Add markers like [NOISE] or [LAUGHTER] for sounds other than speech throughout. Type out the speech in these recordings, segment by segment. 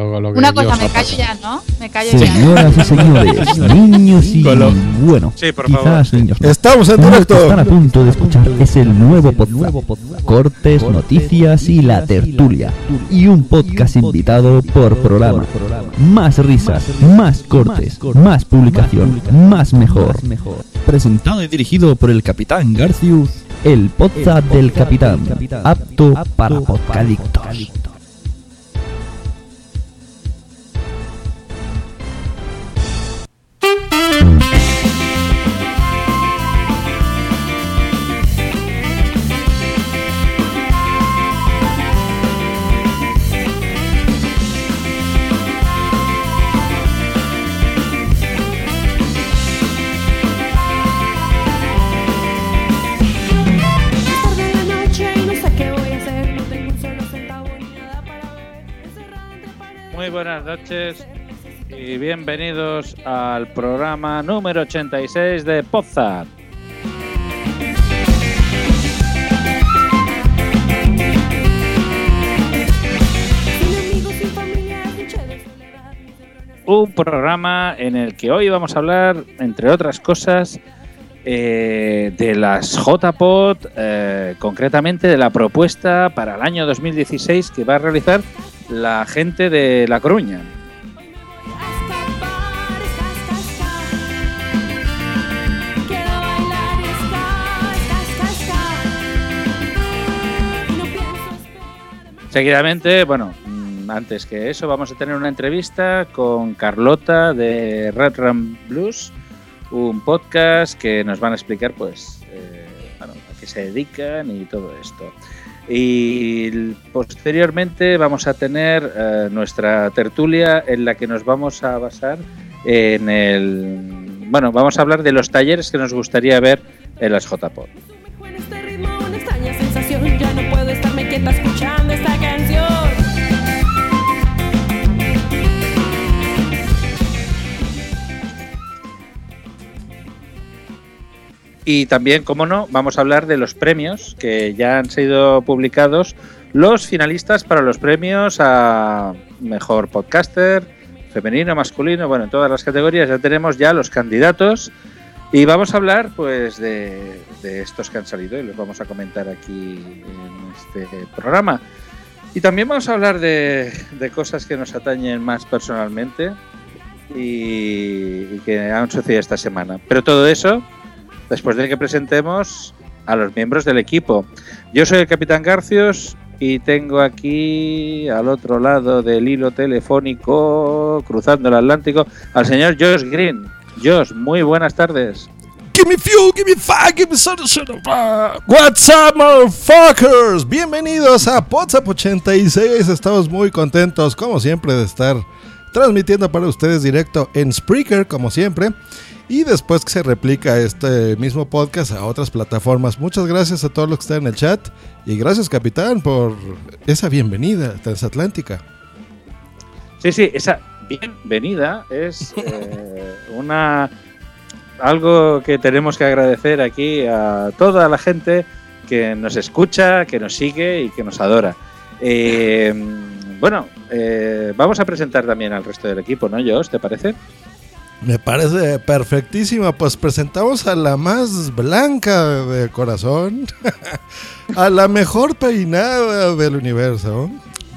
Una cosa, me callo ya, ¿no? Me callo Señoras y señores, [LAUGHS] [LAUGHS] niños y bueno, Sí, por quizás niños. no. Estamos en directo. están a punto de escuchar es el nuevo podcast, cortes, noticias y la tertulia y un podcast invitado por programa. Más risas, más cortes, más publicación, más mejor. Presentado y dirigido por el Capitán Garcius, el podcast del Capitán, apto para podcadictos. Noches y bienvenidos al programa número 86 de se Un programa en el que hoy vamos a hablar, entre otras cosas, eh, de las JPOT, eh, concretamente de la propuesta para el año 2016 que va a realizar la gente de La Coruña. Seguidamente, bueno, mm, antes que eso, vamos a tener una entrevista con Carlota de Red Ram Blues, un podcast que nos van a explicar, pues, eh, bueno, a qué se dedican y todo esto. Y posteriormente vamos a tener eh, nuestra tertulia en la que nos vamos a basar en el. Bueno, vamos a hablar de los talleres que nos gustaría ver en las JPOD. Y también, como no, vamos a hablar de los premios que ya han sido publicados, los finalistas para los premios a mejor podcaster, femenino, masculino, bueno, en todas las categorías ya tenemos ya los candidatos y vamos a hablar pues de, de estos que han salido y los vamos a comentar aquí en este programa. Y también vamos a hablar de, de cosas que nos atañen más personalmente y, y que han sucedido esta semana. Pero todo eso después de que presentemos a los miembros del equipo. Yo soy el Capitán Garcios y tengo aquí al otro lado del hilo telefónico, cruzando el Atlántico, al señor Josh Green. Josh, muy buenas tardes. Give me fuel, give me fire, give me fire. What's up, motherfuckers? Bienvenidos a WhatsApp 86. Estamos muy contentos, como siempre, de estar transmitiendo para ustedes directo en Spreaker, como siempre. Y después que se replica este mismo podcast a otras plataformas. Muchas gracias a todos los que están en el chat. Y gracias, capitán, por esa bienvenida transatlántica. Sí, sí, esa bienvenida es [LAUGHS] eh, una algo que tenemos que agradecer aquí a toda la gente que nos escucha, que nos sigue y que nos adora. Eh, bueno, eh, vamos a presentar también al resto del equipo, ¿no, Josh? ¿Te parece? Me parece perfectísima. Pues presentamos a la más blanca de corazón, [LAUGHS] a la mejor peinada del universo.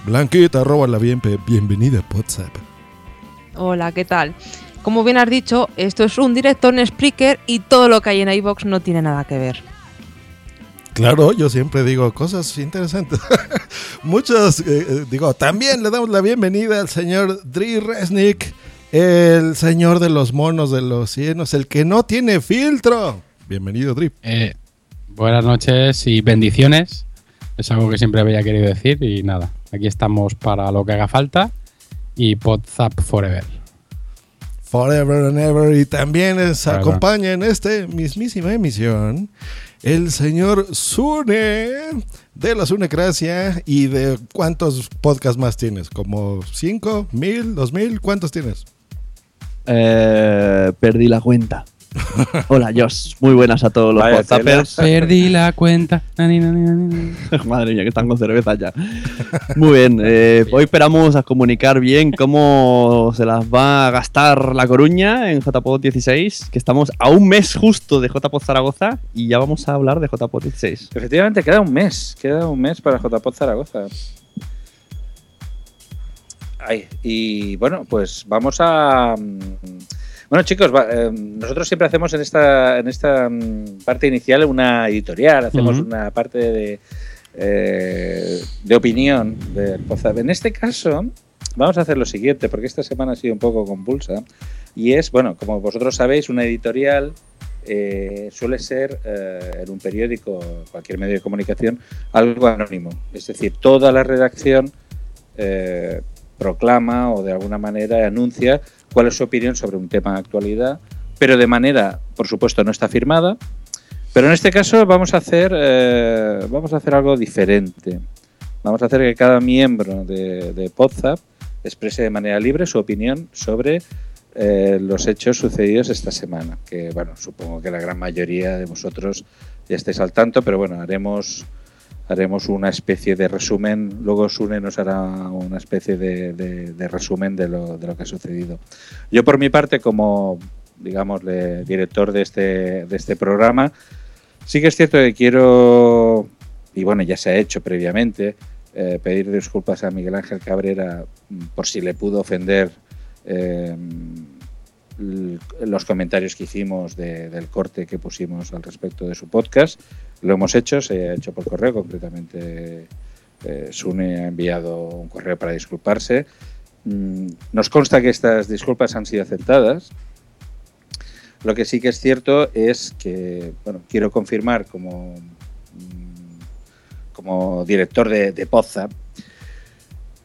Blanquita, la bien, bienvenida a WhatsApp. Hola, ¿qué tal? Como bien has dicho, esto es un directo en Spreaker y todo lo que hay en iBox no tiene nada que ver. Claro, yo siempre digo cosas interesantes. [LAUGHS] Muchos, eh, eh, digo, también le damos la bienvenida al señor Dri Resnick, el señor de los monos de los cienos, el que no tiene filtro. Bienvenido, Drip. Eh, buenas noches y bendiciones. Es algo que siempre había querido decir y nada, aquí estamos para lo que haga falta y Podzap Forever. Forever and Ever. Y también Claro. acompaña en esta mismísima emisión el señor Sune de la Sunecracia. ¿Y de cuántos podcasts más tienes? ¿Como cinco, mil, dos mil? ¿Cuántos tienes? Eh, perdí la cuenta. [LAUGHS] Hola, Josh. Muy buenas a todos los Vaya WhatsAppers. Perdí la cuenta. Nani, nani, nani. [LAUGHS] Madre mía, que están con cerveza ya. Muy bien. eh, hoy esperamos a comunicar bien cómo se las va a gastar La Coruña en JPod 16, que estamos a un mes justo de JPod Zaragoza y ya vamos a hablar de JPod 16. Efectivamente, queda un mes. Queda un mes para JPod Zaragoza. Ay, y bueno, pues vamos a. mm, Bueno, chicos, va- eh, nosotros siempre hacemos en esta, en esta mm, parte inicial una editorial, hacemos una parte de, eh, de opinión del Pozab. En este caso, vamos a hacer lo siguiente, porque esta semana ha sido un poco convulsa, y es, bueno, como vosotros sabéis, una editorial eh, suele ser eh, en un periódico, cualquier medio de comunicación, algo anónimo. Es decir, toda la redacción eh, proclama o de alguna manera anuncia cuál es su opinión sobre un tema de actualidad, pero de manera, por supuesto, no está firmada. Pero en este caso vamos a hacer, eh, vamos a hacer algo diferente. Vamos a hacer que cada miembro de, de exprese de manera libre su opinión sobre eh, los hechos sucedidos esta semana. Que bueno, supongo que la gran mayoría de vosotros ya estáis al tanto, pero bueno, haremos haremos una especie de resumen. Luego Sune nos hará una especie de, de- de resumen de lo, de lo que ha sucedido. Yo por mi parte, como digamos director de este, de este programa, sí que es cierto que quiero, y bueno, ya se ha hecho previamente, eh, pedir disculpas a Miguel Ángel Cabrera mm, por si le pudo ofender eh, los comentarios que hicimos de- del corte que pusimos al respecto de su podcast. Lo hemos hecho, se ha hecho por correo, concretamente eh, Sune ha enviado un correo para disculparse. Mm, Nos consta que estas disculpas han sido aceptadas. Lo que sí que es cierto es que, bueno, quiero confirmar como, mm, como director de, de Podzap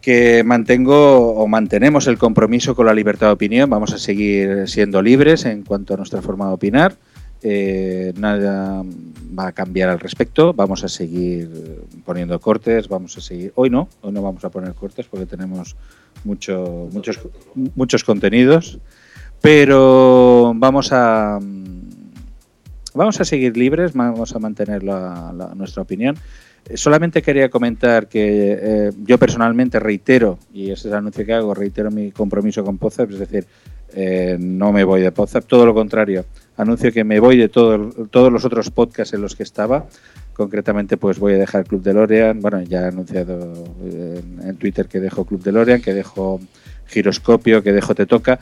que mantengo o mantenemos el compromiso con la libertad de opinión. Vamos a seguir siendo libres en cuanto a nuestra forma de opinar. Eh, nada va a cambiar al respecto. Vamos a seguir poniendo cortes. Vamos a seguir. Hoy no, hoy no vamos a poner cortes porque tenemos mucho, muchos, muchos contenidos. Pero vamos a vamos a seguir libres. Vamos a mantener la- nuestra opinión. Eh, Solamente quería comentar que eh, yo personalmente reitero, y ese es el anuncio que hago, reitero mi compromiso con Pozap, es decir, no me voy de Pozap, todo lo contrario, anuncio que me voy de todo- todos los otros podcasts en los que estaba, concretamente pues voy a dejar Club DeLorean, bueno, ya he anunciado en, Twitter que dejo Club DeLorean, que dejo Giroscopio, que dejo Te Toca,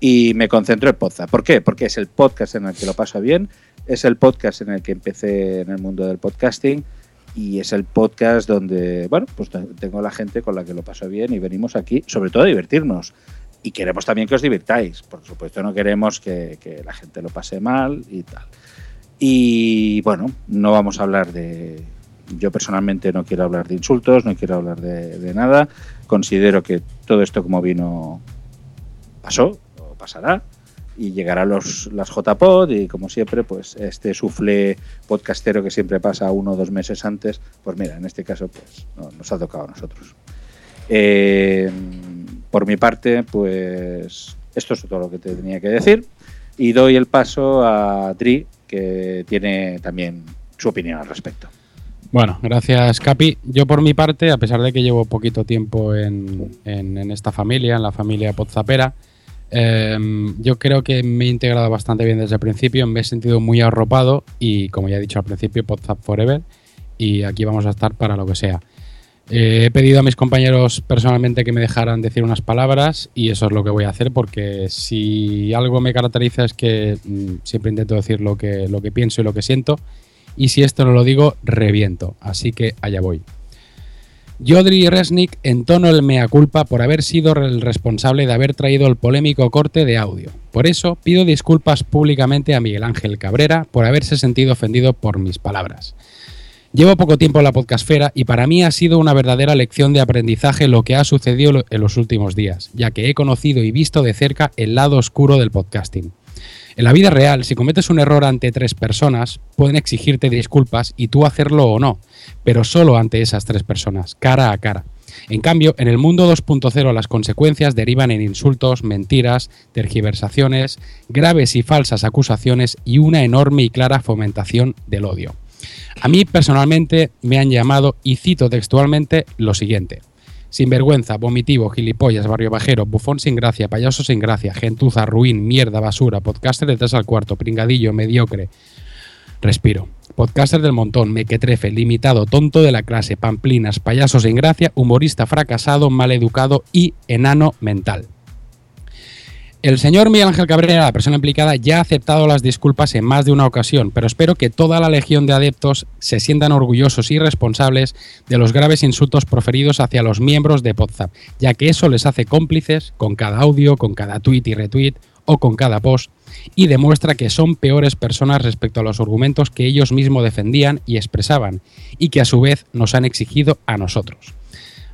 y me concentro en Pozap. ¿Por qué? Porque es el podcast en el que lo paso bien, es el podcast en el que empecé en el mundo del podcasting, y es el podcast donde, bueno, pues te- tengo la gente con la que lo paso bien y venimos aquí, sobre todo a divertirnos. Y queremos también que os divirtáis. Por supuesto, no queremos que, la gente lo pase mal y tal. Y bueno, no vamos a hablar de. Yo personalmente no quiero hablar de insultos, no quiero hablar de, nada. Considero que todo esto como vino pasó o pasará y llegará los, las JPod y como siempre, pues este sufle podcastero que siempre pasa uno o dos meses antes, pues mira, en este caso pues no- nos ha tocado a nosotros. Eh, por mi parte, pues esto es todo lo que te tenía que decir y doy el paso a Dri, que tiene también su opinión al respecto. Bueno, gracias Capi. Yo por mi parte, a pesar de que llevo poquito tiempo en, esta familia, en la familia Podzapera, eh, yo creo que me he integrado bastante bien desde el principio, me he sentido muy arropado y como ya he dicho al principio, Podzap Forever y aquí vamos a estar para lo que sea. Eh, he pedido a mis compañeros personalmente que me dejaran decir unas palabras y eso es lo que voy a hacer porque si algo me caracteriza es que mm, siempre intento decir lo que, lo que pienso y lo que siento y si esto no lo digo, reviento. Así que allá voy. Yodri Resnick entono el mea culpa por haber sido el responsable de haber traído el polémico corte de audio. Por eso pido disculpas públicamente a Miguel Ángel Cabrera por haberse sentido ofendido por mis palabras. Llevo poco tiempo en la podcastfera y para mí ha sido una verdadera lección de aprendizaje lo que ha sucedido en los últimos días, ya que he conocido y visto de cerca el lado oscuro del podcasting. En la vida real, si cometes un error ante tres personas, pueden exigirte disculpas y tú hacerlo o no, pero solo ante esas tres personas, cara a cara. En cambio, en el mundo 2.0 las consecuencias derivan en insultos, mentiras, tergiversaciones, graves y falsas acusaciones y una enorme y clara fomentación del odio. A mí personalmente me han llamado, y cito textualmente, lo siguiente. Sinvergüenza, vomitivo, gilipollas, barrio bajero, bufón sin gracia, payaso sin gracia, gentuza, ruin, mierda, basura, podcaster de tres al cuarto, pringadillo, mediocre. Respiro. Podcaster del montón, mequetrefe, limitado, tonto de la clase, pamplinas, payaso sin gracia, humorista fracasado, maleducado y enano mental. El señor Miguel Ángel Cabrera, la persona implicada, ya ha aceptado las disculpas en más de una ocasión, pero espero que toda la legión de adeptos se sientan orgullosos y responsables de los graves insultos proferidos hacia los miembros de Podzap, ya que eso les hace cómplices con cada audio, con cada tweet y retweet o con cada post, y demuestra que son peores personas respecto a los argumentos que ellos mismos defendían y expresaban, y que a su vez nos han exigido a nosotros.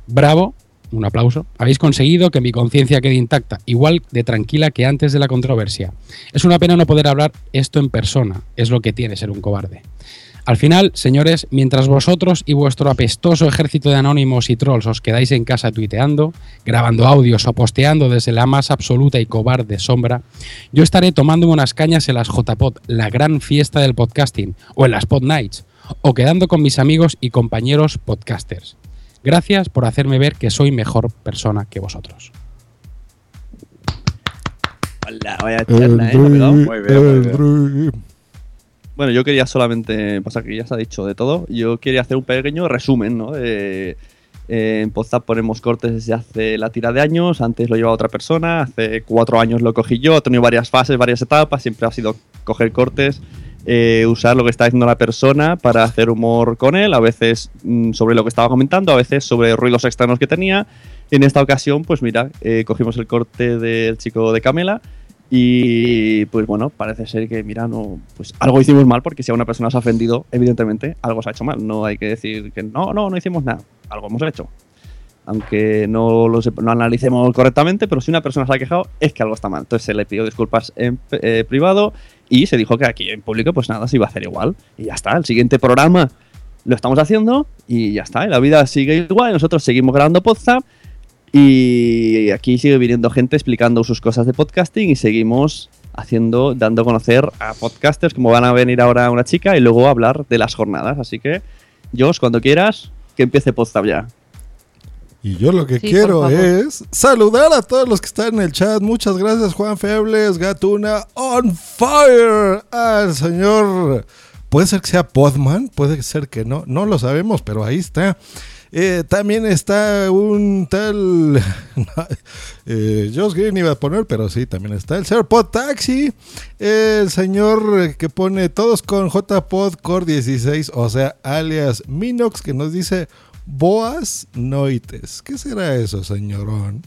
Bravo, un aplauso. Habéis conseguido que mi conciencia quede intacta, igual de tranquila que antes de la controversia. Es una pena no poder hablar esto en persona, es lo que tiene ser un cobarde. Al final, señores, mientras vosotros y vuestro apestoso ejército de anónimos y trolls os quedáis en casa tuiteando, grabando audios o posteando desde la más absoluta y cobarde sombra, yo estaré tomándome unas cañas en las JPod, la gran fiesta del podcasting, o en las Pod Nights, o quedando con mis amigos y compañeros podcasters. Gracias por hacerme ver que soy mejor persona que vosotros. Hola, vaya charla, ¿eh? Muy bien, muy bien. Bueno, yo quería solamente, pasa que ya se ha dicho de todo, yo quería hacer un pequeño resumen, ¿no? Eh, en Podzap ponemos cortes desde hace la tira de años, antes lo llevaba otra persona, hace cuatro años lo cogí yo, ha tenido varias fases, varias etapas, siempre ha sido coger cortes, eh, usar lo que está diciendo la persona para hacer humor con él, a veces mm, sobre lo que estaba comentando, a veces sobre ruidos externos que tenía. En esta ocasión, pues mira, eh, cogimos el corte del chico de Camela y pues bueno, parece ser que, mira, no, pues algo hicimos mal porque si a una persona se ha ofendido, evidentemente algo se ha hecho mal. No hay que decir que no, no, no hicimos nada. Algo hemos hecho. Aunque no lo, no analicemos correctamente, pero si una persona se ha quejado, es que algo está mal. Entonces se le pidió disculpas en eh, privado y se dijo que aquí en público, pues nada, se iba a hacer igual. Y ya está. El siguiente programa lo estamos haciendo y ya está. La vida sigue igual. Nosotros seguimos grabando Podzap y aquí sigue viniendo gente explicando sus cosas de podcasting y seguimos haciendo, dando a conocer a podcasters como van a venir ahora una chica y luego hablar de las jornadas. Así que, Josh, cuando quieras, que empiece Podzap ya. Y yo lo que Sí, quiero es saludar a todos los que están en el chat. Muchas gracias, Juan Febles, Gatuna, On Fire, al señor. Puede ser que sea Podman, puede ser que no, no lo sabemos, pero ahí está. Eh, también está un tal. [LAUGHS] eh, Josh Green iba a poner, pero sí, también está el señor Pod Taxi. El señor que pone todos con JPod Core 16, o sea, alias Minox, que nos dice Boas Noites. ¿Qué será eso, señorón?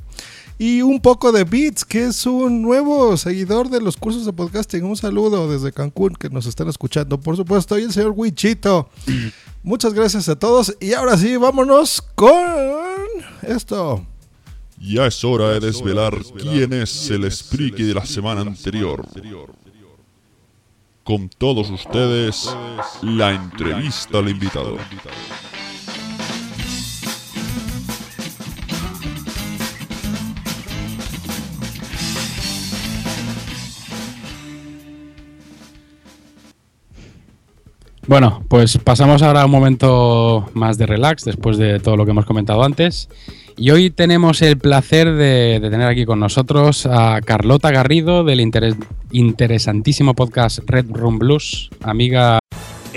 Y un poco de Beats, que es un nuevo seguidor de los cursos de podcasting. Un saludo desde Cancún que nos están escuchando. Por supuesto, y el señor Wichito. Muchas gracias a todos. Y ahora sí, vámonos con esto. Ya es hora de desvelar quién es el Spriki de la semana anterior. Con todos ustedes, la entrevista al invitado. Bueno, pues pasamos ahora a un momento más de relax después de todo lo que hemos comentado antes. Y hoy tenemos el placer de, tener aquí con nosotros a Carlota Garrido del interes- interesantísimo podcast Red Room Blues, amiga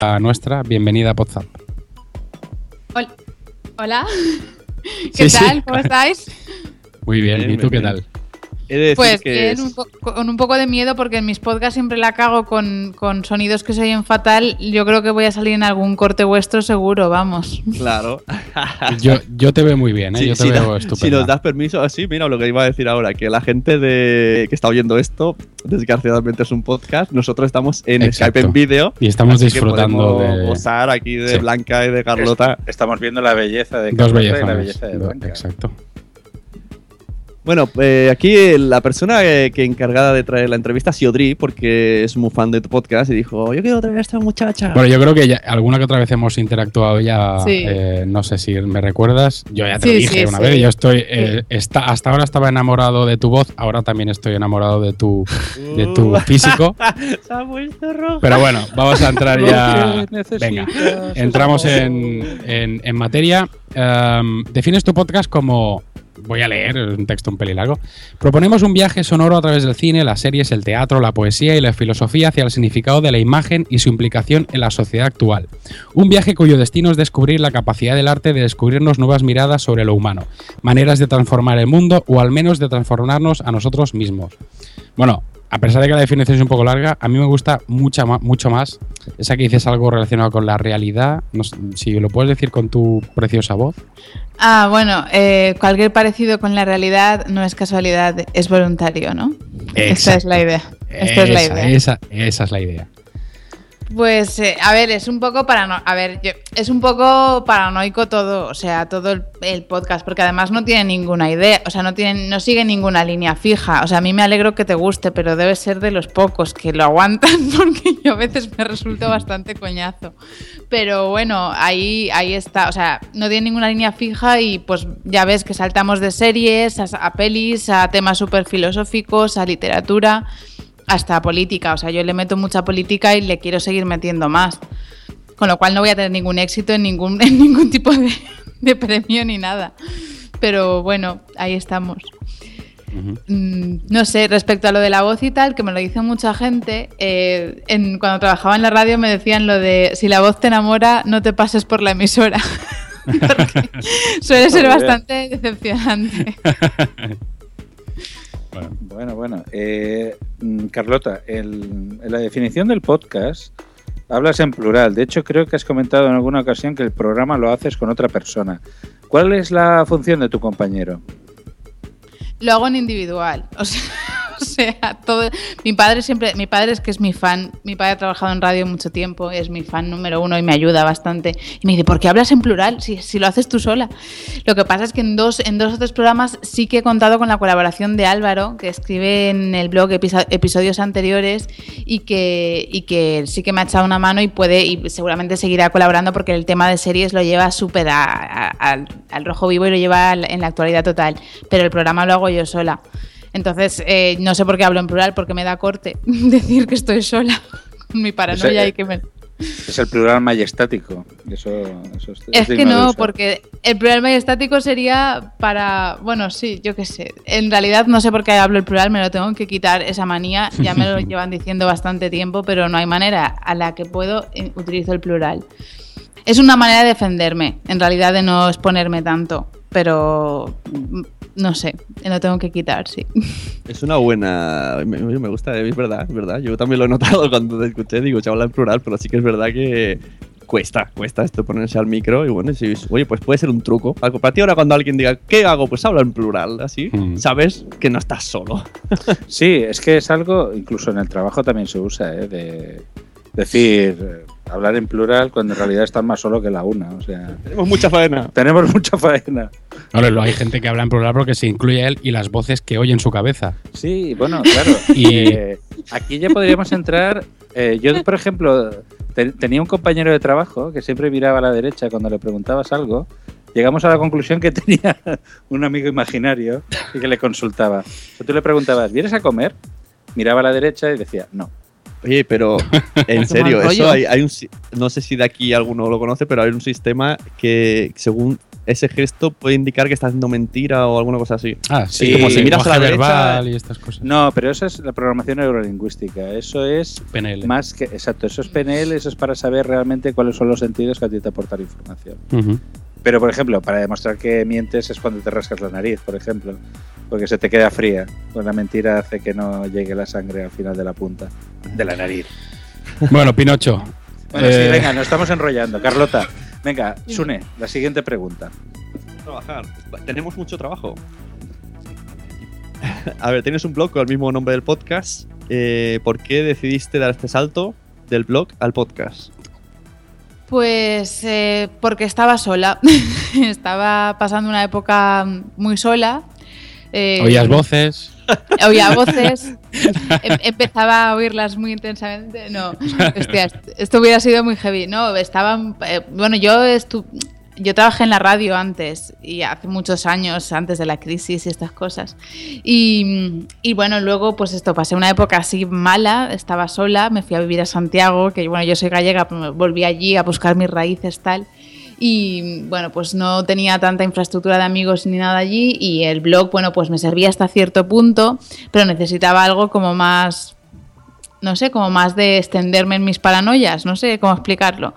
A nuestra bienvenida a WhatsApp. Hol- Hola. [LAUGHS] Sí, ¿Qué sí. tal? ¿Cómo estáis? Muy bien, Bien, ¿y tú bien, qué bien. tal? He de decir Pues que bien, es- un con un poco de miedo porque en mis podcasts siempre la cago con, con sonidos que se oyen fatal. Yo creo que voy a salir en algún corte vuestro seguro, vamos. Claro. [LAUGHS] Yo, yo te veo muy bien, ¿eh? Sí, yo te [LAUGHS] si, veo da- estupendo. si nos das permiso, así, mira lo que iba a decir ahora, que la gente de que está oyendo esto, desgraciadamente es un podcast, nosotros estamos en Exacto. Skype en vídeo. Y estamos disfrutando de- gozar aquí de Sí. Blanca y de Carlota. Estamos viendo la belleza de Dos Carlota y la bellezones. belleza de Do- Blanca. Exacto. Bueno, eh, aquí la persona eh, que encargada de traer la entrevista ha sido Dri, porque es muy fan de tu podcast y dijo, yo quiero traer a esta muchacha. Bueno, yo creo que ya, alguna que otra vez hemos interactuado ya. Sí. eh, no sé si me recuerdas. Yo ya te Sí, lo dije sí, una sí. vez. Yo estoy. eh, está, hasta ahora estaba enamorado de tu voz. Ahora también estoy enamorado de tu, de tu [LAUGHS] físico. Se ha puesto roja. Pero bueno, vamos a entrar ya. Venga, es entramos en- en materia. Em, defines tu podcast como. Voy a leer, es un texto un pelín largo. Proponemos un viaje sonoro a través del cine, las series, el teatro, la poesía y la filosofía hacia el significado de la imagen y su implicación en la sociedad actual. Un viaje cuyo destino es descubrir la capacidad del arte de descubrirnos nuevas miradas sobre lo humano, maneras de transformar el mundo o al menos de transformarnos a nosotros mismos. Bueno, a pesar de que la definición es un poco larga, a mí me gusta mucha mucho más esa que dices algo relacionado con la realidad. No sé, si lo puedes decir con tu preciosa voz. Ah, bueno, eh, cualquier parecido con la realidad no es casualidad, es voluntario, ¿no? Esta es la idea. Esta es la Esa- idea. esa- esa es la idea. Pues, eh, a ver, es un poco parano a ver, es un poco paranoico todo, o sea, todo el, el podcast, porque además no tiene ninguna idea, o sea, no tiene, no sigue ninguna línea fija. O sea, a mí me alegro que te guste, pero debe ser de los pocos que lo aguantan, [LAUGHS] porque yo a veces me resulta bastante coñazo. Pero bueno, ahí, ahí está, o sea, no tiene ninguna línea fija y pues ya ves que saltamos de series a, a pelis, a temas súper filosóficos, a literatura hasta política. O sea, yo le meto mucha política y le quiero seguir metiendo más. Con lo cual no voy a tener ningún éxito en ningún, [LAUGHS] en ningún tipo de, de premio ni nada. Pero bueno, ahí estamos. Mm, no sé, respecto a lo de la voz y tal, que me lo dice mucha gente, eh, en, cuando trabajaba en la radio me decían lo de si la voz te enamora, no te pases por la emisora. [LAUGHS] Porque [LAUGHS] suele ser bastante decepcionante. Bueno, bueno. Eh, mm, Carlota, el- en la definición del podcast hablas en plural. De hecho, creo que has comentado en alguna ocasión que el programa lo haces con otra persona. ¿Cuál es la función de tu compañero? Lo hago en individual. O sea, [LAUGHS] sea, todo. Mi padre siempre. Mi padre es que es mi fan. Mi padre ha trabajado en radio mucho tiempo. Es mi fan número uno y me ayuda bastante. Y me dice, ¿por qué hablas en plural? Si, si lo haces tú sola. Lo que pasa es que en dos, en dos o tres programas sí que he contado con la colaboración de Álvaro, que escribe en el blog episo- episodios anteriores y que, y que sí que me ha echado una mano y puede. Y seguramente seguirá colaborando porque el tema de series lo lleva súper al, al rojo vivo y lo lleva en la actualidad total. Pero el programa lo hago yo sola. Entonces, eh, no sé por qué hablo en plural, porque me da corte [LAUGHS] decir que estoy sola con mi paranoia y que me... Es el plural majestático. Eso, eso es, Es que no, porque el plural majestático sería para... Bueno, sí, yo qué sé. En realidad no sé por qué hablo el plural, me lo tengo que quitar esa manía. Ya me lo [LAUGHS] llevan diciendo bastante tiempo, pero no hay manera a la que puedo eh, utilizo el plural. Es una manera de defenderme, en realidad de no exponerme tanto, pero no sé, lo tengo que quitar, sí. [LAUGHS] Es una buena. Me, me gusta, es verdad, es verdad. Yo también lo he notado [LAUGHS] cuando te escuché, digo, se habla en plural, pero sí que es verdad que cuesta, cuesta esto ponerse al micro. Y bueno, si, oye, pues puede ser un truco. Algo para ti ahora cuando alguien diga, ¿qué hago? Pues habla en plural, así. Mm. Sabes que no estás solo. [LAUGHS] Sí, es que es algo, incluso en el trabajo también se usa, ¿eh? de decir, hablar en plural cuando en realidad estás más solo que la una. O sea, Tenemos mucha faena. tenemos mucha faena. Lo- hay gente que habla en plural porque se incluye él y las voces que oye en su cabeza. Sí, bueno, claro. [LAUGHS] Y- Eh, aquí ya podríamos entrar. eh, yo, por ejemplo, te- tenía un compañero de trabajo que siempre miraba a la derecha cuando le preguntabas algo. Llegamos a la conclusión que [LAUGHS] tenía un amigo imaginario y que le consultaba. O tú le preguntabas, ¿vienes a comer? Miraba a la derecha y decía, no. Oye, pero [LAUGHS] en serio, eso hay, hay un no sé si de aquí alguno lo conoce, pero hay un sistema que según ese gesto puede indicar que está haciendo mentira o alguna cosa así. Ah, Sí, como si miras a la derecha. verbal y estas cosas. No, pero eso es la programación neurolingüística. Eso es PNL. más que. Exacto, eso es PNL, eso es para saber realmente cuáles son los sentidos que a ti te aportan información. Ujú. Pero, por ejemplo, para demostrar que mientes es cuando te rascas la nariz, por ejemplo, porque se te queda fría. Pues la mentira hace que no llegue la sangre al final de la punta de la nariz. Bueno, Pinocho. Bueno, sí, eh, venga, nos estamos enrollando. Carlota, venga, Sune, la siguiente pregunta. Trabajar. Tenemos mucho trabajo. [LAUGHS] A ver, tienes un blog con el mismo nombre del podcast. Eh, ¿Por qué decidiste dar este salto del blog al podcast? Pues eh, porque estaba sola. [LAUGHS] estaba pasando una época muy sola. Eh, Oías voces. Oía voces. [LAUGHS] em- empezaba a oírlas muy intensamente. No, hostia, est- esto hubiera sido muy heavy. No, estaban. eh, bueno, yo estu- Yo trabajé en la radio antes y hace muchos años, antes de la crisis y estas cosas. Y, bueno, luego pues esto, pasé una época así mala, estaba sola, me fui a vivir a Santiago, que bueno, yo soy gallega, me volví allí a buscar mis raíces tal. Y bueno, pues no tenía tanta infraestructura de amigos ni nada allí y el blog, bueno, pues me servía hasta cierto punto, pero necesitaba algo como más, no sé, como más de extenderme en mis paranoias, no sé cómo explicarlo.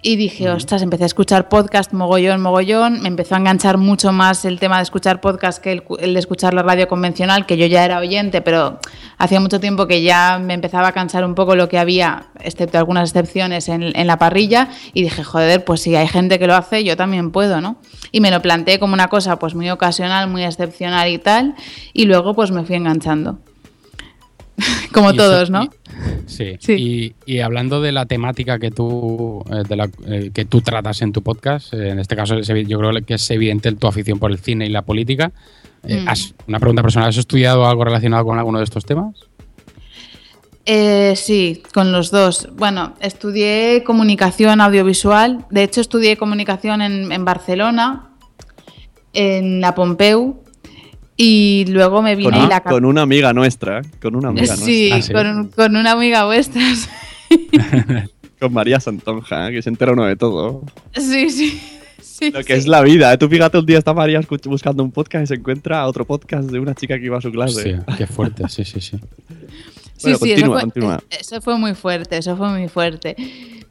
Y dije, ostras, empecé a escuchar podcast mogollón, mogollón. Me empezó a enganchar mucho más el tema de escuchar podcast que el, de escuchar la radio convencional, que yo ya era oyente, pero hacía mucho tiempo que ya me empezaba a cansar un poco lo que había, excepto algunas excepciones en, en la parrilla. Y dije, joder, pues si hay gente que lo hace, yo también puedo, ¿no? Y me lo planteé como una cosa pues muy ocasional, muy excepcional y tal. Y luego pues me fui enganchando. [LAUGHS] como Y eso- todos, ¿no? Sí. Sí. Y, y hablando de la temática que tú, eh, de la- eh, que tú tratas en tu podcast, eh, en este caso yo creo que es evidente tu afición por el cine y la política. Mm. has- una pregunta personal, ¿has estudiado algo relacionado con alguno de estos temas? Eh, sí, con los dos. Bueno, estudié comunicación audiovisual. De hecho, estudié comunicación en, en Barcelona, en la Pompeu, y luego me vine Con, y la con una amiga nuestra. Con una amiga Sí, Ah, sí. Con, con una amiga vuestra. [LAUGHS] nuestra. Con María Santonja, que se entera uno de todo. Sí, sí. sí, Lo que sí. es la vida. ¿eh? Tú fíjate, un día está María buscando un podcast y se encuentra otro podcast de una chica que iba a su clase. Hostia, qué fuerte, sí, sí, sí. Sí, Bueno, sí, continúa, eso, fue, continúa. eso fue muy fuerte, eso fue muy fuerte.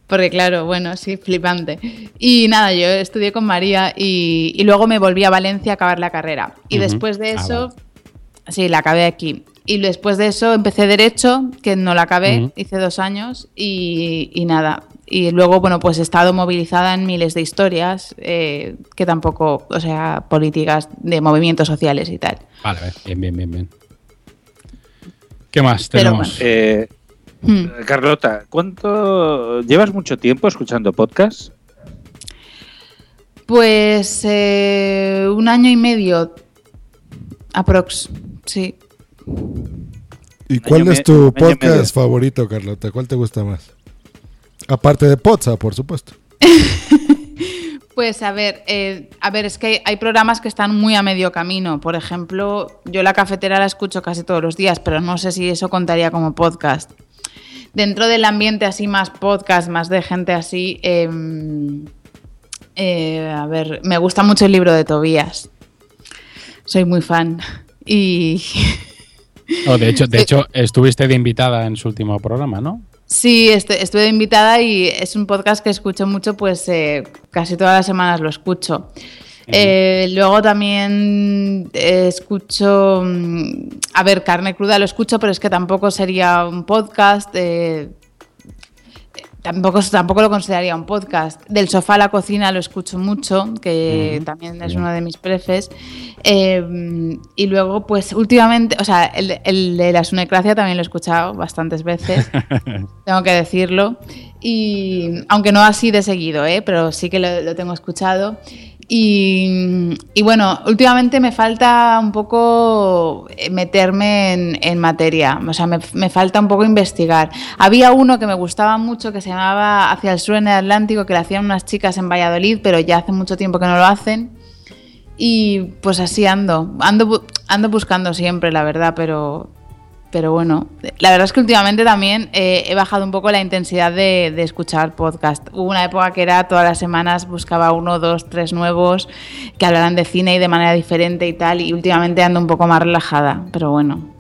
Porque claro, bueno, sí, flipante. Y nada, yo estudié con María y, y luego me volví a Valencia a acabar la carrera. Y después de Ah, eso, sí, la acabé aquí. Y después de eso empecé Derecho, que no la acabé, hice dos años y, y nada. Y luego, bueno, pues he estado movilizada en miles de historias, eh, que tampoco, o sea, políticas de movimientos sociales y tal. Vale, bien, bien, bien, bien. ¿Qué más Pero tenemos? Eh, Hmm. Carlota, ¿cuánto llevas mucho tiempo escuchando podcast? Pues eh, un año y medio, aprox, sí. ¿Y cuál Año es tu podcast favorito, Carlota? ¿Cuál te gusta más? Aparte de Pozza, por supuesto. [LAUGHS] Pues a ver, eh, a ver, es que hay, programas que están muy a medio camino. Por ejemplo, yo la cafetera la escucho casi todos los días, pero no sé si eso contaría como podcast. Dentro del ambiente así más podcast, más de gente así, em, eh, a ver, me gusta mucho el libro de Tobías. Soy muy fan. Y Oh, de hecho, de [LAUGHS] hecho, estuviste de invitada en su último programa, ¿no? Sí, estu- estuve invitada y es un podcast que escucho mucho, pues eh, casi todas las semanas lo escucho. Eh, luego también eh, escucho, mm, a ver, carne cruda lo escucho, pero es que tampoco sería un podcast. eh, Tampoco, tampoco lo consideraría un podcast. Del sofá a la cocina lo escucho mucho, que también es uno de mis prefes. Eh, y luego, pues últimamente, o sea, el, el de la sunecracia también lo he escuchado bastantes veces, [LAUGHS] tengo que decirlo. Y aunque no así de seguido, ¿eh? pero sí que lo, lo tengo escuchado. Y, bueno, últimamente me falta un poco eh, meterme en, en materia, o sea, me, me falta un poco investigar. Había uno que me gustaba mucho que se llamaba Hacia el sur en el Atlántico, que lo hacían unas chicas en Valladolid, pero ya hace mucho tiempo que no lo hacen. Y pues así ando, ando, ando buscando siempre, la verdad, pero, pero bueno, la verdad es que últimamente también eh, he bajado un poco la intensidad de, de escuchar podcast. Hubo una época que era todas las semanas buscaba uno, dos, tres nuevos que hablaran de cine y de manera diferente y tal, y últimamente ando un poco más relajada, pero bueno.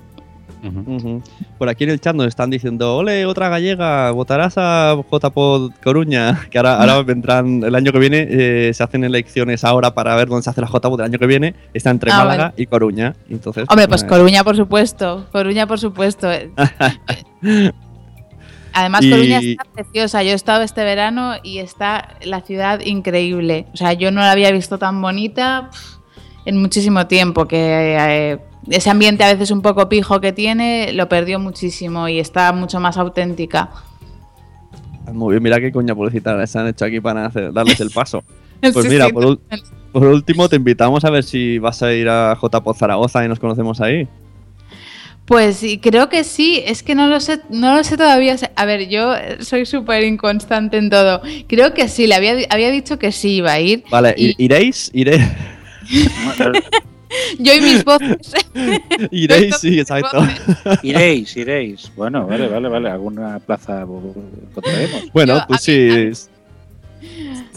Ujú. Por aquí en el chat nos están diciendo, ole, otra gallega, votarás a JPod Coruña, [LAUGHS] que ahora, ahora [LAUGHS] vendrán, el año que viene eh, se hacen elecciones ahora para ver dónde se hace la JPod el año que viene, está entre Ah, Málaga vale. y Coruña. Entonces, Hombre, pues eh, Coruña, por supuesto. Coruña, por supuesto. [LAUGHS] Además, Y- Coruña está preciosa. Yo he estado este verano y está la ciudad increíble. O sea, yo no la había visto tan bonita en muchísimo tiempo. Que eh, ese ambiente a veces un poco pijo que tiene lo perdió muchísimo y está mucho más auténtica. Muy bien, mira qué coña publicitaria se han hecho aquí para hacer- darles el paso. [LAUGHS] Pues Sí, mira, sí, por, último te invitamos a ver si vas a ir a JPod Zaragoza y nos conocemos ahí. Pues sí, creo que sí, es que no lo sé, no lo sé todavía. A ver, yo soy súper inconstante en todo. Creo que sí, le había, había dicho que sí iba a ir. Vale, Y- ¿iréis? ¿Iréis? [LAUGHS] [LAUGHS] Yo y mis voces. [LAUGHS] Iréis, sí, exacto. Iréis, iréis. Bueno, vale, vale, vale. Alguna plaza encontraremos. Bueno, Yo, pues sí.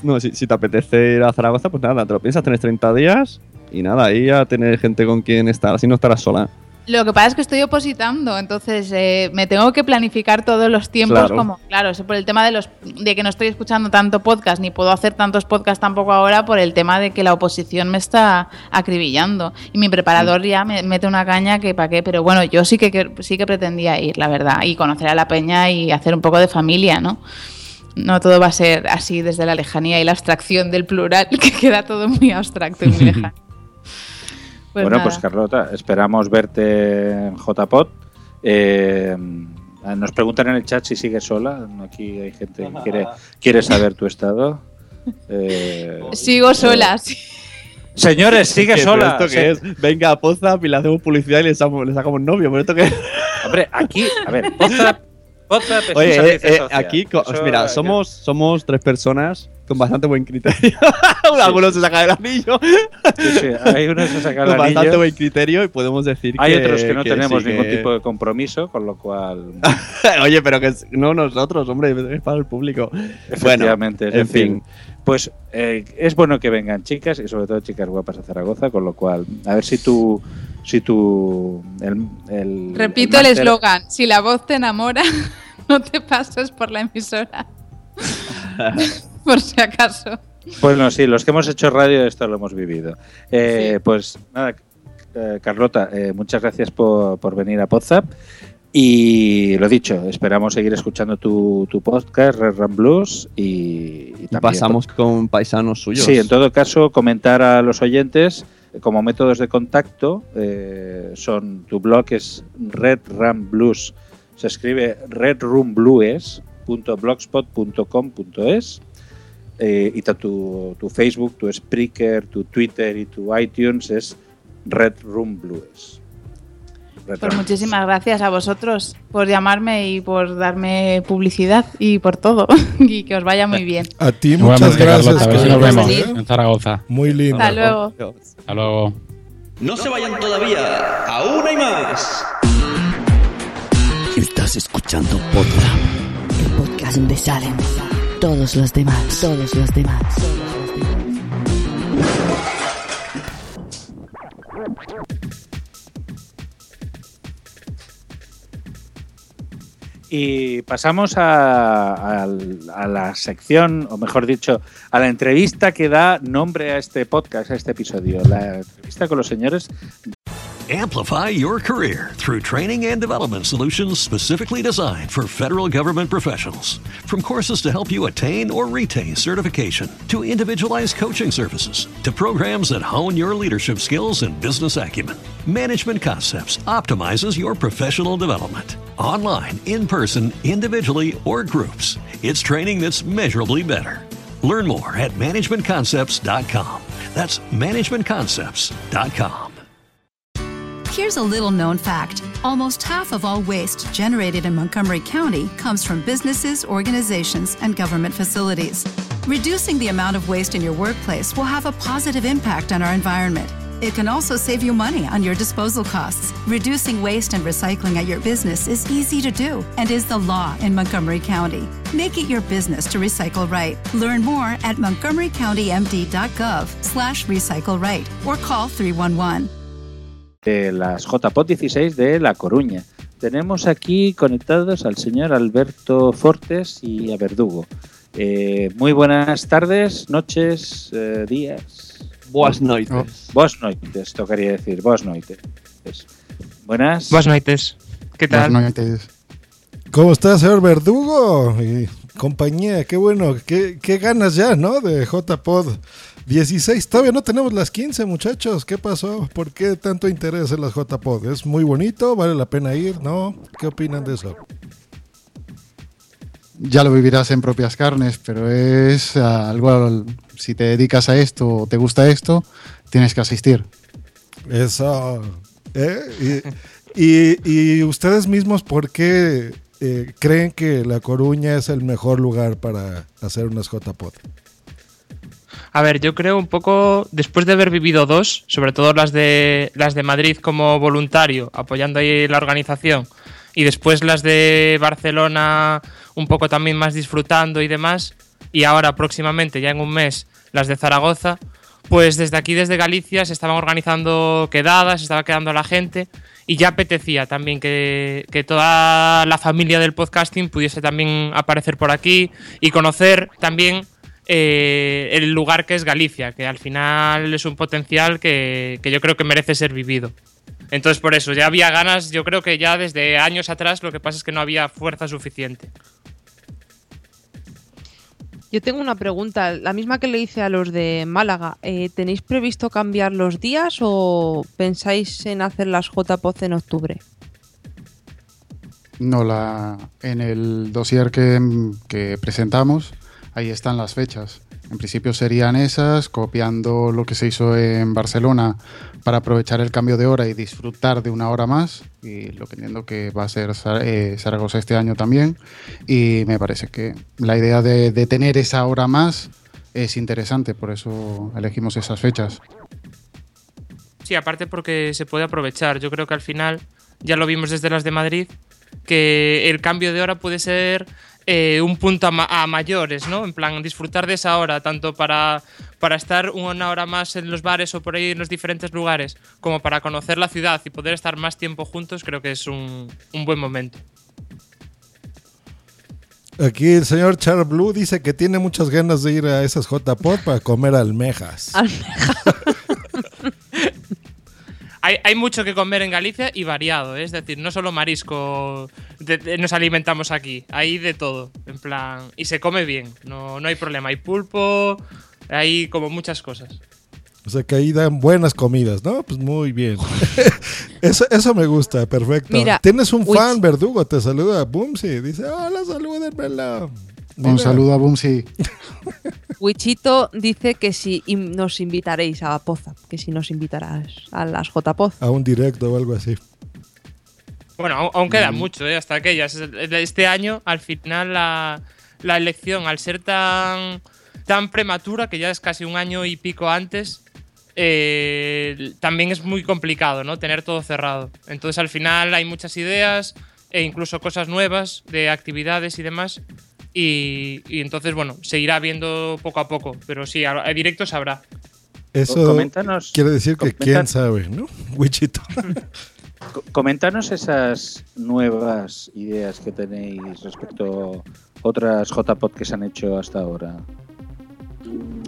No, si, si te apetece ir a Zaragoza, pues nada, te lo piensas, tenés 30 días y nada, ahí a tener gente con quien estar, así no estarás sola. Lo que pasa es que estoy opositando, entonces eh, me tengo que planificar todos los tiempos Claro. como, claro, por el tema de los de que no estoy escuchando tanto podcast, ni puedo hacer tantos podcasts tampoco ahora por el tema de que la oposición me está acribillando. Y mi preparador ya me mete una caña que para qué, pero bueno, yo sí que, que- sí que pretendía ir, la verdad, y conocer a la peña y hacer un poco de familia, ¿no? No todo va a ser así desde la lejanía y la abstracción del plural, [LAUGHS] que queda todo muy abstracto y muy lejano. [LAUGHS] Pues bueno, nada. pues Carlota, esperamos verte en JPod. Eh, nos preguntan en el chat si sigues sola. Aquí hay gente que quiere, [LAUGHS] quiere saber tu estado. Eh, Sigo sola, sí. Señores, sigue ¿Qué, sola. ¿Esto qué es? Venga a Pozap y le hacemos publicidad y le sacamos, le sacamos novio. ¿Pero esto qué es? Hombre, aquí, a ver, WhatsApp, Oye, eh, eh, aquí, Eso, mira, somos, somos tres personas con bastante buen criterio. [LAUGHS] Algunos se sacan el anillo. Sí, sí, hay uno que se saca el con bastante anillo. buen criterio y podemos decir Hay que. otros que no tenemos sí, ningún que- tipo de compromiso, con lo cual, [LAUGHS] Oye, pero que no nosotros, hombre, es para el público. efectivamente, Bueno, en fin. Pues eh, es bueno que vengan chicas y sobre todo chicas guapas a Zaragoza, con lo cual, a ver si tú, si tú, el, el- Repito el eslogan, si la voz te enamora, [LAUGHS] no te pases por la emisora. [LAUGHS] por si acaso. Pues no, sí, los que hemos hecho radio esto lo hemos vivido. Eh, Pues nada, eh, Carlota, eh, muchas gracias por, por venir a WhatsApp. Y lo dicho, esperamos seguir escuchando tu, tu podcast, Red Run Blues. Y, y Y también pasamos con paisanos suyos. Sí, en todo caso, comentar a los oyentes eh, como métodos de contacto eh, son tu blog es Red Ram Blues, se escribe redrumblues.blogspot.com.es eh, y tu, tu Facebook, tu Spreaker, tu Twitter y tu iTunes es Red Room Blues. Red Pues muchísimas gracias a vosotros por llamarme y por darme publicidad y por todo. [LAUGHS] y que os vaya muy bien. A ti muchas gracias. Nos vemos ¿eh? en Zaragoza. Muy lindo. Hasta luego. Hasta luego. No se vayan todavía, aún hay más. Estás escuchando el podcast donde salen todos los demás, todos los demás. Y pasamos a la sección, o mejor dicho, a la entrevista que da nombre a este podcast, a este episodio. La entrevista con los señores Amplify your career through training and development solutions specifically designed for federal government professionals. From courses to help you attain or retain certification, to individualized coaching services, to programs that hone your leadership skills and business acumen, Management Concepts optimizes your professional development. Online, in person, individually, or groups, it's training that's measurably better. Learn more at managementconcepts.com. That's managementconcepts.com. Here's a little known fact almost half of all waste generated in Montgomery County comes from businesses, organizations, and government facilities. Reducing the amount of waste in your workplace will have a positive impact on our environment. It can also save you money on your disposal costs. Reducing waste and recycling at your business is easy to do and is the law in Montgomery County. Make it your business to recycle right. Learn more at montgomerycountymd.gov slash recycle right or call 311. de las JPOT 16 de La Coruña. Tenemos aquí conectados al señor Alberto Fortes y a Verdugo. Eh, muy buenas tardes, noches, eh, días. Boas noites. Boas noites, tocaría decir, boas noites. Buenas. Buenas noites. ¿Qué tal? Buenas ¿Cómo está, señor Verdugo? Y compañía, qué bueno, qué, qué ganas ya, ¿no? De JPod 16. Todavía no tenemos las 15, muchachos. ¿Qué pasó? ¿Por qué tanto interés en las JPod? ¿Es muy bonito? ¿Vale la pena ir? ¿No? ¿Qué opinan de eso? ya lo vivirás en propias carnes, pero es ah, algo, al- si te dedicas a esto o te gusta esto, tienes que asistir. Eso. ¿eh? Y, y- y ustedes mismos, ¿por qué eh, creen que La Coruña es el mejor lugar para hacer unas JPod? A ver, yo creo un poco, después de haber vivido dos, sobre todo las de las de Madrid como voluntario, apoyando ahí la organización, y después las de Barcelona un poco también más disfrutando y demás, y ahora próximamente, ya en un mes, las de Zaragoza, pues desde aquí, desde Galicia, se estaban organizando quedadas, se estaba quedando la gente, y ya apetecía también que, que toda la familia del podcasting pudiese también aparecer por aquí y conocer también eh, el lugar que es Galicia, que al final es un potencial que, que yo creo que merece ser vivido. Entonces por eso, ya había ganas, yo creo que ya desde años atrás, lo que pasa es que no había fuerza suficiente. Yo tengo una pregunta, la misma que le hice a los de Málaga. Eh, ¿Tenéis previsto cambiar los días o pensáis en hacer las JPOZ en octubre? No, la, en el dossier que presentamos, ahí están las fechas. En principio serían esas, copiando lo que se hizo en Barcelona para aprovechar el cambio de hora y disfrutar de una hora más. Y lo que entiendo que va a ser eh, Zaragoza este año también. Y me parece que la idea de, de tener esa hora más es interesante, por eso elegimos esas fechas. Sí, aparte porque se puede aprovechar. Yo creo que al final, ya lo vimos desde las de Madrid, que el cambio de hora puede ser eh, un punto a, ma- a mayores, ¿no? En plan, disfrutar de esa hora, tanto para, para estar una hora más en los bares o por ahí en los diferentes lugares, como para conocer la ciudad y poder estar más tiempo juntos, creo que es un, un buen momento. Aquí el señor Char Blue dice que tiene muchas ganas de ir a esas JPod para comer almejas. Hay, hay mucho que comer en Galicia y variado, ¿eh? es decir, no solo marisco de- de- nos alimentamos aquí, hay de todo, en plan, y se come bien, no, no hay problema, hay pulpo, hay como muchas cosas. O sea que ahí dan buenas comidas, ¿no? Pues muy bien. [LAUGHS] eso, eso me gusta, perfecto. Mira, Tienes un fan, Verdugo, te saluda Boomsy. Dice, hola, salúdenmelo. Un saludo a Bumsy. [LAUGHS] Wichito dice que si nos invitaréis a Poza, que si nos invitarás a las JPOZ. A un directo o algo así. Bueno, aún, aún queda Mm. mucho, ¿eh? hasta aquellas. Este año, al final, la, la elección, al ser tan, tan prematura, que ya es casi un año y pico antes, eh, también es muy complicado, ¿no? Tener todo cerrado. Entonces, al final, hay muchas ideas e incluso cosas nuevas de actividades y demás. Y, y entonces, bueno, se irá viendo poco a poco. Pero sí, a, a directos habrá. Eso Coméntanos- quiere decir que quién sabe, ¿no? [LAUGHS] Wichito. [LAUGHS] Co- Coméntanos esas nuevas ideas que tenéis respecto a otras JPod que se han hecho hasta ahora.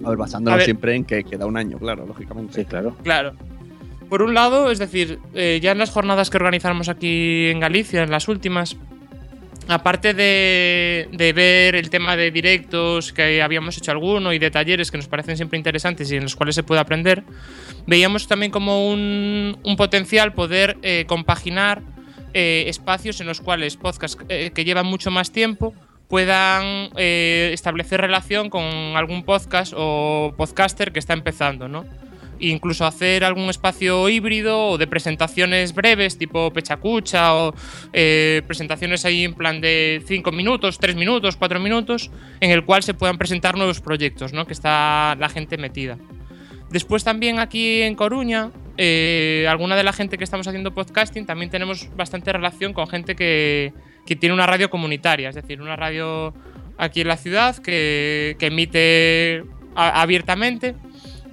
A ver, basándonos A ver. siempre en que queda un año, claro, lógicamente. Sí, claro. Claro. Por un lado, es decir, eh, ya en las jornadas que organizamos aquí en Galicia, en las últimas, aparte de, ver el tema de directos, que habíamos hecho alguno, y de talleres que nos parecen siempre interesantes y en los cuales se puede aprender, veíamos también como un, potencial poder eh, compaginar eh, espacios en los cuales podcasts eh, que llevan mucho más tiempo puedan establecer relación con algún podcast o podcaster que está empezando, ¿no? Incluso hacer algún espacio híbrido o de presentaciones breves, tipo Pechacucha, o eh, presentaciones ahí en plan de 5 minutos, 3 minutos, 4 minutos, en el cual se puedan presentar nuevos proyectos, ¿no? Que está la gente metida. Después también aquí en Coruña, eh, alguna de la gente que estamos haciendo podcasting, también tenemos bastante relación con gente que, que tiene una radio comunitaria, es decir, una radio aquí en la ciudad que, que emite abiertamente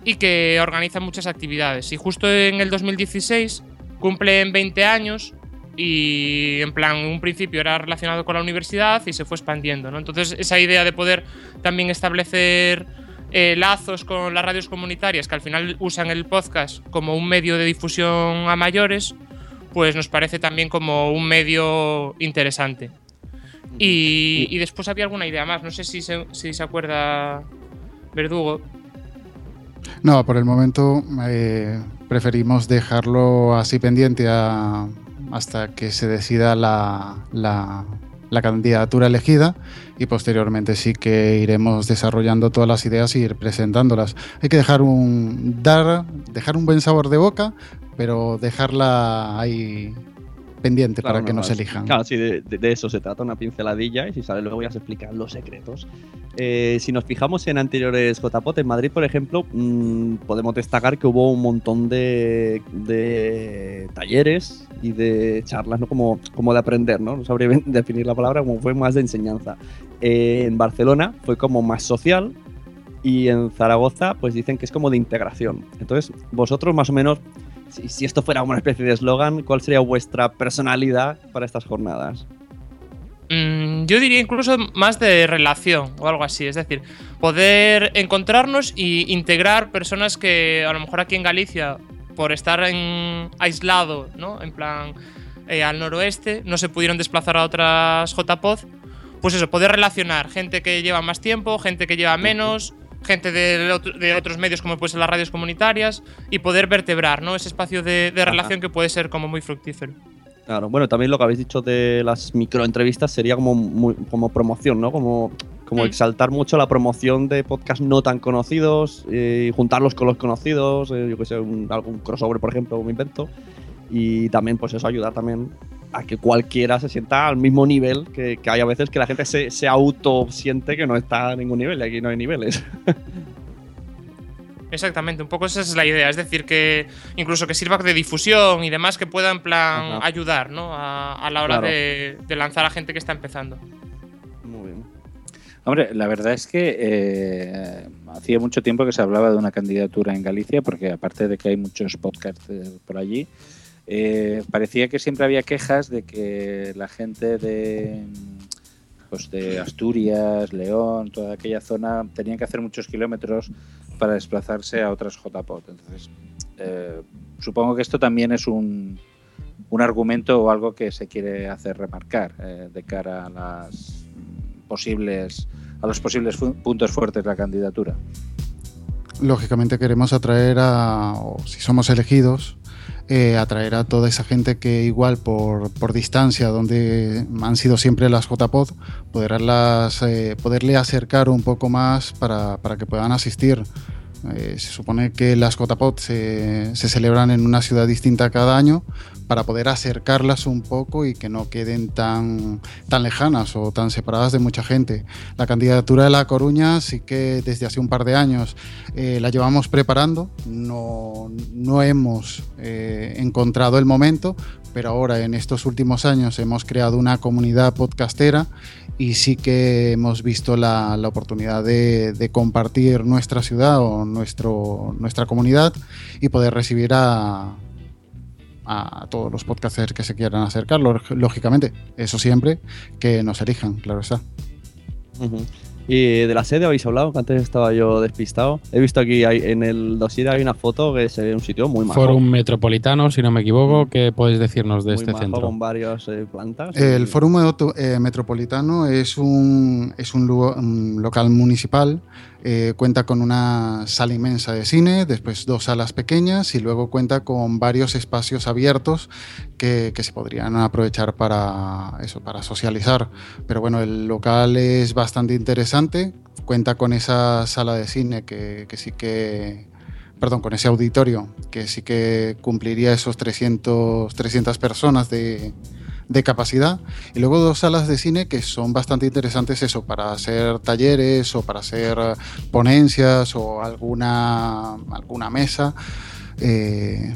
y que organiza muchas actividades. Y justo en el 2016 cumplen 20 años y en plan, en un principio era relacionado con la universidad y se fue expandiendo, ¿no? Entonces esa idea de poder también establecer eh, lazos con las radios comunitarias que al final usan el podcast como un medio de difusión a mayores, pues nos parece también como un medio interesante. Y, y después había alguna idea más, no sé si se, si se acuerda Verdugo. No, por el momento eh, preferimos dejarlo así pendiente hasta que se decida la, la- la candidatura elegida y posteriormente sí que iremos desarrollando todas las ideas y ir presentándolas. Hay que dejar un dar, dejar un buen sabor de boca, pero dejarla ahí pendiente Claro, para que no, nos elijan. Claro, sí, de, eso se trata, una pinceladilla y si sale luego ya se explican los secretos. Eh, si nos fijamos en anteriores JPOT, en Madrid, por ejemplo, mm, podemos destacar que hubo un montón de, de talleres y de charlas, ¿no? Como, como de aprender, ¿no? No sabría bien definir la palabra, como fue más de enseñanza. Eh, en Barcelona fue como más social y en Zaragoza pues dicen que es como de integración. Entonces, vosotros más o menos si, si esto fuera una especie de eslogan, ¿cuál sería vuestra personalidad para estas jornadas? Mm, yo diría incluso más de relación o algo así, es decir, poder encontrarnos y integrar personas que a lo mejor aquí en Galicia, por estar en, aislado, ¿no? En plan eh, al noroeste, no se pudieron desplazar a otras JPOD, pues eso, poder relacionar gente que lleva más tiempo, gente que lleva menos, gente de, otro- de otros medios como pueden ser las radios comunitarias y poder vertebrar, ¿no? Ese espacio de, de relación que puede ser como muy fructífero. Claro, bueno, también lo que habéis dicho de las microentrevistas sería como, muy- como promoción, ¿no? Como, como Mm. exaltar mucho la promoción de podcasts no tan conocidos eh, y juntarlos con los conocidos, eh, yo que sé, un- algún crossover, por ejemplo, me invento. Y también, pues eso, ayudar también a que cualquiera se sienta al mismo nivel, que, que hay a veces que la gente se, se auto siente que no está a ningún nivel y aquí no hay niveles. [LAUGHS] Exactamente, un poco esa es la idea. Es decir, que incluso que sirva de difusión y demás que pueda en plan Ajá. ayudar, ¿no? A, a la hora Claro. de, de lanzar a gente que está empezando. Muy bien. Hombre, la verdad es que eh, hacía mucho tiempo que se hablaba de una candidatura en Galicia, porque aparte de que hay muchos podcasts eh, por allí, eh, parecía que siempre había quejas de que la gente de, pues de Asturias, León, toda aquella zona, tenían que hacer muchos kilómetros para desplazarse a otras JPOT. Entonces, eh, supongo que esto también es un, un argumento o algo que se quiere hacer remarcar eh, de cara a las posibles a los posibles puntos fuertes de la candidatura. lógicamente queremos atraer a, o si somos elegidos, eh, atraer a toda esa gente que igual por, por distancia, donde han sido siempre las JPod, poderlas, eh, poderle acercar un poco más para, para que puedan asistir. Eh, se supone que las JPod se, se celebran en una ciudad distinta cada año para poder acercarlas un poco y que no queden tan, tan lejanas o tan separadas de mucha gente. La candidatura de La Coruña sí que desde hace un par de años eh, la llevamos preparando, no, no hemos eh, encontrado el momento, pero ahora en estos últimos años hemos creado una comunidad podcastera y sí que hemos visto la, la oportunidad de, de compartir nuestra ciudad o nuestro, nuestra comunidad y poder recibir a, a todos los podcasters que se quieran acercar, lóg- lógicamente, eso siempre, que nos elijan, claro está. ¿Y de la sede habéis hablado? Que antes estaba yo despistado. He visto aquí hay- en el dossier hay una foto que se ve un sitio muy majo. Forum Metropolitano, si no me equivoco, ¿qué podéis decirnos de muy este majo, centro? con varias eh, plantas. El Fórum Auto- eh, Metropolitano es un, es un, un local municipal, eh, cuenta con una sala inmensa de cine, después dos salas pequeñas y luego cuenta con varios espacios abiertos que, se podrían aprovechar para eso, para socializar. Pero bueno, el local es bastante interesante, cuenta con esa sala de cine que, que sí que perdón, con ese auditorio que sí que cumpliría esos 300, 300 personas de, de capacidad. Y luego dos salas de cine que son bastante interesantes eso, para hacer talleres o para hacer ponencias o alguna, alguna mesa. Eh,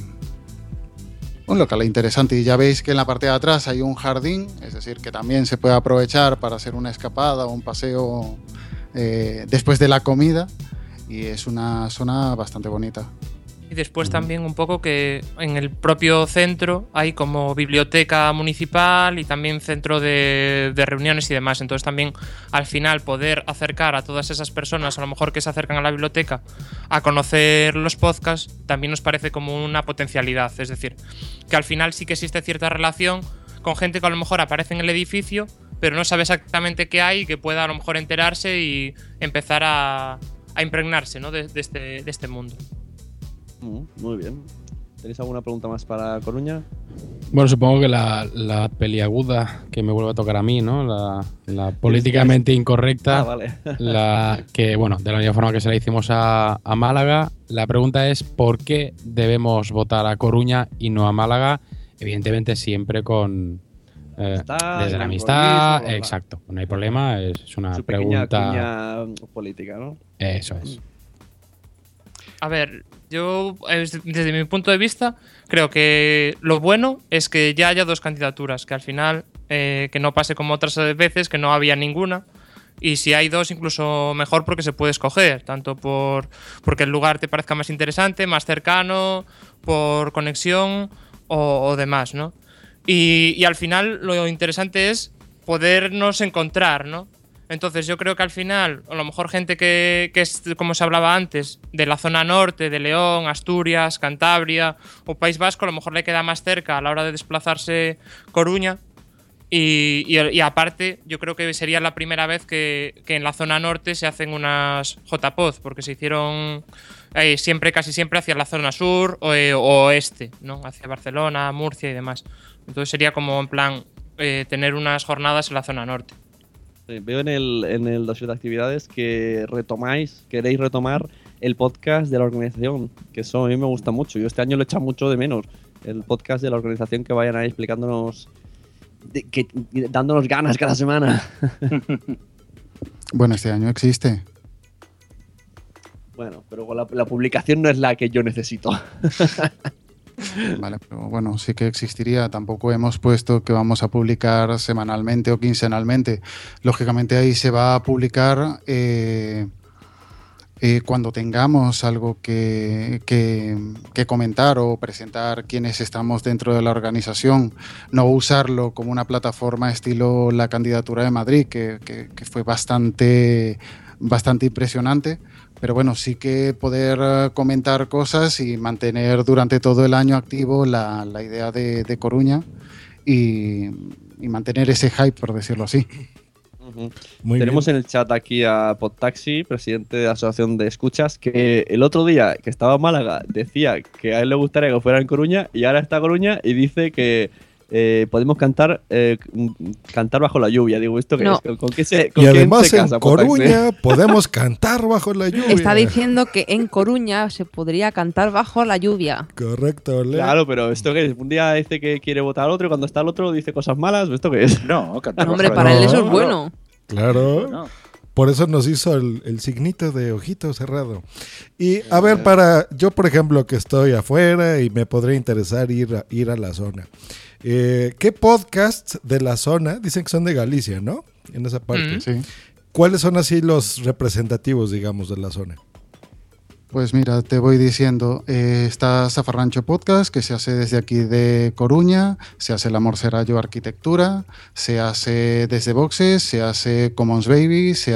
un local interesante y ya veis que en la parte de atrás hay un jardín, es decir, que también se puede aprovechar para hacer una escapada o un paseo eh, después de la comida y es una zona bastante bonita. Y después también un poco que en el propio centro hay como biblioteca municipal y también centro de, de reuniones y demás. Entonces también al final poder acercar a todas esas personas, a lo mejor que se acercan a la biblioteca, a conocer los podcasts, también nos parece como una potencialidad. Es decir, que al final sí que existe cierta relación con gente que a lo mejor aparece en el edificio, pero no sabe exactamente qué hay y que pueda a lo mejor enterarse y empezar a, a impregnarse ¿no? de, de este, de este mundo. Muy bien. ¿Tenéis alguna pregunta más para Coruña? Bueno, supongo que la, la peliaguda que me vuelve a tocar a mí, ¿no? La, la políticamente incorrecta. Ah, vale. [LAUGHS] la que, bueno, de la misma forma que se la hicimos a, a Málaga. La pregunta es: ¿por qué debemos votar a Coruña y no a Málaga? Evidentemente, siempre con. eh, Amistad, desde la amistad, exacto. No hay problema, es una Su pregunta. política, ¿no? Eso es. A ver, yo desde mi punto de vista creo que lo bueno es que ya haya dos candidaturas, que al final eh, que no pase como otras veces, que no había ninguna. Y si hay dos, incluso mejor porque se puede escoger, tanto por porque el lugar te parezca más interesante, más cercano, por conexión o, o demás, ¿no? Y, y al final lo interesante es podernos encontrar, ¿no? Entonces yo creo que al final, a lo mejor gente que, que es, como se hablaba antes, de la zona norte, de León, Asturias, Cantabria o País Vasco, a lo mejor le queda más cerca a la hora de desplazarse Coruña. Y, aparte, yo creo que sería la primera vez que, en la zona norte se hacen unas JPOZ, porque se hicieron eh, siempre, casi siempre hacia la zona sur o, eh, o oeste, ¿no? Hacia Barcelona, Murcia y demás. Entonces sería como en plan eh, tener unas jornadas en la zona norte. Sí, veo en el, en el dossier de actividades que retomáis, queréis retomar el podcast de la organización, que eso a mí me gusta mucho. Yo este año lo he echado mucho de menos. El podcast de la organización que vayan ahí explicándonos, de- que, dándonos ganas cada semana. [LAUGHS] Bueno, este año existe. bueno, pero la, la publicación no es la que yo necesito. [LAUGHS] Bueno, sí que existiría. Tampoco hemos puesto que vamos a publicar semanalmente o quincenalmente. Lógicamente ahí se va a publicar eh, eh, cuando tengamos algo que, que- que comentar o presentar quienes estamos dentro de la organización. No usarlo como una plataforma estilo la candidatura de Madrid, que, que- que fue bastante, bastante impresionante. Pero bueno, sí que poder eh, comentar cosas y mantener durante todo el año activo la, la idea de, de Coruña y, y mantener ese hype, por decirlo así. Muy Tenemos en el chat aquí a Podtaxi, presidente de la Asociación de Escuchas, que el otro día que estaba en Málaga decía que a él le gustaría que fuera en Coruña y ahora está en Coruña y dice que eh, podemos cantar eh, cantar bajo la lluvia. Digo, ¿esto qué No. es? ¿Con, qué se, Y con quién además se en casa? Coruña podemos cantar bajo la lluvia. Está diciendo que en Coruña se podría cantar bajo la lluvia. Correcto, Leo. Claro, pero ¿esto qué es? Un día dice que quiere votar al otro y cuando está el otro dice cosas malas. ¿Esto qué es? No, cantar Hombre, bajo la para él eso es bueno. Claro. No. Por eso nos hizo el, el signito de ojito cerrado. Y a ver, para yo, por ejemplo, que estoy afuera y me podría interesar ir a, ir a la zona. Eh, ¿Qué podcasts de la zona? Dicen que son de Galicia, ¿no? En esa parte. Mm. Sí. ¿Cuáles son así los representativos, digamos, de la zona? Pues mira, te voy diciendo, eh, está Zafarrancho Podcast, que se hace desde aquí de Coruña, se hace La Morcerayo Arquitectura, se hace desde Boxes, se hace Commons Baby, se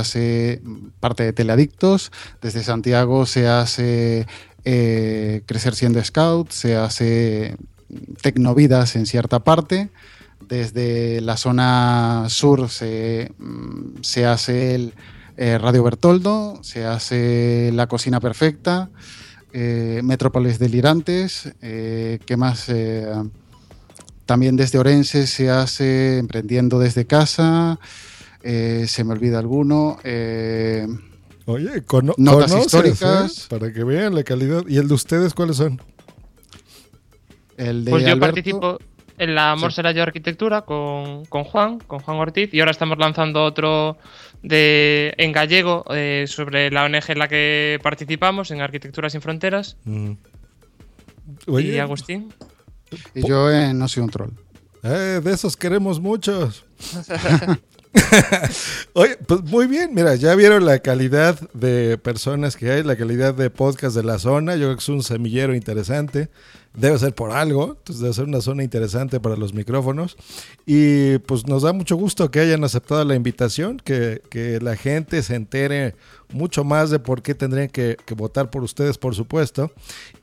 Hace parte de Teleadictos, desde Santiago se hace eh, Crecer siendo Scout, se hace Tecnovidas en cierta parte, desde la zona sur se, mm, se hace el eh, Radio Bertoldo, se hace La Cocina Perfecta, eh, Metrópolis Delirantes, ¿qué más? También desde Orense se hace Emprendiendo desde casa, eh, se me olvida alguno. eh, Oye, cono- Notas conoces, históricas. ¿eh? Para que vean la calidad. ¿Y el de ustedes cuáles son? El de Pues yo Alberto. participo en la Amor será yo Arquitectura con, con Juan, con Juan Ortiz, y ahora estamos lanzando otro de en gallego eh, sobre la ONG en la que participamos, en Arquitectura sin Fronteras. Mm. Y Agustín. Y yo eh, no soy un troll. eh, de esos queremos muchos. [LAUGHS] [LAUGHS] Oye, pues muy bien, mira, ya vieron la calidad de personas que hay, la calidad de podcast de la zona, yo creo que es un semillero interesante, debe ser por algo, entonces debe ser una zona interesante para los micrófonos. Y pues nos da mucho gusto que hayan aceptado la invitación, que, que la gente se entere mucho más de por qué tendrían que, que votar por ustedes, por supuesto,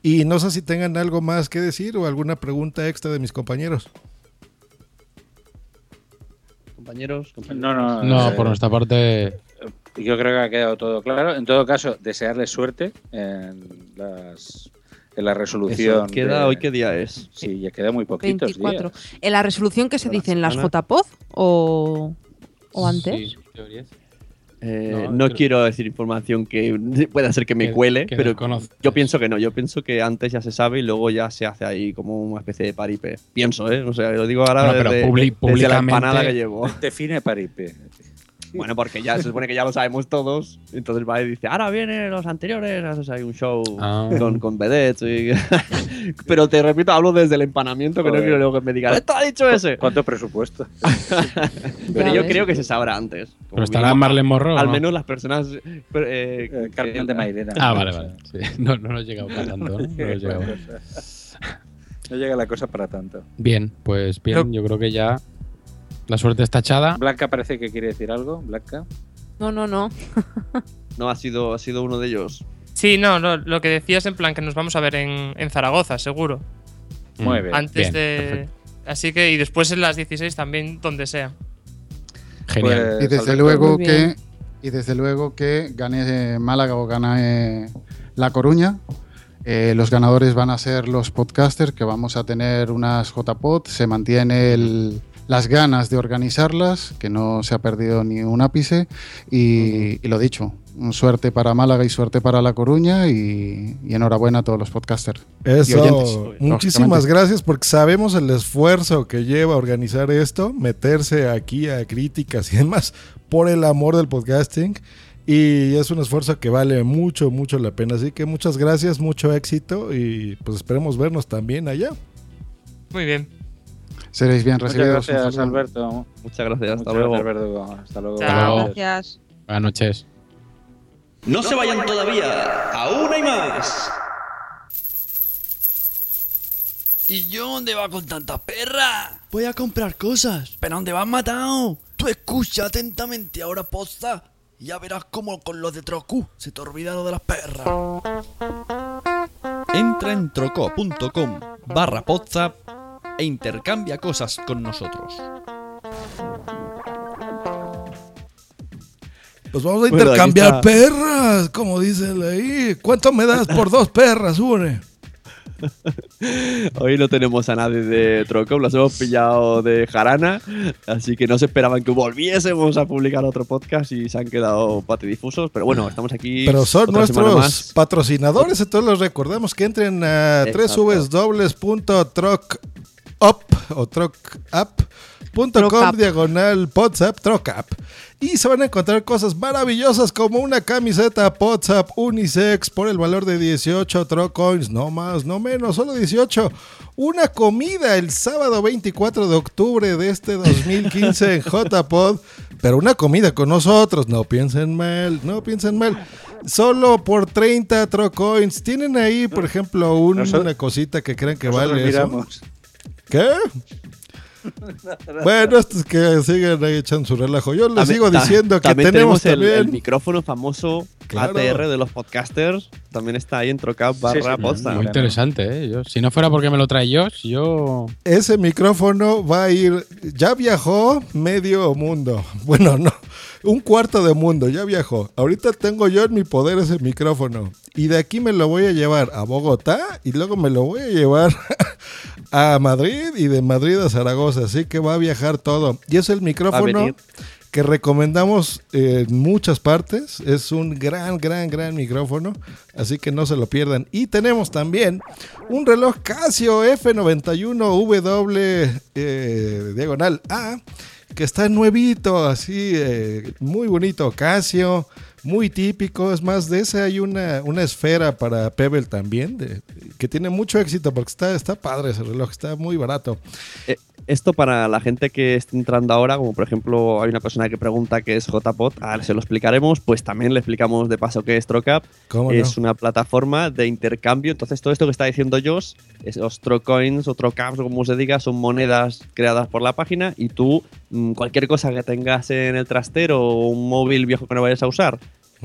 y no sé si tengan algo más que decir o alguna pregunta extra de mis compañeros. Compañeros, compañeros. No, no, No, por nuestra parte. Yo creo que ha quedado todo claro. En todo caso, desearles suerte en, las, en la resolución. Eso, queda- de- ¿Hoy qué día es? Sí, ya queda muy poquitos 24. días. ¿En la resolución que se dice en las. JPOZ o, o antes? Sí, teorías. Eh, No, no creo- quiero decir información que [LAUGHS] pueda ser que me Que- cuele, que pero desconoces. yo pienso que no. Yo pienso que antes ya se sabe y luego ya se hace ahí como una especie de paripe. Pienso, ¿eh? O sea, lo digo ahora Bueno, pero desde, publi- desde la públicamente- empanada que llevo. Define paripe. [LAUGHS] Bueno, porque ya se supone que ya lo sabemos todos. Entonces va y dice, ahora vienen los anteriores, haces ahí un show Ah. con, con vedettes. y- [LAUGHS] Pero te repito, hablo desde el empanamiento, que no quiero luego que me digan, ¡esto ha dicho ese! ¿Cuánto presupuesto? [LAUGHS] Pero yo creo que se sabrá antes. Pero estará Marlene Monroe. Al ¿no? menos las personas. eh, eh, Carmen de Mairena. Ah, vale, vale. Sí. No, no nos llegado para tanto. ¿no? No llegado. No llega la cosa para tanto. Bien, pues bien, yo creo que ya la suerte está echada. Blanca parece que quiere decir algo. Blanca. No, no, no. [LAUGHS] No, ha sido, ha sido uno de ellos. Sí, no, no, lo que decías en plan que nos vamos a ver en, en Zaragoza, seguro. Muy bien. Antes Bien, de. perfecto. Así que, y después en las 16 también, donde sea. Genial. Pues, Y desde luego que y desde luego que gane eh, Málaga o gane eh, La Coruña. Eh, los ganadores van a ser los podcasters, que vamos a tener unas JPod. Se mantiene el- las ganas de organizarlas, que no se ha perdido ni un ápice. Y, y lo dicho, suerte para Málaga y suerte para La Coruña. Y, y enhorabuena a todos los podcasters. y oyentes, Eso, muchísimas gracias porque sabemos el esfuerzo que lleva organizar esto, meterse aquí a críticas y demás por el amor del podcasting y es un esfuerzo que vale mucho, mucho la pena. Así que muchas gracias, mucho éxito y pues esperemos vernos también allá. Muy bien. Seréis bien Muchas recibidos. un gracias. Alberto. Muchas gracias, hasta Muchas luego. gracias, Alberto. Hasta luego. Chao. luego. Gracias. Buenas noches. No se vayan todavía, aún hay más. ¿Y yo dónde va con tanta perra? Voy a comprar cosas. ¿Pero dónde vas matado? Tú escucha atentamente ahora posta y ya verás cómo con los de Trocu se te olvida lo de las perras. Entra en troco.com barra e intercambia cosas con nosotros. Pues vamos a intercambiar perras, como dicen ahí. ¿Cuánto me das por dos perras, Ure? [LAUGHS] Hoy no tenemos a nadie de Trocom, los hemos pillado de jarana, así que no se esperaban que volviésemos a publicar otro podcast y se han quedado patidifusos, pero bueno, estamos aquí. Pero son nuestros más. patrocinadores, entonces les recordamos que entren a Exacto. www.trocup o trocup.com Trocup. diagonal WhatsApp, Trocup. Y se van a encontrar cosas maravillosas como una camiseta WhatsApp unisex por el valor de 18 Trocoins, no más, no menos, solo 18. Una comida el sábado 24 de octubre de este 2015 en [LAUGHS] JPod, pero una comida con nosotros, no piensen mal, no piensen mal. Solo por 30 Trocoins. Tienen ahí, por ejemplo, un- Nosotros- una cosita que creen que vale eso. ¿Qué? Bueno, estos que siguen ahí echando su relajo. Yo les También- sigo ta- diciendo que también tenemos el, también. el micrófono famoso Claro. ATR de los podcasters, también está ahí en Trocap barra podcast. Muy interesante, ¿eh? Yo- si no fuera porque me lo trae Josh, yo. Ese micrófono va a ir. Ya viajó medio mundo. [LAUGHS] Bueno, no. Un cuarto de mundo, ya viajó. Ahorita tengo yo en mi poder ese micrófono. Y de aquí me lo voy a llevar a Bogotá y luego me lo voy a llevar [LAUGHS] a Madrid y de Madrid a Zaragoza. Así que va a viajar todo. Y es el micrófono que recomendamos en muchas partes. Es un gran, gran, gran micrófono. Así que no se lo pierdan. Y tenemos también un reloj Casio F91W eh, diagonal A. Que está nuevito, así, eh, muy bonito. Casio, muy típico. Es más, de ese hay una, una esfera para Pebble también, de- que tiene mucho éxito porque está, está padre ese reloj, está muy barato. Eh, esto para la gente que esté entrando ahora, como por ejemplo hay una persona que pregunta qué es JPod, ahora se lo explicaremos, pues también le explicamos de paso qué es Trocap. ¿Cómo es no? una plataforma de intercambio, entonces todo esto que está diciendo Josh, esos Trocoins o Trocaps o como se diga, son monedas creadas por la página y tú mm, cualquier cosa que tengas en el trastero o un móvil viejo que no vayas a usar,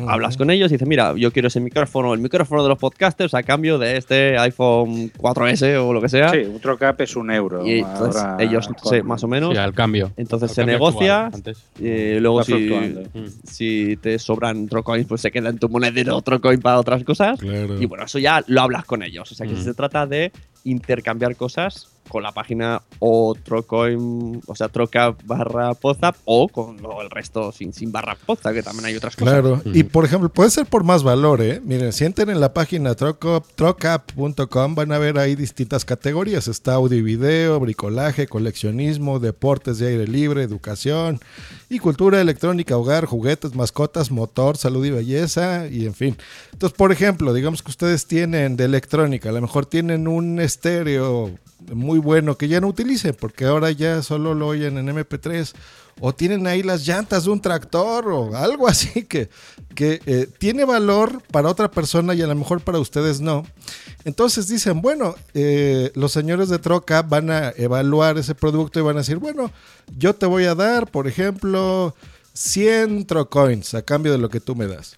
Hablas con ellos y dices, mira, yo quiero ese micrófono, el micrófono de los podcasters a cambio de este iPhone 4S o lo que sea. Sí, un trocap es un euro. Y entonces ahora ellos, sí, más o menos. Sí, al cambio. Entonces Al se cambio negocia. actual, y luego, si, si te sobran trocoins, pues se queda en tu monedero trocoin para otras cosas. Claro. Y bueno, eso ya lo hablas con ellos. O sea que Mm. se trata de intercambiar cosas con la página o trocoin, o sea, troca barra pozap o con lo- el resto sin, sin barra pozap, que también hay otras cosas. Claro, y por ejemplo, puede ser por más valor, ¿eh? Miren, si entran en la página trocap.com van a ver ahí distintas categorías. Está audio y video, bricolaje, coleccionismo, deportes de aire libre, educación y cultura electrónica, hogar, juguetes, mascotas, motor, salud y belleza, y en fin. Entonces, por ejemplo, digamos que ustedes tienen de electrónica, a lo mejor tienen un estéreo muy bueno que ya no utilicen, porque ahora ya solo lo oyen en MP3 o tienen ahí las llantas de un tractor o algo [LAUGHS] así que, que eh, tiene valor para otra persona y a lo mejor para ustedes no. Entonces dicen, bueno, eh, los señores de Troca van a evaluar ese producto y van a decir, bueno, yo te voy a dar, por ejemplo, 100 Trocoins a cambio de lo que tú me das.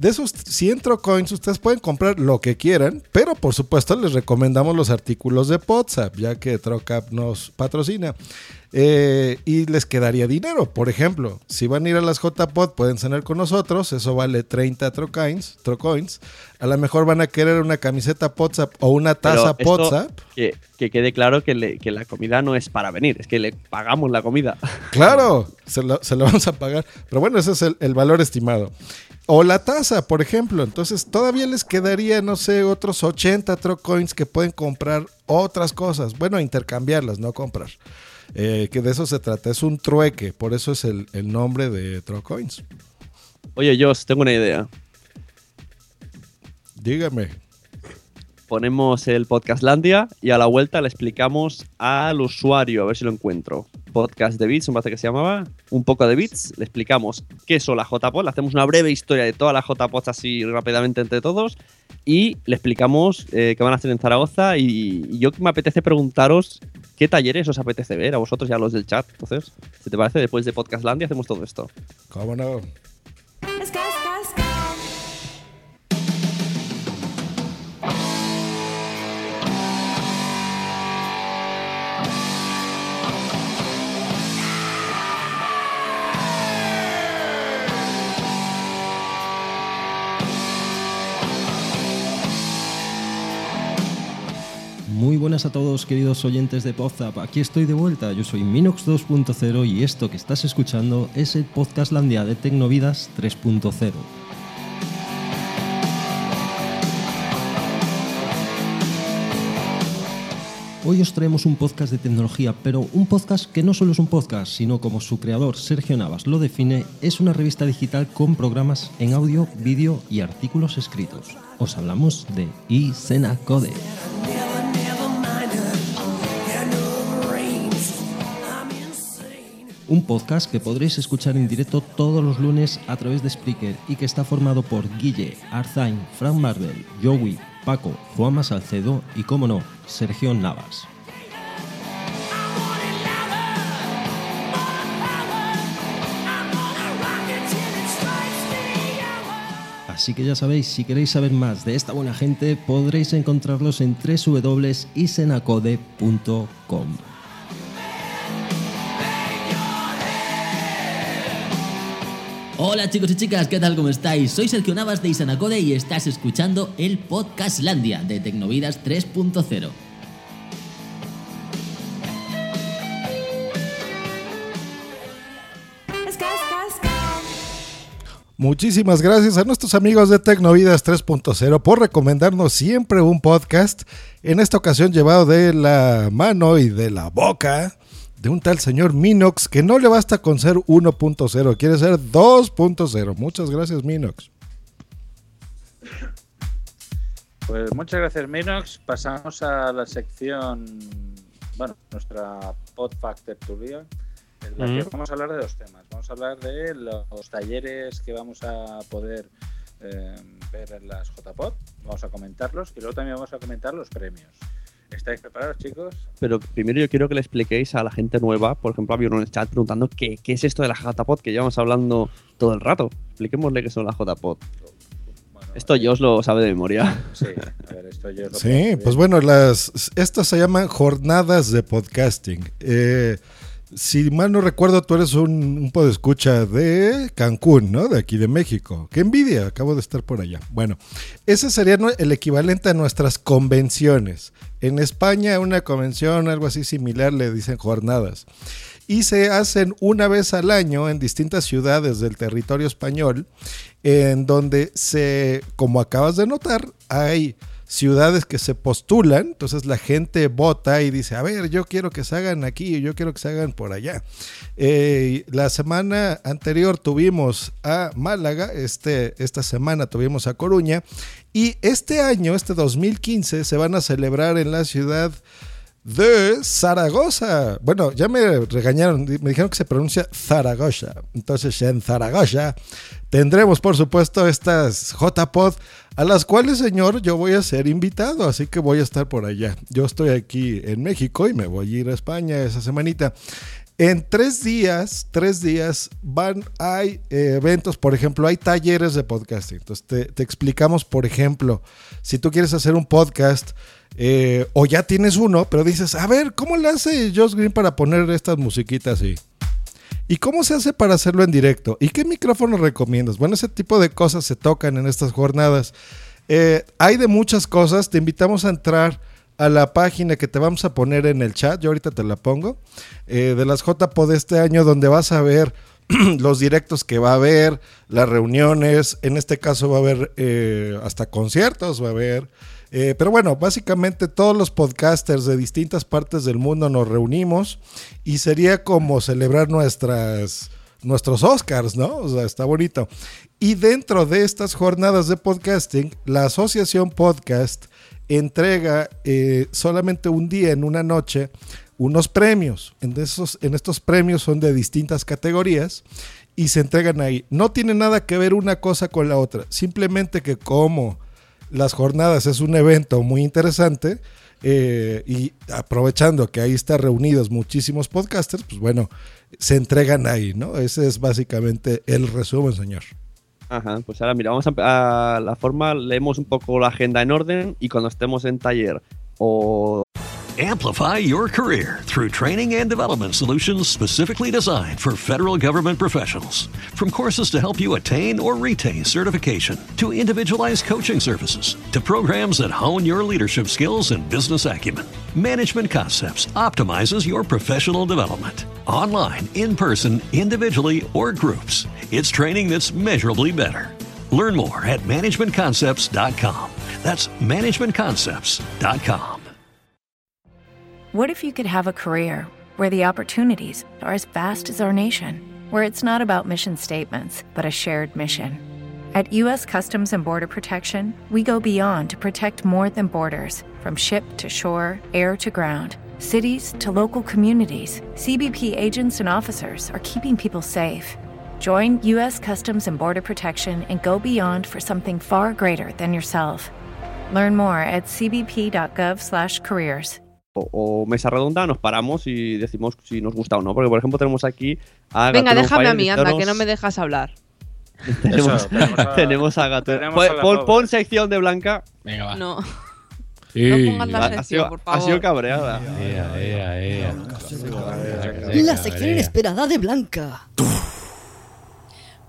De esos 100 Trocoins ustedes pueden comprar lo que quieran, pero por supuesto les recomendamos los artículos de WhatsApp, ya que Trocap nos patrocina. Eh, y les quedaría dinero. Por ejemplo, si van a ir a las JPod, pueden cenar con nosotros. Eso vale 30 trocoins. trocoins. A lo mejor van a querer una camiseta WhatsApp o una taza WhatsApp. Que, que quede claro que, le- que la comida no es para venir, es que le pagamos la comida. Claro, se lo, se lo vamos a pagar. Pero bueno, ese es el, el valor estimado. O la tasa, por ejemplo. Entonces todavía les quedaría, no sé, otros 80 trocoins que pueden comprar otras cosas. Bueno, intercambiarlas, no comprar. Eh, que de eso se trata. Es un trueque. Por eso es el, el nombre de trocoins. Oye, Josh, tengo una idea. Dígame. Ponemos el Podcastlandia y a la vuelta le explicamos al usuario, a ver si lo encuentro. Podcast de Bits, me parece que se llamaba. Un poco de Bits. Le explicamos qué son las JPOD. Le hacemos una breve historia de todas las JPODs así rápidamente entre todos. Y le explicamos eh, qué van a hacer en Zaragoza. Y, y yo me apetece preguntaros qué talleres os apetece ver a vosotros y a los del chat. Entonces, si te parece, después de Podcastlandia hacemos todo esto. ¿Cómo no? Buenas a todos queridos oyentes de Podzap. Aquí estoy de vuelta, yo soy Minox 2.0 y esto que estás escuchando es el podcast Landia de Tecnovidas 3.0. Hoy os traemos un podcast de tecnología, pero un podcast que no solo es un podcast, sino como su creador Sergio Navas lo define, es una revista digital con programas en audio, vídeo y artículos escritos. Os hablamos de iSena Code. Un podcast que podréis escuchar en directo todos los lunes a través de Spreaker y que está formado por Guille, Arzain, Frank Marvel, Joey, Paco, Juanma Salcedo y, como no, Sergio Navas. Así que ya sabéis, si queréis saber más de esta buena gente, podréis encontrarlos en www.isenacode.com. Hola chicos y chicas, ¿qué tal? ¿Cómo estáis? Soy Sergio Navas de Isanacode y estás escuchando el podcast Landia de Tecnovidas 3.0. Muchísimas gracias a nuestros amigos de Tecnovidas 3.0 por recomendarnos siempre un podcast, en esta ocasión llevado de la mano y de la boca de un tal señor Minox que no le basta con ser 1.0, quiere ser 2.0. Muchas gracias Minox. Pues muchas gracias Minox. Pasamos a la sección, bueno, nuestra Podfact tertulia, en la que Ujú. vamos a hablar de dos temas. Vamos a hablar de los talleres que vamos a poder eh, ver en las JPod, vamos a comentarlos y luego también vamos a comentar los premios. ¿Estáis preparados chicos? Pero primero yo quiero que le expliquéis a la gente nueva, por ejemplo, había uno en el chat preguntando qué, qué es esto de la JPod que llevamos hablando todo el rato. Expliquémosle qué son las JPod. Esto yo os lo sabe de memoria. Sí, a ver, esto yo lo Sí, pues bueno, las, estas se llaman jornadas de podcasting. Eh, si mal no recuerdo, tú eres un, un podescucha de Cancún, ¿no? De aquí de México. Qué envidia, acabo de estar por allá. Bueno, ese sería el equivalente a nuestras convenciones. En España, una convención, algo así similar, le dicen jornadas. Y se hacen una vez al año en distintas ciudades del territorio español, en donde se, como acabas de notar, hay ciudades que se postulan, entonces la gente vota y dice, a ver, yo quiero que se hagan aquí, yo quiero que se hagan por allá. Eh, la semana anterior tuvimos a Málaga, este, esta semana tuvimos a Coruña, y este año, este 2015, se van a celebrar en la ciudad de Zaragoza. Bueno, ya me regañaron, me dijeron que se pronuncia Zaragoza. Entonces, en Zaragoza tendremos, por supuesto, estas JPod, a las cuales, señor, yo voy a ser invitado, así que voy a estar por allá. Yo estoy aquí en México y me voy a ir a España esa semanita. En tres días, tres días van, hay eh, eventos, por ejemplo, hay talleres de podcasting. Entonces te, explicamos, por ejemplo, si tú quieres hacer un podcast eh, o ya tienes uno, pero dices, a ver, ¿cómo le hace Josh Green para poner estas musiquitas así? ¿Y cómo se hace para hacerlo en directo? ¿Y qué micrófono recomiendas? Bueno, ese tipo de cosas se tocan en estas jornadas. Eh, hay de muchas cosas, te invitamos a entrar a la página que te vamos a poner en el chat, yo ahorita te la pongo, eh, de las JPod de este año, donde vas a ver [CLEARS THROAT] los directos que va a haber, las reuniones, en este caso va a haber eh, hasta conciertos, va a haber. eh, pero bueno, básicamente todos los podcasters de distintas partes del mundo nos reunimos y sería como celebrar nuestras, nuestros Oscars, ¿no? O sea, está bonito. Y dentro de estas jornadas de podcasting, la Asociación Podcast entrega eh, solamente un día en una noche unos premios. En, esos, en estos premios son de distintas categorías y se entregan ahí. No tiene nada que ver una cosa con la otra. Simplemente que como las jornadas es un evento muy interesante eh, y aprovechando que ahí están reunidos muchísimos podcasters, pues bueno, se entregan ahí, ¿no? Ese es básicamente el resumen, señor. Ajá, pues ahora mira, vamos a, a la forma, leemos un poco la agenda en orden y cuando estemos en taller o Amplify your career through training and development solutions specifically designed for federal government professionals. From courses to help you attain or retain certification, to individualized coaching services, to programs that hone your leadership skills and business acumen, Management Concepts optimizes your professional development. Online, in person, individually, or groups, it's training that's measurably better. Learn more at managementconcepts.com. That's managementconcepts.com. What if you could have a career where the opportunities are as vast as our nation, where it's not about mission statements, but a shared mission? At U.S. Customs and Border Protection, we go beyond to protect more than borders from ship to shore, air to ground. Cities to local communities, CBP agents and officers are keeping people safe. Join U.S. Customs and Border Protection and go beyond for something far greater than yourself. Learn more at cbp.gov/careers. o, o mesa redonda, nos paramos y decimos si nos gusta o no. Porque, por ejemplo, tenemos aquí a Venga, déjame a mí, anda, que no me dejas hablar. [LAUGHS] Tenemos, tenemos a- tenemos a Gatun. tenemos Pon, a pon- joven. pon sección de Blanca. Venga, va. No. Sí. No pongas la Ha- ha, sección, sido, por ha favor. sido cabreada. Ea, ea, ea. La sección inesperada de Blanca.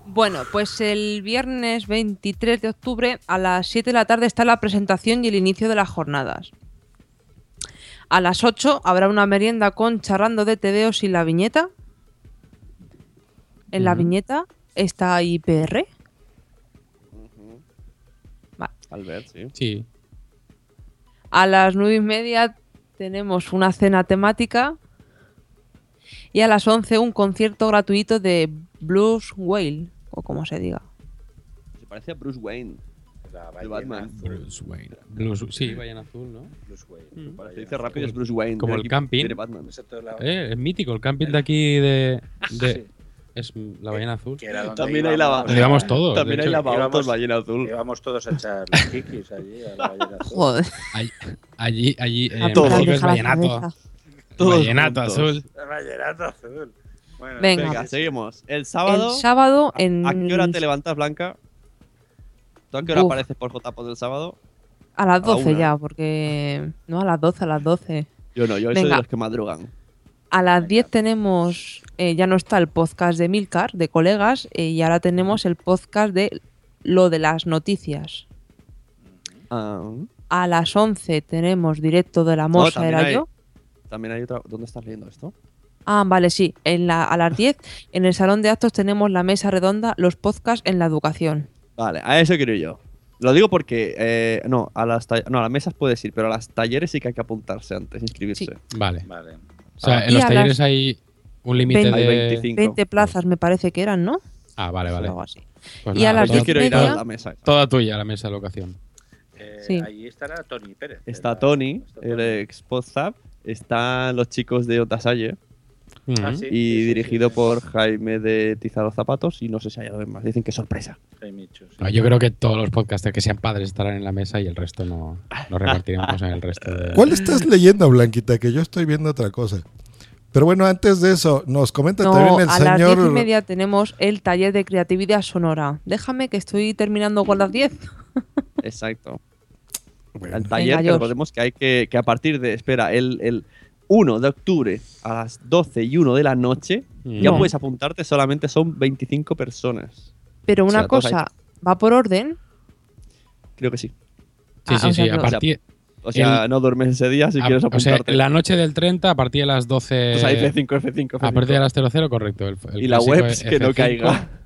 Bueno, pues el viernes 23 de octubre a las 7 de la tarde está la presentación y el inicio de las jornadas. A las 8 habrá una merienda con charrando de tebeos y la viñeta. En la viñeta está IPR. Vale. Albert, sí. Sí. A las nueve y media tenemos una cena temática. Y a las 11 un concierto gratuito de Blues Whale, o como se diga. Se parece a Bruce Wayne. La El Batman. azul. Bruce Wayne. Blues, sí, ballena azul, ¿no? Bruce Wayne. Mm. Se dice rápido, es Bruce Wayne. Como el camping. Eh, es mítico, el camping de aquí de. de- Sí. Es la ballena azul. que era donde También hay la íbamos todos. También hay íbamos- ballena azul. Íbamos todos a echar [LAUGHS] los kikis allí a la ballena azul. Joder. Allí, allí, eh, en todos. México es la vallenato. cabeza. Todos vallenato juntos. azul. El vallenato azul. Bueno, Venga. Venga, seguimos. El sábado. El sábado ¿a- en... ¿A qué hora te levantas, Blanca? ¿Tú a qué hora Uf. apareces por JPO del sábado? A las A la 12 una. ya, porque... No, a las 12, a las 12. Yo no, yo soy de Venga. los que madrugan. A las 10 tenemos... eh, ya no está el podcast de Milcar, de colegas, eh, y ahora tenemos el podcast de lo de las noticias. Ah, A las 11 tenemos directo de la no, también era hay- yo. También hay otra. ¿Dónde estás leyendo esto? Ah, vale, sí. En la, a las 10, en el salón de actos tenemos la mesa redonda, los podcasts en la educación. Vale, a eso quiero yo. Lo digo porque. eh, no, a las no, a las mesas puedes ir, pero a las talleres sí que hay que apuntarse antes, inscribirse. Vale. Vale. O sea, Ah. en los talleres las hay un límite 20. Hay de. 25. 20 plazas me parece que eran, ¿no? Ah, vale, vale. Algo así. Pues Y a las pues Yo diez quiero ir a media- la mesa. Toda tuya, la mesa de locación. Eh, Sí. Allí estará Tony Pérez. Está. Tony, el ex Podzap. Están los chicos de Otasalle. Ah, sí, y sí, sí, dirigido sí, sí. por Jaime de Tiza los Zapatos. Y no sé si hay algo más. Dicen que sorpresa. No, yo creo que todos los podcasters que sean padres estarán en la mesa y el resto no. Nos repartiremos en el resto de. ¿Cuál estás leyendo, Blanquita? Que yo estoy viendo otra cosa. Pero bueno, antes de eso, nos comenta No, también el a las 10 señor. y media tenemos el taller de creatividad sonora. Déjame que estoy terminando con las 10. Exacto. Bueno, El taller, que George. recordemos que hay que, que a partir de, espera, el, el 1 de octubre a las 12 y 1 de la noche, ya No. puedes apuntarte, solamente son 25 personas. Pero O una sea, todos cosa, ¿va por orden? Creo que sí. Sí, Ah, sí, o sí. sea, A no. partir. O sea, no duermes ese día si a- quieres o sea, apuntarte. la noche del 30, a partir de las 12. O sea, F5, F5, F5. A partir de las 00, correcto. el- el Y la web es que no F5. caiga. [LAUGHS]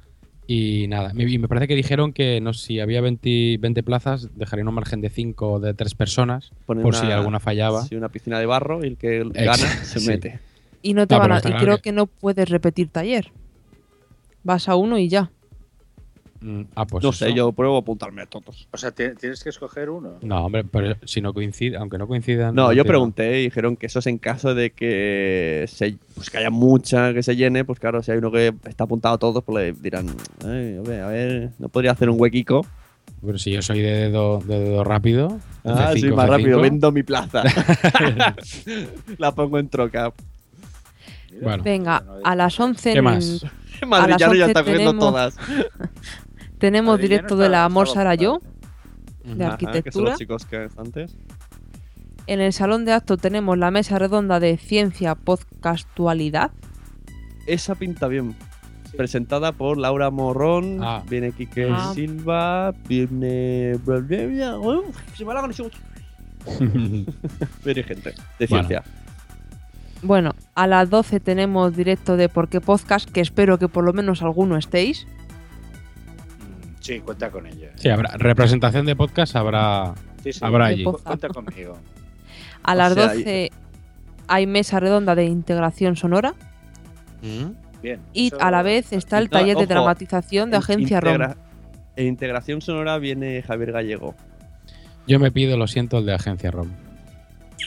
Y nada, me- y me parece que dijeron que no sé si había 20, 20 plazas, dejarían un margen de 5 o de 3 personas, Ponen por una- si alguna fallaba. sí, una piscina de barro y el que gana se sí. mete. Y no te No, van a, y claro creo que- que no puedes repetir taller. Vas a uno y ya. Mm, ah, pues no eso. sé, yo pruebo a apuntarme a todos. O sea, ti- tienes que escoger uno. No, hombre, pero si no coincide, aunque no coincidan. No, yo pregunté y dijeron que eso es en caso de que, se, pues que haya mucha que se llene, pues claro, si hay uno que está apuntado a todos, pues le dirán, "Ay, a ver, a ver, no podría hacer un huequico. Pero si yo soy de dedo, de dedo rápido. Ah, F5, soy más F5. rápido, vendo mi plaza. [LAUGHS] La pongo en troca. Bueno, Venga, a las 11 ¿Qué en- más? [LAUGHS] a Madrillano las ya 11 está cogiendo tenemos- todas. [LAUGHS] Tenemos directo de la Amor Sara yo, ocupado. de Ajá, que son arquitectura. los chicos que antes. En el salón de actos tenemos la mesa redonda de ciencia podcastualidad. Esa pinta bien. Presentada por Laura Morrón, Ah. viene Quique Ah. Silva, viene. Uf, Se me ha la conexión. [LAUGHS] Viene gente de Bueno. ciencia. Bueno, a las 12 tenemos directo de Por qué Podcast, que espero que por lo menos alguno estéis. Sí, cuenta con ella. Sí, habrá representación de podcast, habrá, Sí, sí. habrá allí. Cuenta conmigo. A O las sea, 12 hay mesa redonda de integración sonora. Bien. Y eso- a la vez está el No, taller de dramatización de en Agencia integra- ROM. En integración sonora viene Javier Gallego. Yo me pido, lo siento, el de Agencia ROM.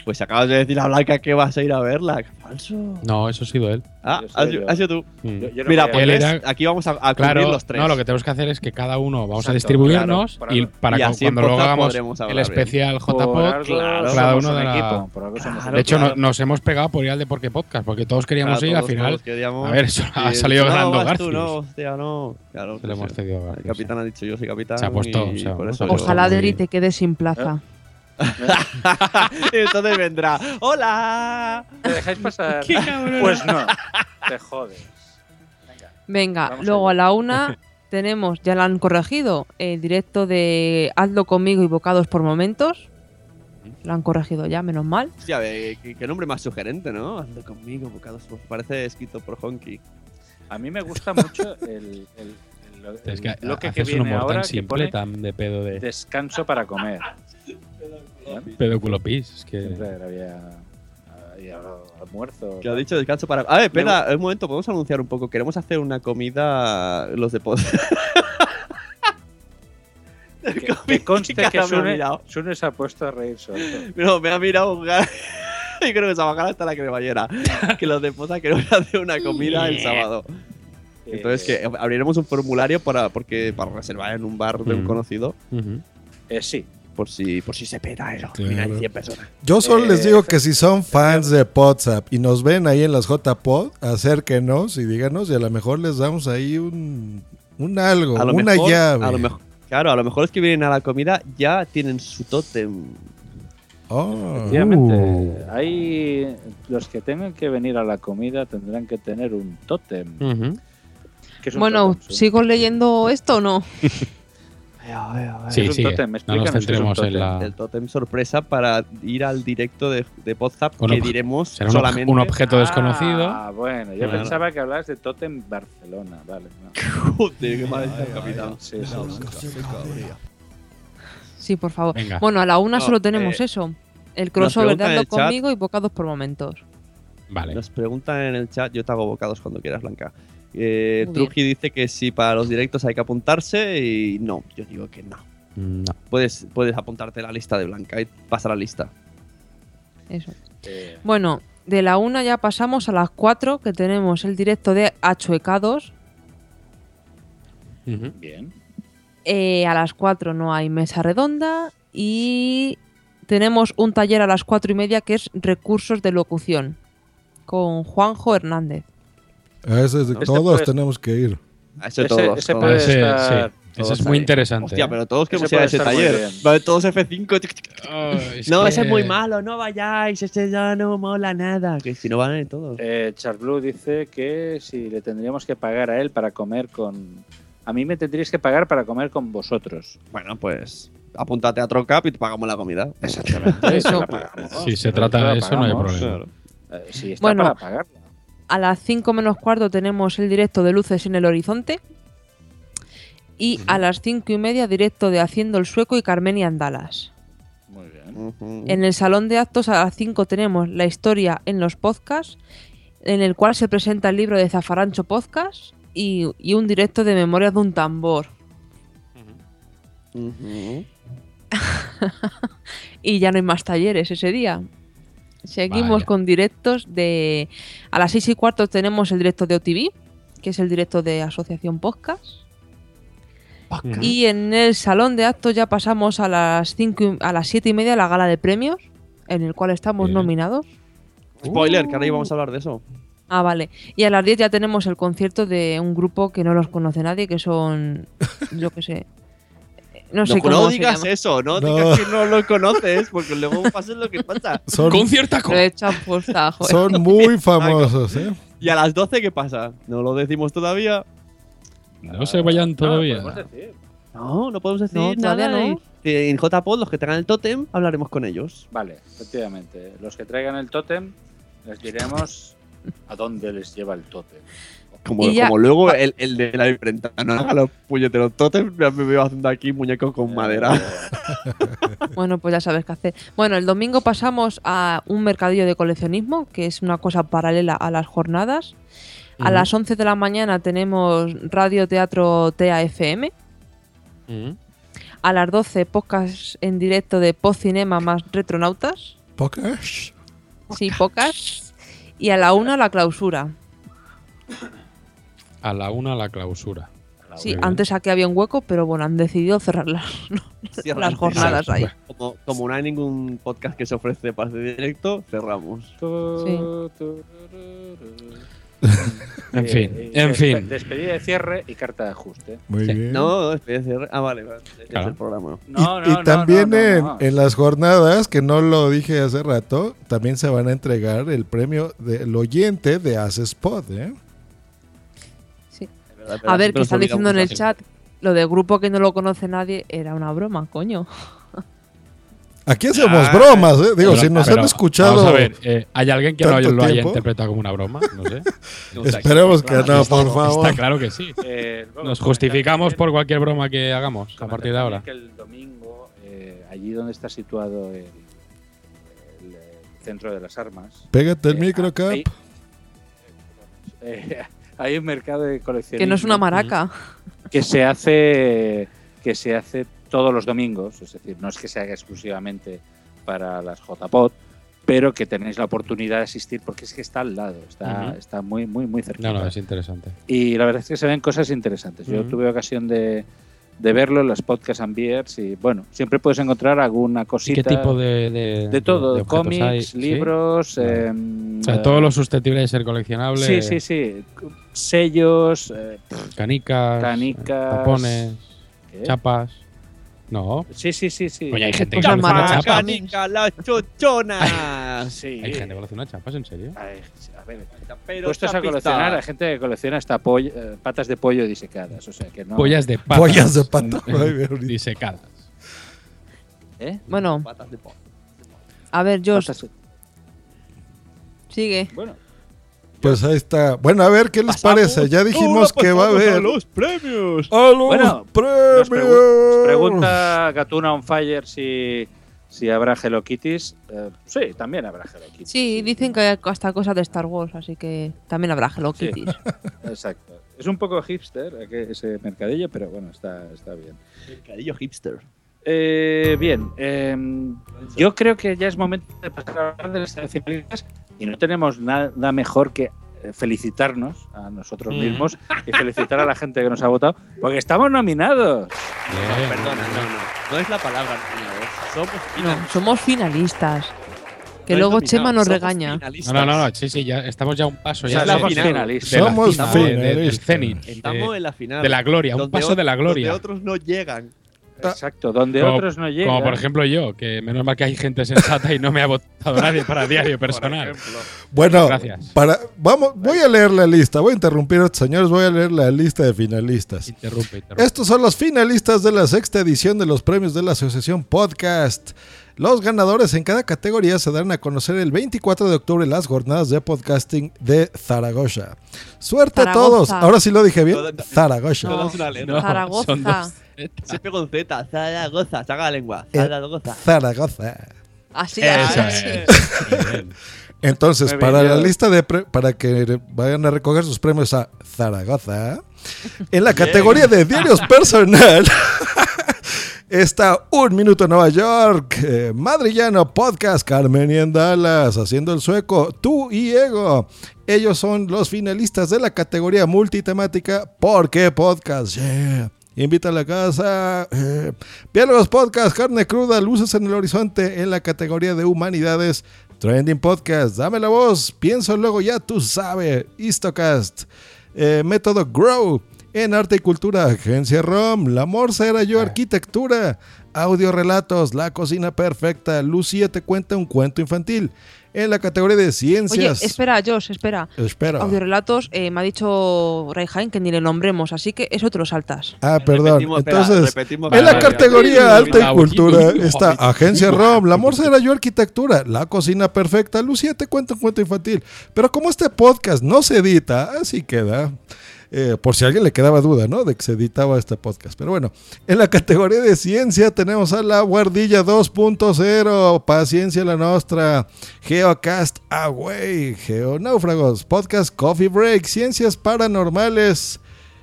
Pues acabas de decir a Blanca que vas a ir a verla. ¡Qué falso! No, eso ha sido él. Ah, has, sido tú. Mm. Yo- yo no Mira, pues era- aquí vamos a, a Claro, los tres. no, lo que tenemos que hacer es que cada uno vamos a distribuirnos claro, y para y que cuando luego podcast hagamos el especial JPod, algo claro, cada uno un de la... equipo, De hecho, no- nos hemos pegado por ir al de Porque Podcast, porque todos queríamos Claro, ir, al final... A ver, eso ha salido no, ganando vas tú, Garcius. no, hostia, no. Claro, Se lo pues, hemos cedido a El capitán ha dicho yo soy capitán. Se ha puesto, Ojalá Deri te quede sin plaza. [LAUGHS] Entonces vendrá. ¡Hola! ¿Te dejáis pasar? Qué cabrón. Pues no. [LAUGHS] Te jodes. Venga. Luego a la una tenemos, ya la han corregido, el directo de Hazlo conmigo y bocados por momentos. Lo han corregido ya, menos mal. Hostia, qué, qué nombre más sugerente, ¿no? Ando conmigo, bocados. por- Parece escrito por Honky. A mí me gusta mucho el, el, Es que bloque que un viene humor ahora tan que simple, pone tan de pedo de... descanso para comer. Pedo culo pis, es que... Siempre había, había almuerzo. Que ha dicho descanso para. A ver, espera, un momento, podemos anunciar un poco. Queremos hacer una comida. Los de post. [LAUGHS] Que, que conste ¿Qué que cara me ha Sune, se ha puesto a reír solo. No, me ha mirado un ga- [LAUGHS] Yo creo que esa bajada está la cremallera. que los de posa queremos hacer una comida el sábado. Entonces que abriremos un formulario para porque para reservar en un bar de un Mm. conocido. Eh, sí. Por si, por si se peta eso. Claro. Mira, hay 100 personas. Yo solo les Eh, digo que si son fans de WhatsApp y nos ven ahí en las JPod, acérquenos y díganos y a lo mejor les damos ahí un, un algo, A lo una mejor- llave. A lo mejor, claro, a lo mejor los que vienen a la comida ya tienen su tótem. Oh. Efectivamente, Uh. hay los que tengan que venir a la comida tendrán que tener un tótem. Ujú. ¿Qué es Bueno, tótem? ¿sigo leyendo esto o no? [LAUGHS] Sí, es un sí, tótem? no nos es un centremos en la... El tótem sorpresa para ir al directo de, de WhatsApp que ob- diremos será solamente. un objeto desconocido. Ah, bueno, yo Claro. pensaba que hablabas de tótem Barcelona, vale. no. [LAUGHS] Joder, qué mal está el capitán. Sí, por favor. Venga. Bueno, a la una No, solo tenemos eh, eso. El crossover chat- conmigo y bocados por momentos. Vale. Nos preguntan en el chat, yo te hago bocados cuando quieras, Blanca. Eh. Truji dice que sí, para los directos hay que apuntarse y no, yo digo que no. No. Puedes, puedes apuntarte a la lista de Blanca y pasa la lista. Eso. Eh, Bueno, de la una ya pasamos a las 4 que tenemos el directo de Achuecados. Bien. Eh, a las 4 no hay mesa redonda y tenemos un taller a las 4 y media que es recursos de locución con Juanjo Hernández. A ese de Este todos puede- tenemos que ir. A eso Ese- todos. ese todos. Ese, estar- sí, ese todos es muy ahí. interesante. Hostia, pero todos queremos Ese ir a ese taller. Vale, todos F5. Oh, es No, que- ese es muy malo, no vayáis, ese ya no mola nada. Que si no van a ir todos. Eh, Charles Blue dice que si le tendríamos que pagar a él para comer con. A mí me tendríais que pagar para comer con vosotros. Bueno, pues apúntate a Trocap y te pagamos la comida. Exactamente. Eso. la pagamos. Si se trata de eso, no hay problema. Eh, sí, está Bueno. para pagarla. A las 5 menos cuarto tenemos el directo de Luces en el Horizonte. Y a las 5 y media directo de Haciendo el Sueco y Carmenia Andalas. Muy bien. En el salón de actos a las 5 tenemos la historia en los podcasts, en el cual se presenta el libro de Zafarancho Podcast y, y un directo de Memorias de un tambor. [LAUGHS] Y ya no hay más talleres ese día. Seguimos Vaya. con directos de... A las 6 y cuarto tenemos el directo de OTV, que es el directo de Asociación Podcast. Y en el salón de actos ya pasamos a las, cinco y- a las 7 y media la gala de premios, en el cual estamos Bien. nominados. Spoiler, que ahora íbamos a hablar de eso. Ah, vale. Y a las 10 ya tenemos el concierto de un grupo que no los conoce nadie, que son, yo qué sé, [LAUGHS] No sé no, cómo no se digas llama. eso, no, No. digas que no lo conoces, porque luego pasa lo que pasa. [LAUGHS] Son- Lo he hecho aposta, [LAUGHS] joder. Son muy famosos, ¿eh? ¿Y a las 12 qué pasa? ¿No lo decimos todavía? No se vayan todavía. No, no podemos decir No, todavía nada. no. y- En JPod, los que tengan el tótem, hablaremos con ellos. Vale, efectivamente. Los que traigan el tótem, les diremos a dónde les lleva el tótem. Como, como luego el, el de la imprenta no haga los puñeteros tótem, ya me veo haciendo aquí muñecos con madera. [LAUGHS] Bueno, pues ya sabes qué hacer. Bueno, el domingo pasamos a un mercadillo de coleccionismo, que es una cosa paralela a las jornadas. A las 11 de la mañana tenemos Radio Teatro TAFM. Mm. A las 12, podcast en directo de Post Cinema más Retronautas. Pocas. Sí, pocas. Y a la 1, la clausura. A la una la clausura. Sí, antes aquí había un hueco, pero bueno, han decidido cerrar las, [LAUGHS] las jornadas ahí. Como, como no hay ningún podcast que se ofrece para hacer directo, cerramos. [LAUGHS] En fin, Eh, en despe- fin. Despedida de cierre y carta de ajuste. Muy bien. No, especie de cierre. Ah, vale, vale. Es el programa. No, y no, también no, no, en, no. en las jornadas, que no lo dije hace rato, también se van a entregar el premio del oyente de As Spot, ¿eh? A ver, que están diciendo en el chat, lo del grupo que no lo conoce nadie era una broma, coño. [LAUGHS] Aquí hacemos Ah, bromas, ¿eh? Digo, pero- si nos pero han escuchado. Vamos a ver, eh, ¿hay alguien que no lo haya interpretado como una broma? No sé. [LAUGHS] Esperemos que no, por favor. Está claro que sí. Eh, Nos comentar justificamos por cualquier broma que hagamos a partir de ahora. que el domingo, eh, allí donde está situado el, el, centro de las armas. Pégate el eh, micro, Cap. Hay, un mercado de coleccionismo. Que no es una maraca. [LAUGHS] que se hace que se hace todos los domingos, es decir, no es que se haga exclusivamente para las JPod, pero que tenéis la oportunidad de asistir porque es que está al lado, está, Ujú. está muy muy muy cerca. No, no, es interesante. Y la verdad es que se ven cosas interesantes. Yo tuve ocasión de, de verlo en las podcasts and beers y bueno, siempre puedes encontrar alguna ¿Y cosita. qué tipo de, de, de todo, de cómics, hay? ¿Sí? libros, Vale. O sea, eh, todo lo susceptible de ser coleccionable. Sí, sí, sí. Sellos, eh, Canicas, Canicas, tapones, ¿qué? chapas. No. Sí, sí, sí, sí. Coño, hay gente que chapas. Canica, la chochona. [LAUGHS] Sí. Hay gente que colecciona chapas, ¿en serio? Ay, a ver, Pero puestos a chapista. coleccionar, hay gente que colecciona hasta eh, patas de pollo disecadas, o sea que no. Pollas de patas. Pollas de bien. [LAUGHS] Disecadas. ¿Eh? Bueno, Patas de po- a ver, Patas- sigue. Bueno, Pues ahí está. Bueno, a ver qué les Pasamos. parece. Ya dijimos que va a haber. los premios. ¡A los Bueno, nos, premios! pregu- nos pregunta Gatuna on Fire si, si habrá Hello Kitties. Eh, sí, también habrá Hello Kitties. Sí, dicen que hay hasta cosas de Star Wars, así que también habrá Hello Sí. Kitties. [LAUGHS] Exacto. Es un poco hipster eh, ese mercadillo, pero bueno, está, está bien. Mercadillo hipster. Eh, bien, em, yo creo que ya es momento de pasar a hablar de las finalistas y no tenemos nada mejor que eh, felicitarnos a nosotros Mm. mismos y felicitar a la gente que nos ha votado porque estamos nominados. Bien. Perdona, no, no. No es la palabra nominados. Somos No, finalistas. somos finalistas. Que No luego Chema nos regaña. finalistas. No, no, no, no, sí, sí, ya estamos ya un paso. Ya somos finalistas. de la Somos finalistas. Estamos en la final. de la gloria, un paso de la gloria. Donde otros no llegan. Exacto, donde Como- otros no llegan. Como por ejemplo yo, que menos mal que hay gente sensata y no me ha votado [LAUGHS] nadie para diario personal. Bueno, Gracias. para, vamos, voy a leer la lista. Voy a interrumpir señores. Voy a leer la lista de finalistas. Interrumpe, interrumpe. Estos son los finalistas de la sexta edición de los premios de la Asociación Podcast. Los ganadores en cada categoría se darán a conocer el 24 de octubre en las jornadas de podcasting de Zaragoza. Suerte a todos. Ahora sí lo dije bien. Zaragoza. No. No, Zaragoza. Siempre con Z. Zaragoza. Saca la lengua. Eh, Zaragoza. Zaragoza. Así, así. Entonces, para la lista de pre- para que vayan a recoger sus premios a Zaragoza, en la categoría de diarios [LAUGHS] personal [LAUGHS] está Un Minuto en Nueva York, eh, Madrillano Podcast, Carmen y en Dallas, Haciendo el Sueco, Tú y Ego. Ellos son los finalistas de la categoría multitemática ¿Por qué Podcast? Yeah. Invita a la casa. Eh. Diálogos Podcast, Carne Cruda, Luces en el Horizonte en la categoría de Humanidades. Trending Podcast, Dame la voz. Pienso luego ya tú sabes. Histocast. eh, Método Grow. En arte y cultura, Agencia ROM, La Morsa era yo, arquitectura, audio relatos, La cocina perfecta, Lucía te cuenta un cuento infantil. En la categoría de Oye, ciencias. espera, Josh, espera. Espera. Audiorelatos, eh, me ha dicho Raihain que ni le nombremos, así que eso te lo saltas. Ah, perdón. Repetimos, espera, Entonces, repetimos en la categoría alta y cultura está Agencia ROM, La Morsa era yo, arquitectura, La cocina perfecta, Lucía te cuenta un cuento infantil. Pero como este podcast no se edita, así queda. Eh, por si a alguien le quedaba duda, ¿no? De que se editaba este podcast. Pero bueno, en la categoría de ciencia tenemos a la Guardilla 2.0, Paciencia la Nostra, Geocast Away, Geonáufragos, Podcast Coffee Break, Ciencias Paranormales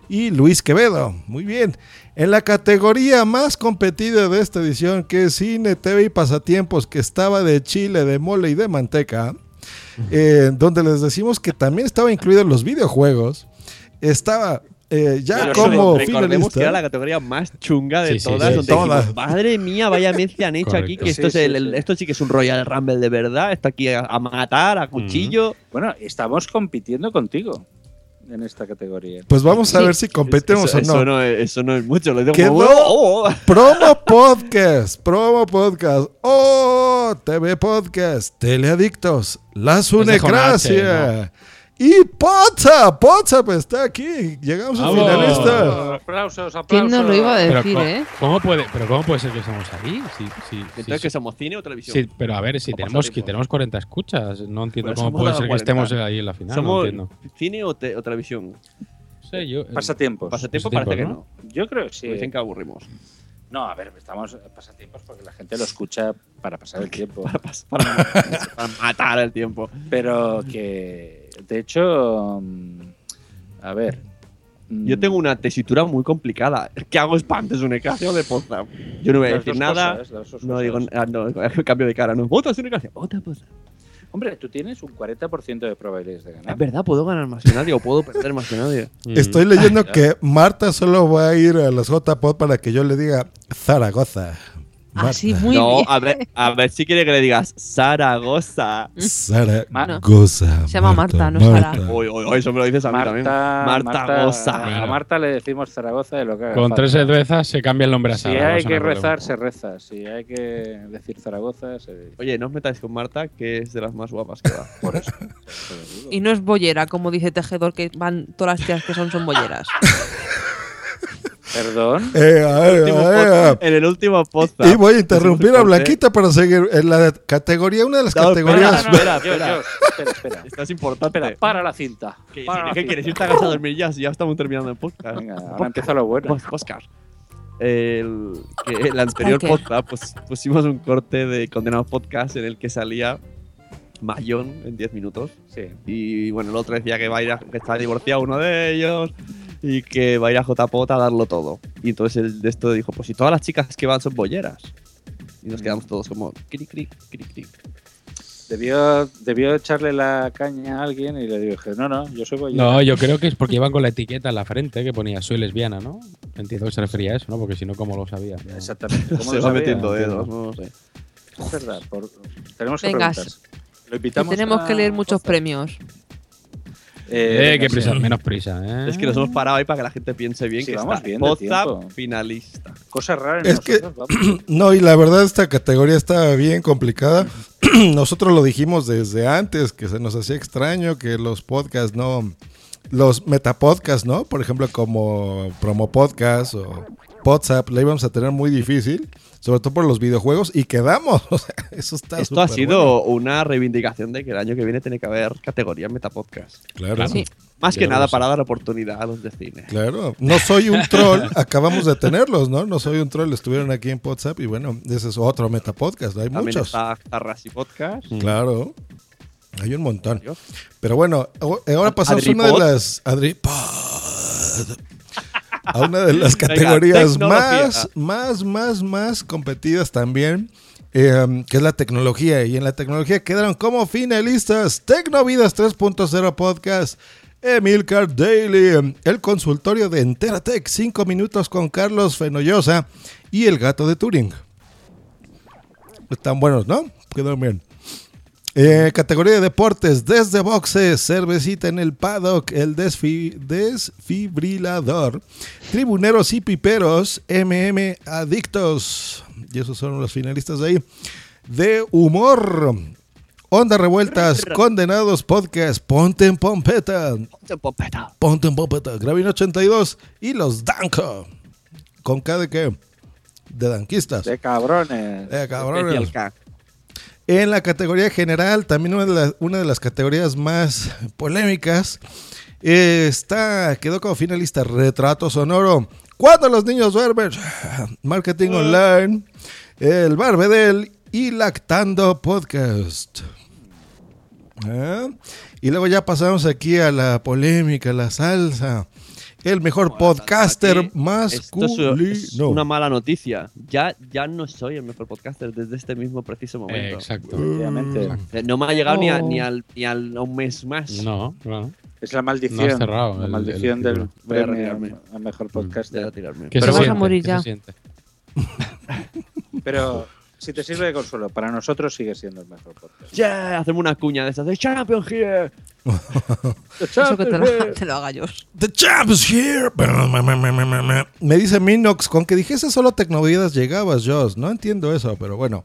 y Luis Quevedo. Muy bien. En la categoría más competida de esta edición, que es Cine, TV y Pasatiempos, que estaba de chile, de mole y de manteca, eh, donde les decimos que también estaba incluido los videojuegos, estaba eh, ya Pero como recordemos que era la finalista. categoría más chunga de Sí, sí, todas. sí, donde todas. dijimos, Madre mía, vaya mezcla han hecho aquí, que esto, Sí, es el- el- esto sí que es un Royal Rumble de verdad. Está aquí a, a matar, a cuchillo. Bueno, estamos compitiendo contigo en esta categoría. Pues vamos a ver si competemos eso, o no. Eso no, es, eso no es mucho. Lo digo como, "Oh, oh". [LAUGHS] promo podcast, promo podcast, oh, TV podcast, teleadictos, la sunecracia. Y Potsap, Potsap está aquí. Llegamos al finalista. Aplausos, aplausos. ¿Quién nos lo iba a Pero decir, ¿cómo, eh? ¿cómo puede, pero ¿cómo puede ser que estamos ahí? Sí, sí, Entonces, sí, que somos cine o televisión? sí, pero a ver, si tenemos, pasatiempos. tenemos 40 escuchas, no entiendo Pero cómo somos puede ser que 40. estemos ahí en la final. No ¿Somos entiendo. cine o, te- o televisión? No sé, yo, eh, Pasatiempos. Pasatiempo Pasatiempos, parece que ¿no? no. Yo creo que sí. Dicen que aburrimos. No, a ver, estamos en pasatiempos porque la gente lo escucha para pasar el [LAUGHS] tiempo. Para, pas- para- [LAUGHS] para matar el tiempo. Pero que, de hecho, mm, a ver. mm, Yo tengo una tesitura muy complicada. ¿Qué hago spam de Sunecracia o de Potsdam? Yo no voy a Las decir nada. cosas, no digo no, [LAUGHS] cambio de cara. No, vota Sunecracia, vota Potsdam. Hombre, tú tienes un 40% de probabilidades de ganar. Es verdad, puedo ganar más que nadie o puedo perder más que nadie. [LAUGHS] Estoy leyendo [LAUGHS] que Marta solo va a ir a los JPod para que yo le diga Zaragoza. Así, Marta. muy no, bien. a ver, a ver si quiere que le digas Zaragoza. Zaragoza. Se llama Marta, no Sara. Uy, uy, uy, eso me lo dices a mí Marta, también. Marta, Goza. A Marta le decimos Zaragoza de lo que haga Con falta. tres cervezas se cambia el nombre a Si Sara. hay que rezar, se reza. Si hay que decir Zaragoza, se dice. Oye, no os metáis con Marta, que es de las más guapas que va. [LAUGHS] Por eso. Y no es bollera, como dice Tejedor, que van todas las tías que son, son bolleras. [LAUGHS] Perdón. Eh, a ver, Último a ver, podcast- en el último podcast. Y voy a interrumpir a. Blanquita para seguir en la categoría, una de las No, categorías. espera, espera, espera. espera, espera. Esto es importante. Espera, para la cinta. ¿Qué, Para la ¿qué cinta. quieres irte a casa a dormir ya? Si ya estamos terminando el podcast. Venga, ahora empieza lo bueno. Pues, podcast. El, que el anterior [LAUGHS] Spiker. podcast pues, pusimos un corte de Condenados Podcast en el que salía Mayón en 10 minutos. Sí. Y bueno, el otro decía que va a ir a, que está divorciado uno de ellos y que va a ir a JPOT a darlo todo. Y entonces el de esto dijo, pues si todas las chicas que van son bolleras. Y nos quedamos todos como cric, cric, cric, cric. Debió, debió echarle la caña a alguien y le dije, no, no, yo soy bollera. No, yo creo que es porque iban con la etiqueta en la frente que ponía soy lesbiana, ¿no? Entiendo que se refería a eso, ¿no? Porque si no, ¿cómo lo sabía? No. Exactamente. ¿Cómo [LAUGHS] Se lo va sabía? metiendo dedos, no sé. Es verdad. por- tenemos que Venga, preguntar. Lo Y invitamos tenemos a- que leer muchos premios. Eh, Eh, qué prisa, menos prisa, ¿eh? Es que nos hemos parado ahí para que la gente piense bien Sí, que vamos bien de finalista. Cosas raras en Es que, nosotros, vamos. [CLEARS THROAT] no, y la verdad esta categoría está bien complicada. [CLEARS THROAT] Nosotros lo dijimos desde antes, que se nos hacía extraño que los podcasts no, los metapodcasts, ¿no? Por ejemplo, como promo podcast o WhatsApp, la íbamos a tener muy difícil, sobre todo por los videojuegos, y quedamos. [LAUGHS] O sea, eso está Esto ha sido una reivindicación de que el año que viene tiene que haber categoría Metapodcast. Claro. Sí. Más que nada para dar oportunidad a los de cine. Claro, no soy un troll, [LAUGHS] acabamos de tenerlos, ¿no? No soy un troll, estuvieron aquí en WhatsApp y bueno, ese es otro metapodcast, hay También muchos. está Tarrasi Podcast. Claro. Hay un montón. Pero bueno, o- ahora pasamos a una de las. Adripod. A una de las [LAUGHS] categorías más, más, más, más competidas también. eh, que es la tecnología. Y en la tecnología quedaron como finalistas Tecnovidas 3.0 Podcast, Emilcar Daily, el consultorio de Enteratec, 5 minutos con Carlos Fenollosa y el gato de Turing. Están buenos, ¿no? Quedaron bien. Eh, categoría de deportes, desde boxes, cervecita en el paddock, el desfi- desfibrilador, tribuneros y piperos, MM adictos. Y esos son los finalistas de ahí. De humor, Onda Revueltas, Condenados Podcast, Ponte en Pompeta. Ponte en Pompeta. Ponte en Pompeta, Gravin 82 y los Danco. ¿Con K de qué? De danquistas. De cabrones. De cabrones. En la categoría general, también una de, las- una de las categorías más polémicas, eh, está, quedó como finalista Retrato Sonoro. Cuando los niños duermen, [LAUGHS] Marketing Online, El Barbedel y Lactando Podcast. ¿Eh? Y luego ya pasamos aquí a la polémica, la salsa. El mejor podcaster Esto es, masculino. es una mala noticia. Ya, ya no soy el mejor podcaster desde este mismo preciso momento. exacto. No me ha llegado ni, a, ni, al, ni al- a un mes más. No, claro. Es la maldición. No has cerrado la el- maldición el del. Voy a retirarme. a mejor podcaster. Voy a retirarme. ¿Qué Pero se bueno, siente? morir ¿Qué ya. Pero si te sirve de consuelo, para nosotros sigue siendo el mejor podcast. Yeah, hacemos una cuña de esas de Champion here. [LAUGHS] Eso que te lo, [LAUGHS] te lo haga yo. The champ is here. Me dice Minox, con que dijese solo Tecnovidas llegabas, Joss. No entiendo eso, pero bueno.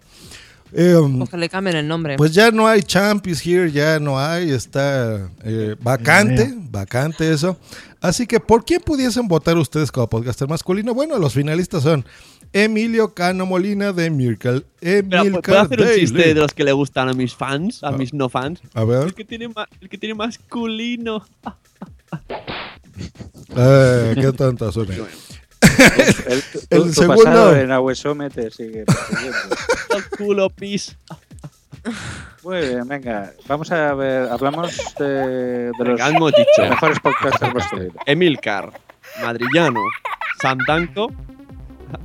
Eh, Pues que le cambien el nombre. pues ya no hay champ is here, ya no hay, está eh, vacante, vacante eso. Así que, ¿por quién pudiesen votar ustedes como podcaster masculino? Bueno, los finalistas son Emilio Cano Molina de Mirkel. Pero, ¿puedo Emilcar hacer un Daily. chiste de los que le gustan a mis fans, a mis no fans? A ver. El que tiene, ma- el que tiene masculino. [LAUGHS] Eh, qué tonta suena. [LAUGHS] El, El tu segundo- pasado en Aguesome te sigue. El [LAUGHS] culo pis. Muy bien, venga. Vamos a ver, hablamos de, de los dicho. mejores podcasters masculinos. Emilcar, Madrillano, Sam Danko,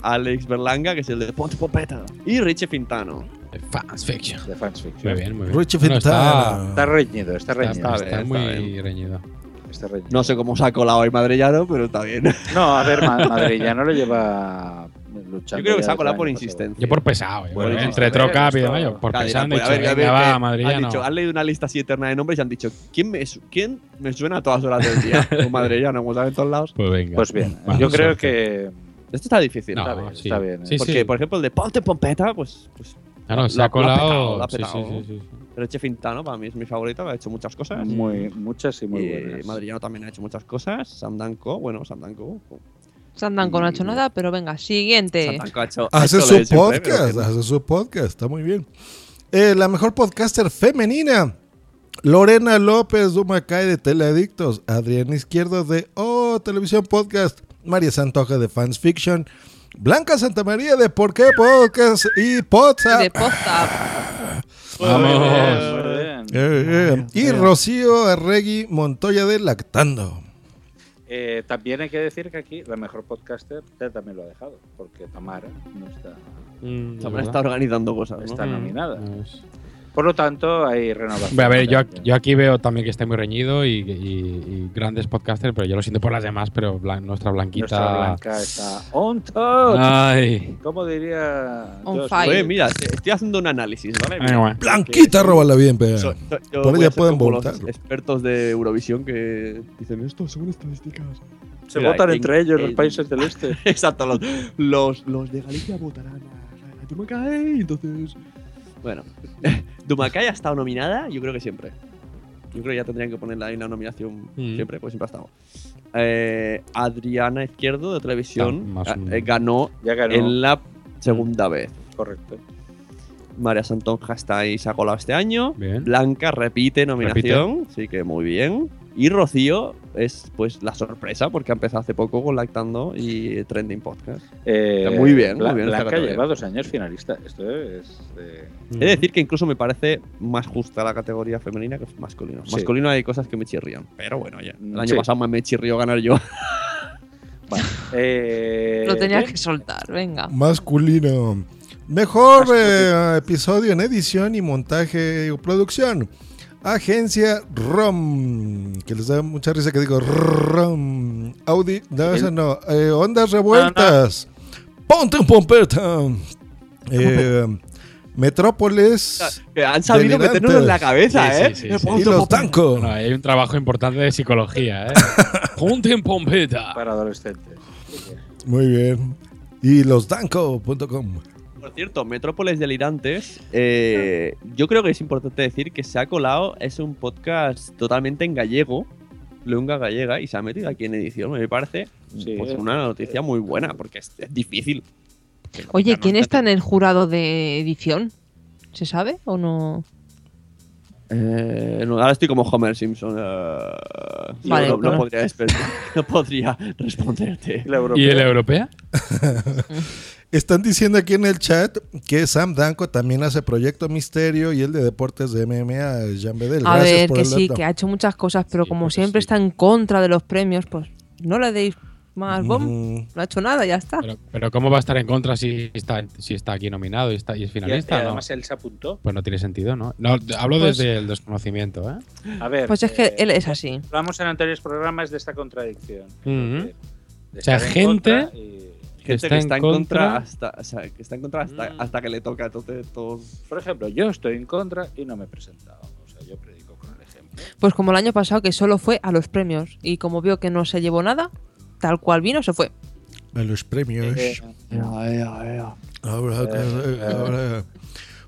Alex Berlanga, que es el de Ponte Popeta, y Richie Fintano. De Fans Fiction. De Fans Fiction. Muy bien, muy bien. Richie Bueno, Fintano. Está reñido, está reñido. Está, está está muy bien. reñido. Está reñido. No sé cómo se ha colado hoy Madrillano, pero está bien. No, a ver, Ma- Madrid ya no lo lleva luchando. Yo creo que se ha colado por insistencia. Yo por pesado. yo Bueno, por- entre a ver, Trocap y demás, yo por Claro, pesado han pues, dicho, ver, va, eh, han dicho, han leído una lista así eterna de nombres y han dicho, ¿quién me, quién me suena a todas horas del día? [LAUGHS] Un madrillano, como saben en todos lados. Pues venga. Pues bien, Vamos, yo creo suerte. que Esto está difícil. No, está bien, sí. está bien. ¿eh? Sí, Porque, sí. por ejemplo, el de Ponte Pompeta, pues, pues Claro, se lo ha petado, colado. lo ha petado. Pero Chefintano para mí es mi favorito, ha hecho muchas cosas. Muy, muchas y muy Eh, buenas. Madrillano también ha hecho muchas cosas. Sam Danko, bueno, Sam Danko. Sandanko no ha hecho nada, pero venga, siguiente. Ha hecho. ha Hace hecho su siempre, podcast, hace su podcast, está muy bien. Eh, la mejor podcaster femenina, Lorena López Dumacay de Teleadictos, Adrián Izquierdo de Oh Televisión Podcast, María Santoja de Fans Fiction, Blanca Santamaría de Por qué Podcast y Podzap. De. Vamos. Bien. Eh, eh, y Rocío Arregui Montoya de Lactando. Eh, también hay que decir que aquí la mejor podcaster ya también lo ha dejado, porque Tamara no está, Mm, está organizando cosas. ¿no? está nominada. Pues- Por lo tanto, hay renovación. A ver, yo, yo aquí veo también que está muy reñido y, y- y grandes podcasters, pero yo lo siento por las demás, pero Blan- nuestra Blanquita. Nuestra Blanca está on top. Ay. ¿Cómo diría? On fire. Oye, mira, estoy haciendo un análisis, ¿vale? Guay. Blanquita, róbala bien, pe. So- so- yo Por ella a pueden los votar. expertos de Eurovisión que dicen esto según estadísticas. Se Mira, votan en- entre ellos los en- países del este. [LAUGHS] Exacto, los, los, los de Galicia votarán a, a Dumacay, entonces. Bueno, [LAUGHS] Dumacay ha estado nominada, yo creo que siempre. Yo creo que ya tendrían que ponerla ahí en la nominación Mm. siempre, pues siempre ha estado. Eh, Adriana Izquierdo de televisión Ah, un- eh, ganó, Ya ganó. en la segunda vez. Correcto. María Santonja está ahí, se ha colado este año. Bien. Blanca repite nominación, sí que muy bien. Y Rocío es pues la sorpresa porque ha empezado hace poco con Lactando y Trending Podcast. Eh, Muy bien, Bla- muy bien Blanca lleva dos años finalista. Esto es. eh, He de decir que incluso me parece más justa la categoría femenina que masculino. Sí. Masculino hay cosas que me chirrían, pero bueno, ya. El año Sí. pasado me chirrió ganar yo. [LAUGHS] eh, Lo tenías ¿qué? que soltar, venga. Masculino. Mejor eh, episodio en edición y montaje y producción. Agencia ROM. Que les da mucha risa que digo ROM. Audi. No, esa no. Eh, ondas revueltas. Ponte un pompeta. Eh, Metrópolis. Han sabido Delirantes. meternos en la cabeza, Sí, ¿eh? sí, sí, sí. Y los Danco. Bueno, hay un trabajo importante de psicología, ¿eh? [LAUGHS] Ponte en pompeta. Para adolescentes. Muy bien. Y losdanco.com. Por cierto, Metrópolis Delirantes, eh, yo creo que es importante decir que se ha colado, es un podcast totalmente en gallego, lunga gallega, y se ha metido aquí en edición. Me parece Sí, pues, eh. una noticia muy buena, porque es, es difícil. Oye, ¿quién está en el jurado de edición? ¿Se sabe o no? Eh, no, ahora estoy como Homer Simpson. eh, Vale, no, podría, [LAUGHS] no podría responderte. ¿Y el europea? [LAUGHS] Están diciendo aquí en el chat que Sam Danko también hace Proyecto Misterio y el de deportes de MMA, Jean Bedel. A Gracias ver, por que el sí, dato. que ha hecho muchas cosas, pero como siempre está en contra de los premios, pues no le deis más bomb. Mm. No ha hecho nada, ya está. Pero, pero ¿cómo va a estar en contra si está, si está aquí nominado y, está, y es finalista? y no? además él se apuntó. Pues no tiene sentido, ¿no? No, hablo Pues- desde el desconocimiento, ¿eh? A ver. Pues es que eh, él es así. Hablamos en anteriores programas de esta contradicción. De O sea, gente y- Gente que está en contra, hasta, o sea, que está en contra hasta, hasta que le toca. Entonces, todos. Por ejemplo, yo estoy en contra y no me he presentado. O sea, yo predico con el ejemplo. Pues como el año pasado, que solo fue a los premios. Y como vio que no se llevó nada, tal cual vino, se fue. A los premios. Eh, Ahora, ahora.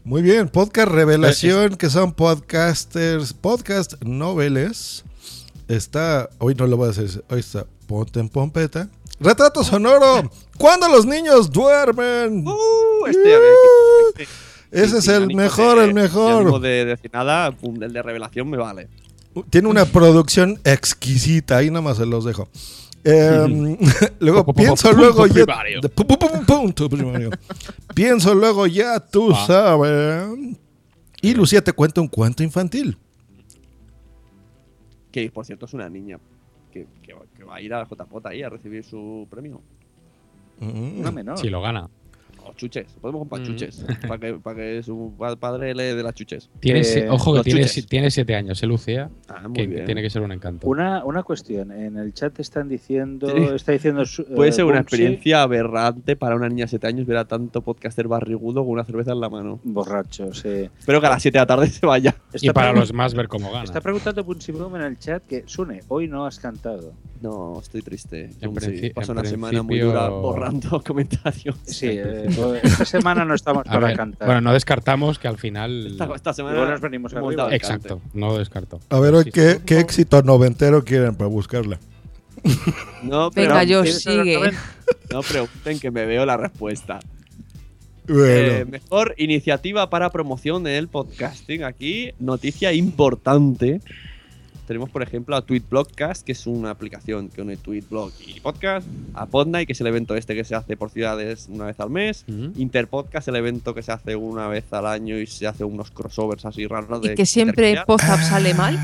Muy bien, podcast revelación, que son podcasters, podcast noveles. Está, hoy no lo voy a hacer, hoy está Ponte en Pompeta. Retrato sonoro, cuando los niños duermen. Uh, este, a ver, este- este- Ese es sin el mejor, de- el mejor. ánimo de decir nada, pum, el de revelación me vale. Tiene una producción exquisita, ahí nada más se los dejo. Em, luego pienso luego ya. de- pienso luego ya, tú Ah. sabes. Y Lucía te cuenta un cuento infantil. Que por cierto es una niña va- a ir a JJ ahí a recibir su premio. Mm. Una menor. Si lo gana. O chuches, podemos comprar Mm. chuches. para, que, para que su pa- padre le dé las chuches. Tiene, Eh, ojo que tiene, tiene siete años, ¿eh, Lucía? Ah, que bien. tiene que ser un encanto. Una, una cuestión. En el chat están diciendo. Sí. Está diciendo su- Puede eh, ser una experiencia aberrante para una niña de 7 años ver a tanto podcaster barrigudo con una cerveza en la mano. Borracho, sí. Espero que a las 7 de la tarde se vaya. Y Está para pregun- los más ver cómo gana. Está preguntando Boom en el chat que Sune, hoy no has cantado. No, estoy triste. En paso una semana muy dura borrando [LAUGHS] comentarios. Sí, eh, esta [LAUGHS] semana no estamos A para ver, cantar. bueno, no descartamos que al final. Esta, esta semana nos venimos el Exacto, no descarto. A ver, hoy Sí. qué, qué éxito noventero quieren para buscarla. No, Venga, Josh, sigue. no pregunten que me veo la respuesta. Bueno, Eh, mejor iniciativa para promoción del podcasting. Aquí, noticia importante. Tenemos, por ejemplo, a Tweetblogcast, que es una aplicación que une Tweetblog y podcast. A Podnight, que es el evento este que se hace por ciudades una vez al mes. Interpodcast, el evento que se hace una vez al año y se hace unos crossovers así raros. Y de que siempre. Pozap sale mal.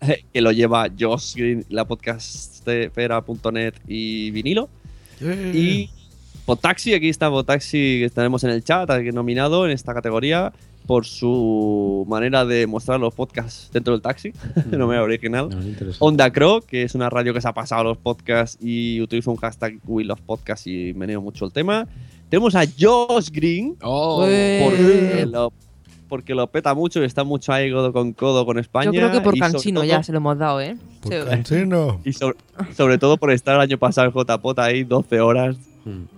[LAUGHS] que lo lleva Josh Green, la podcastfera.net y vinilo. Y Potaxi, aquí está Potaxi, que tenemos en el chat, nominado en esta categoría por su manera de mostrar los podcasts dentro del taxi, [LAUGHS] de manera original. No. Onda Crow, que es una radio que se ha pasado a los podcasts y utiliza un hashtag We Love Podcasts y meneo mucho el tema. Tenemos a Josh Green, Oh, porque, lo, porque lo peta mucho y está mucho ahí codo con codo con España. Yo creo que por Cansino todo- ya se lo hemos dado, ¿eh? por Sí. Cancino. y sobre, sobre todo por estar el año pasado en JPOT ahí 12 horas Mm.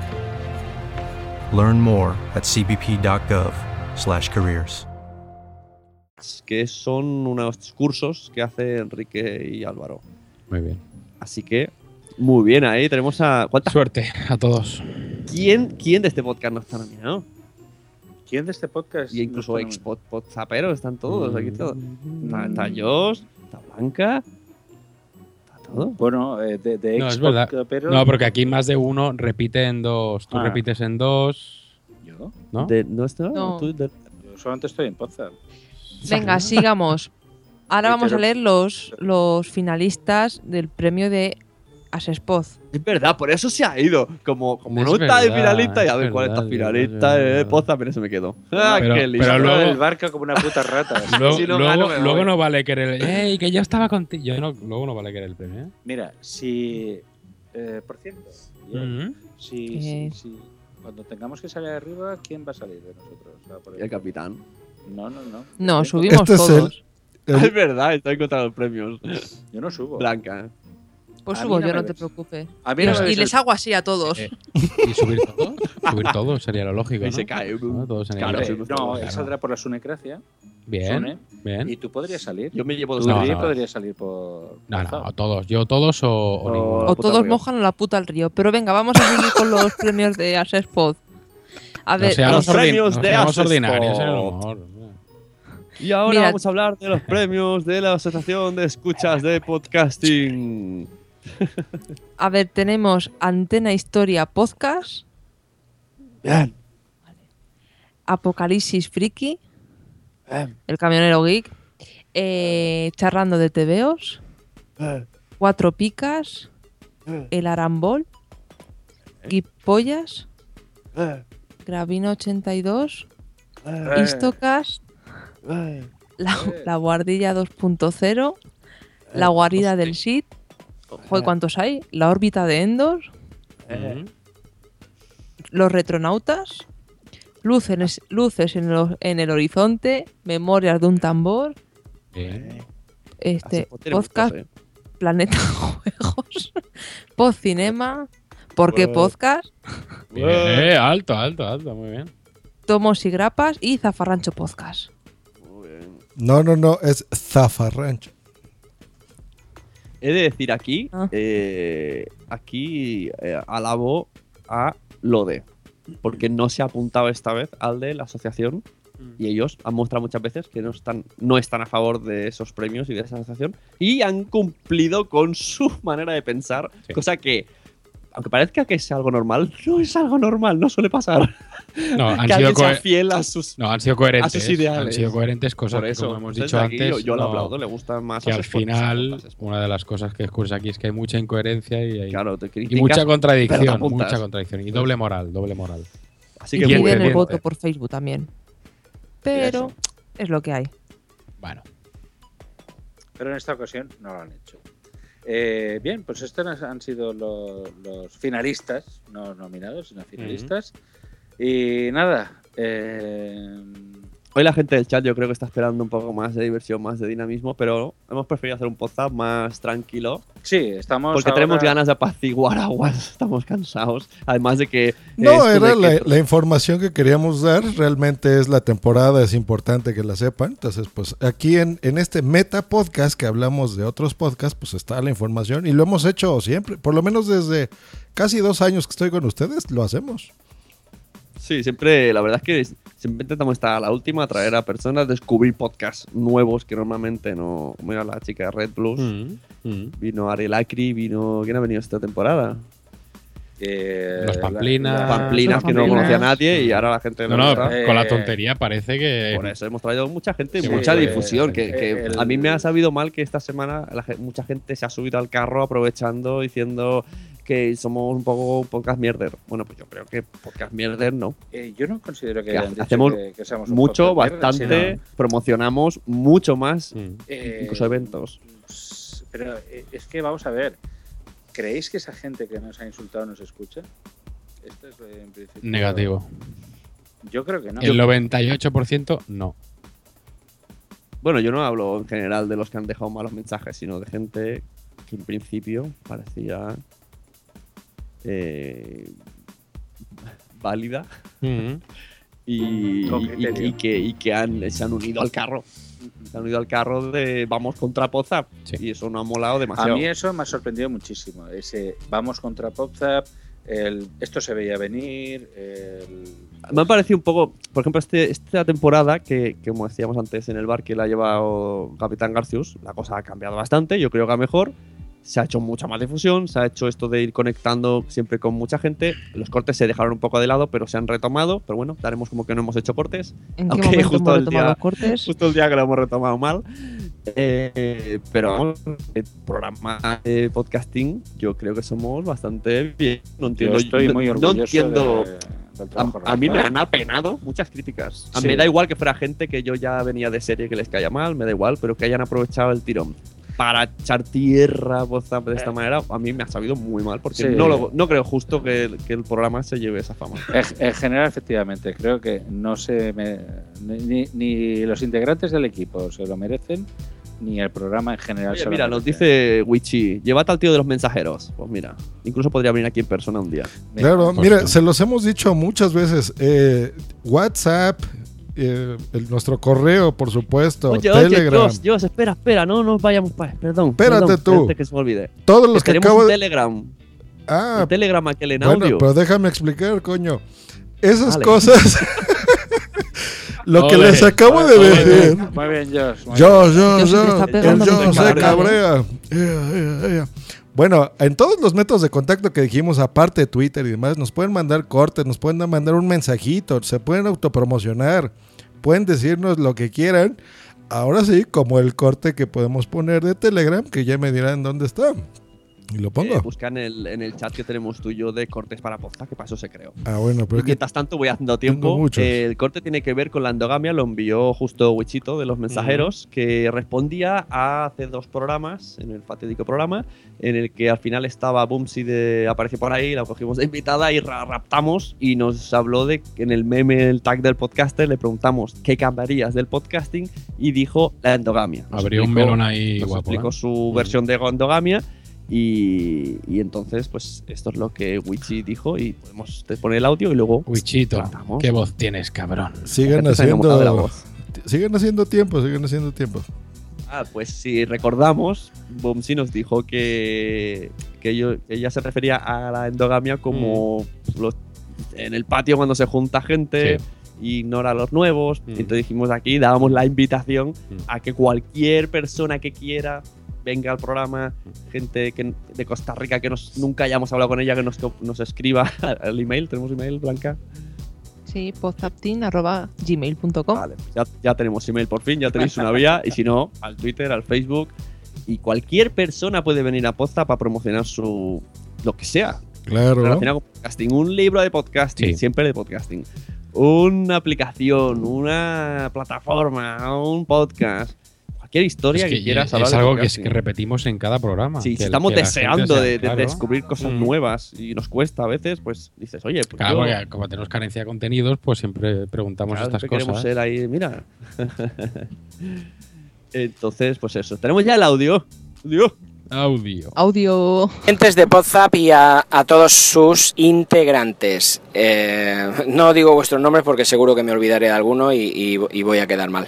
Learn more at cbp.gov. Que son unos cursos que hace Enrique y Álvaro. Muy bien. Así que, muy bien ahí. Tenemos a. ¿Cuánta Suerte a todos. ¿Quién, ¿Quién de este podcast no está nominado? ¿Quién de este podcast? Y incluso no ex pod, podzaperos están todos aquí todos. Está, está Josh, está Blanca. Bueno, eh, de, de No, es verdad. pero No, porque aquí más de uno repite en dos. Tú Ah. repites en dos. ¿Yo? ¿No? De- ¿No está? No. ¿Tú de- Yo solamente estoy en Potsdam. Venga, sigamos. Ahora vamos a leer los, los finalistas del premio de Asespoz. Es verdad, por eso se ha ido. Como, como Es no está de finalista, y a ver cuál está finalista. es Eh. Poza, pero se me quedó. [LAUGHS] Ah, Pero- qué listo. pero luego- el barco como una puta rata. [LAUGHS] Luego, Si no luego- gano, no vale querer el. ¡Ey, que yo estaba contigo! Yo no, luego no vale querer el premio, ¿eh? Mira, si. eh, por cierto, si, Eh. si- si- cuando tengamos que salir arriba, ¿quién va a salir de nosotros? O sea, por Y el capitán. No, no, no. No, subimos Este es el- todos. [LAUGHS] Ah, es verdad, está en contra los premios. Yo no subo. Blanca. Pues A subo no yo, no te ves. preocupes. A mí Y, no les el- hago así a todos. Eh, ¿Y subir todos? [LAUGHS] subir todos sería lo lógico. Y ¿no? se cae. ¿No? Todos en el Claro, Hombre, subimos no, todos, él claro. saldrá por la Sunecracia. Bien, Sune, bien. Y tú podrías salir. Yo me llevo Tú dos No, no. podrías salir por. No, no, a todos. Yo todos o, o O- ninguno. O todos mojan la puta al río. Pero venga, vamos a seguir con los [LAUGHS] premios de Asespod. A No ver, los premios no de ordinarios el humor. Y ahora Mira- vamos a hablar de los premios de la Asociación de Escuchas de Podcasting. A ver, tenemos Antena Historia Podcast, Bien. Apocalipsis Friki, Bien. El Camionero Geek, eh, Charrando de TVOs, Bien. Cuatro Picas, Bien. El Arambol, Guipollas, Bien. Gravina 82, Eh. Istocast, Bien. la, la Guardilla 2.0, La Guarida del Sid, joder, ¿cuántos hay? La órbita de Endor, Eh. Los Retronautas, Luces, luces en, el, en el Horizonte, Memorias de un Tambor, Bien. este pues, podcast muchos, eh. Planeta [LAUGHS] Juegos, Pod Cinema, ¿por qué Bueno. podcast? Bien. Eh, alto, alto, alto. Muy bien. Tomos y Grapas y Zafarrancho Podcast. Muy bien. No, no, no, es Zafarrancho. He de decir aquí, Ah. eh, aquí eh, alabo a Lode, porque no se ha apuntado esta vez al de la asociación y ellos han mostrado muchas veces que no están, no están a favor de esos premios y de esa asociación y han cumplido con su [LAUGHS] manera de pensar, Sí. cosa que, aunque parezca que es algo normal, [LAUGHS] no es algo normal, no suele pasar. No, han [LAUGHS] que sido, sea fiel a sus... no, han sido coherentes. a sus ideales. Han sido coherentes, cosas eso, que, como hemos dicho aquí antes. yo, yo lo no- aplaudo, le gusta más que a al final, una de las cosas que ocurre aquí es que hay mucha incoherencia y, hay, Claro, te y criticas, mucha contradicción. Mucha contradicción. Y doble moral, doble moral. Así Y que muy piden bien, el voto por Facebook también. Pero es lo que hay. Bueno, Pero en esta ocasión no lo han hecho. Eh, bien, pues estos han- sido lo- los finalistas, no nominados, sino finalistas. Y nada, eh, Hoy la gente del chat yo creo que está esperando un poco más de diversión, más de dinamismo, pero hemos preferido hacer un podcast más tranquilo. sí, estamos. Porque ahora- tenemos ganas de apaciguar aguas, [LAUGHS] estamos cansados. Además de que... No, esto era la, que- la información que queríamos dar. Realmente es la temporada, es importante que la sepan. Entonces, pues aquí en, en este meta podcast que hablamos de otros podcasts, pues está la información y lo hemos hecho siempre. Por lo menos desde casi dos años que estoy con ustedes, lo hacemos. Sí, siempre, la verdad es que siempre intentamos estar a la última, traer a personas, descubrir podcasts nuevos que normalmente no... Era la chica de Red Plus, Mm, mm. vino Ari Lacri, vino... ¿Quién ha venido esta temporada? eh, Los Pamplinas. la- Pamplinas, que no conocía a nadie y ahora la gente... No, no. Eh, con la tontería parece que. Por eso hemos traído mucha gente, Sí, mucha sí, difusión. eh, Que, que el- a mí me ha sabido mal que esta semana la mucha gente se ha subido al carro aprovechando, diciendo que somos un poco podcast mierder. Bueno, pues yo creo que podcast mierder no. eh, yo no considero que, Que hayan dicho hacemos que, que seamos un Mucho, bastante, sino, promocionamos mucho más, Mm. eh, incluso eventos. Pero eh, es que vamos a ver. ¿Creéis que esa gente que nos ha insultado nos escucha? Esto es en principio. Negativo. Yo creo que no. El 98% no. Bueno, yo no hablo en general de los que han dejado malos mensajes, sino de gente que en principio parecía eh, válida y, que, y que han, se han unido al carro. Se han unido al carro de vamos contra Pozap. Y eso no ha molado A demasiado. mí eso me ha sorprendido muchísimo. Ese vamos contra PopZap, el, esto se veía venir, el, Me ha parecido un poco, por ejemplo, este, esta temporada, que, que como decíamos antes en el bar que la ha llevado Capitán Garcius, la cosa ha cambiado bastante, yo creo que a mejor. Se ha hecho mucha más difusión, se ha hecho esto de ir conectando siempre con mucha gente. Los cortes se dejaron un poco de lado, pero se han retomado. Pero bueno, daremos como que no hemos hecho cortes. ¿En qué momento hemos retomado los cortes? Justo el día que lo hemos retomado mal. Eh, pero vamos, el programa de podcasting, yo creo que somos bastante bien. No entiendo, estoy no- muy no orgulloso entiendo. de- del a, mí me han apenado muchas críticas. A mí Sí. me da igual que fuera gente que yo ya venía de serie que les caía mal, me da igual, pero que hayan aprovechado el tirón para echar tierra WhatsApp de esta manera, a mí me ha sabido muy mal, porque Eh. Sí. no, lo- no creo justo que, el- que el programa se lleve esa fama. En, en general, efectivamente, creo que no se me- ni, ni los integrantes del equipo se lo merecen, ni el programa en general Oye, se mira, nos dice Wichi, llévate al tío de los mensajeros. Pues mira, incluso podría venir aquí en persona un día. Claro, mire, se los hemos dicho muchas veces. eh, WhatsApp, eh, el- nuestro correo, por supuesto, Oye, oye, Telegram. Jos, espera, espera, no nos vayamos para. Perdón. Espérate perdón, tú. espérate que se me olvide. Todos los que tenemos acabo un de- Telegram. Ah, Un Telegram aquel en bueno, audio. pero déjame explicar, coño. Esas cosas. [LAUGHS] lo que les acabo de decir. Muy bien, Josh. muy Yo, yo, yo. se cabrea. Ea, ea, ea. Bueno, en todos los métodos de contacto que dijimos, aparte de Twitter y demás, nos pueden mandar cortes, nos pueden mandar un mensajito, se pueden autopromocionar, pueden decirnos lo que quieran. Ahora sí, como el corte que podemos poner de Telegram, que ya me dirán dónde está. Y lo pongo. Eh, busca en el, en el chat que tenemos tú y yo de cortes para podcast, que para eso se creó. Ah, bueno, pero Y mientras tanto voy haciendo tiempo. Eh, el corte tiene que ver con la endogamia, lo envió justo Wichito de los mensajeros, que respondía a hace dos programas, en el fatídico programa, en el que al final estaba Bumsy de apareció por ahí, la cogimos de invitada y ra- raptamos y nos habló de que en el meme, el tag del podcaster, le preguntamos qué cambiarías del podcasting y dijo la endogamia. Nos Abrió un explicó- melón ahí nos guapo, explicó ¿eh? su versión de endogamia y, y entonces, pues esto es lo que Wichi dijo y podemos poner el audio y luego. Wichito, tratamos. qué voz tienes, cabrón. La haciendo. voz. Siguen haciendo tiempo, siguen haciendo tiempo. Ah, pues si recordamos, Bomsi nos dijo que, que, yo- que ella se refería a la endogamia como los- en el patio cuando se junta gente. y Ignora a los nuevos. Mm. Entonces dijimos aquí, dábamos la invitación a que cualquier persona que quiera venga al programa, gente que, de Costa Rica que nos, nunca hayamos hablado con ella, que nos, nos escriba [LAUGHS] al email. ¿Tenemos email, Blanca? Sí, podzaptin.gmail.com. Vale, ya, ya tenemos email por fin, ya tenéis una vía. Y si no, al Twitter, al Facebook. Y cualquier persona puede venir a Posta para promocionar su. lo que sea. Claro. Relacionado con podcasting. Un libro de podcasting, Sí. siempre de podcasting. Una aplicación, una plataforma, un podcast. Cualquier historia Es que, que quieras es hablar de algo que, es- repetimos en cada programa. Sí, que si estamos deseando sea- de, de claro. descubrir cosas Mm. nuevas y nos cuesta a veces, pues dices, oye, pues Claro, yo- porque como tenemos carencia de contenidos, pues siempre preguntamos Claro, estas siempre queremos cosas. ser ahí, mira. [LAUGHS] Entonces, pues eso. Tenemos ya el audio. Audio. Audio. Audio. Oyentes de Podzap y a, a todos sus integrantes. Eh, no digo vuestros nombres porque seguro que me olvidaré de alguno y, y- y voy a quedar mal.